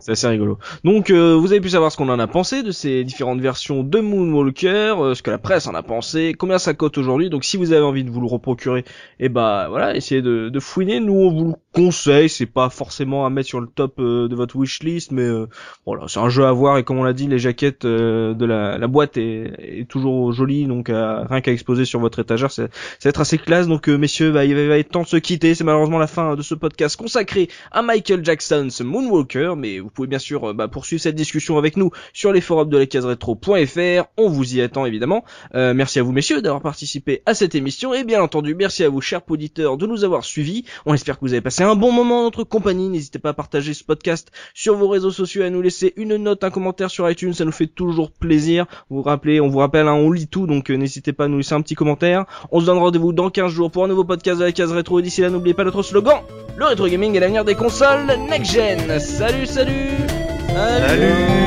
c'est assez rigolo. Donc, euh, vous avez pu savoir ce qu'on en a pensé de ces différentes versions de Moonwalker, euh, ce que la presse en a pensé, combien ça cote aujourd'hui. Donc, si vous avez envie de vous le reprocurer, et bah voilà, essayez de, de fouiner. Nous, on vous le conseille. C'est pas forcément à mettre sur le top euh, de votre wishlist, mais euh, voilà, c'est un jeu à voir. Et comme on l'a dit, les jaquettes euh, de la, la boîte est, est toujours jolie, donc euh, rien qu'à exposer sur votre étagère, ça va être assez classe. Donc euh, messieurs, bah, il va, être temps de se quitter. C'est malheureusement la fin de ce podcast consacré à Michael Jackson's Moonwalker. Mais vous pouvez bien sûr euh, bah, poursuivre cette discussion avec nous sur les forums de la case. On vous y attend évidemment. Euh, merci à vous messieurs d'avoir participé à cette émission. Et bien entendu, merci à vous chers auditeurs de nous avoir suivis. On espère que vous avez passé un bon moment en notre compagnie. N'hésitez pas à partager ce podcast sur vos réseaux sociaux, à nous laisser une note, un commentaire sur iTunes. Ça nous fait toujours plaisir. Vous vous rappelez, on vous rappelle, hein, on lit tout. Donc euh, n'hésitez pas à nous laisser un petit commentaire. On se donne rendez-vous dans 15 jours pour un nouveau podcast de la case rétro. Et d'ici là, n'oubliez pas notre slogan. Le rétro gaming est l'avenir des consoles next gen. Salut, salut. Salut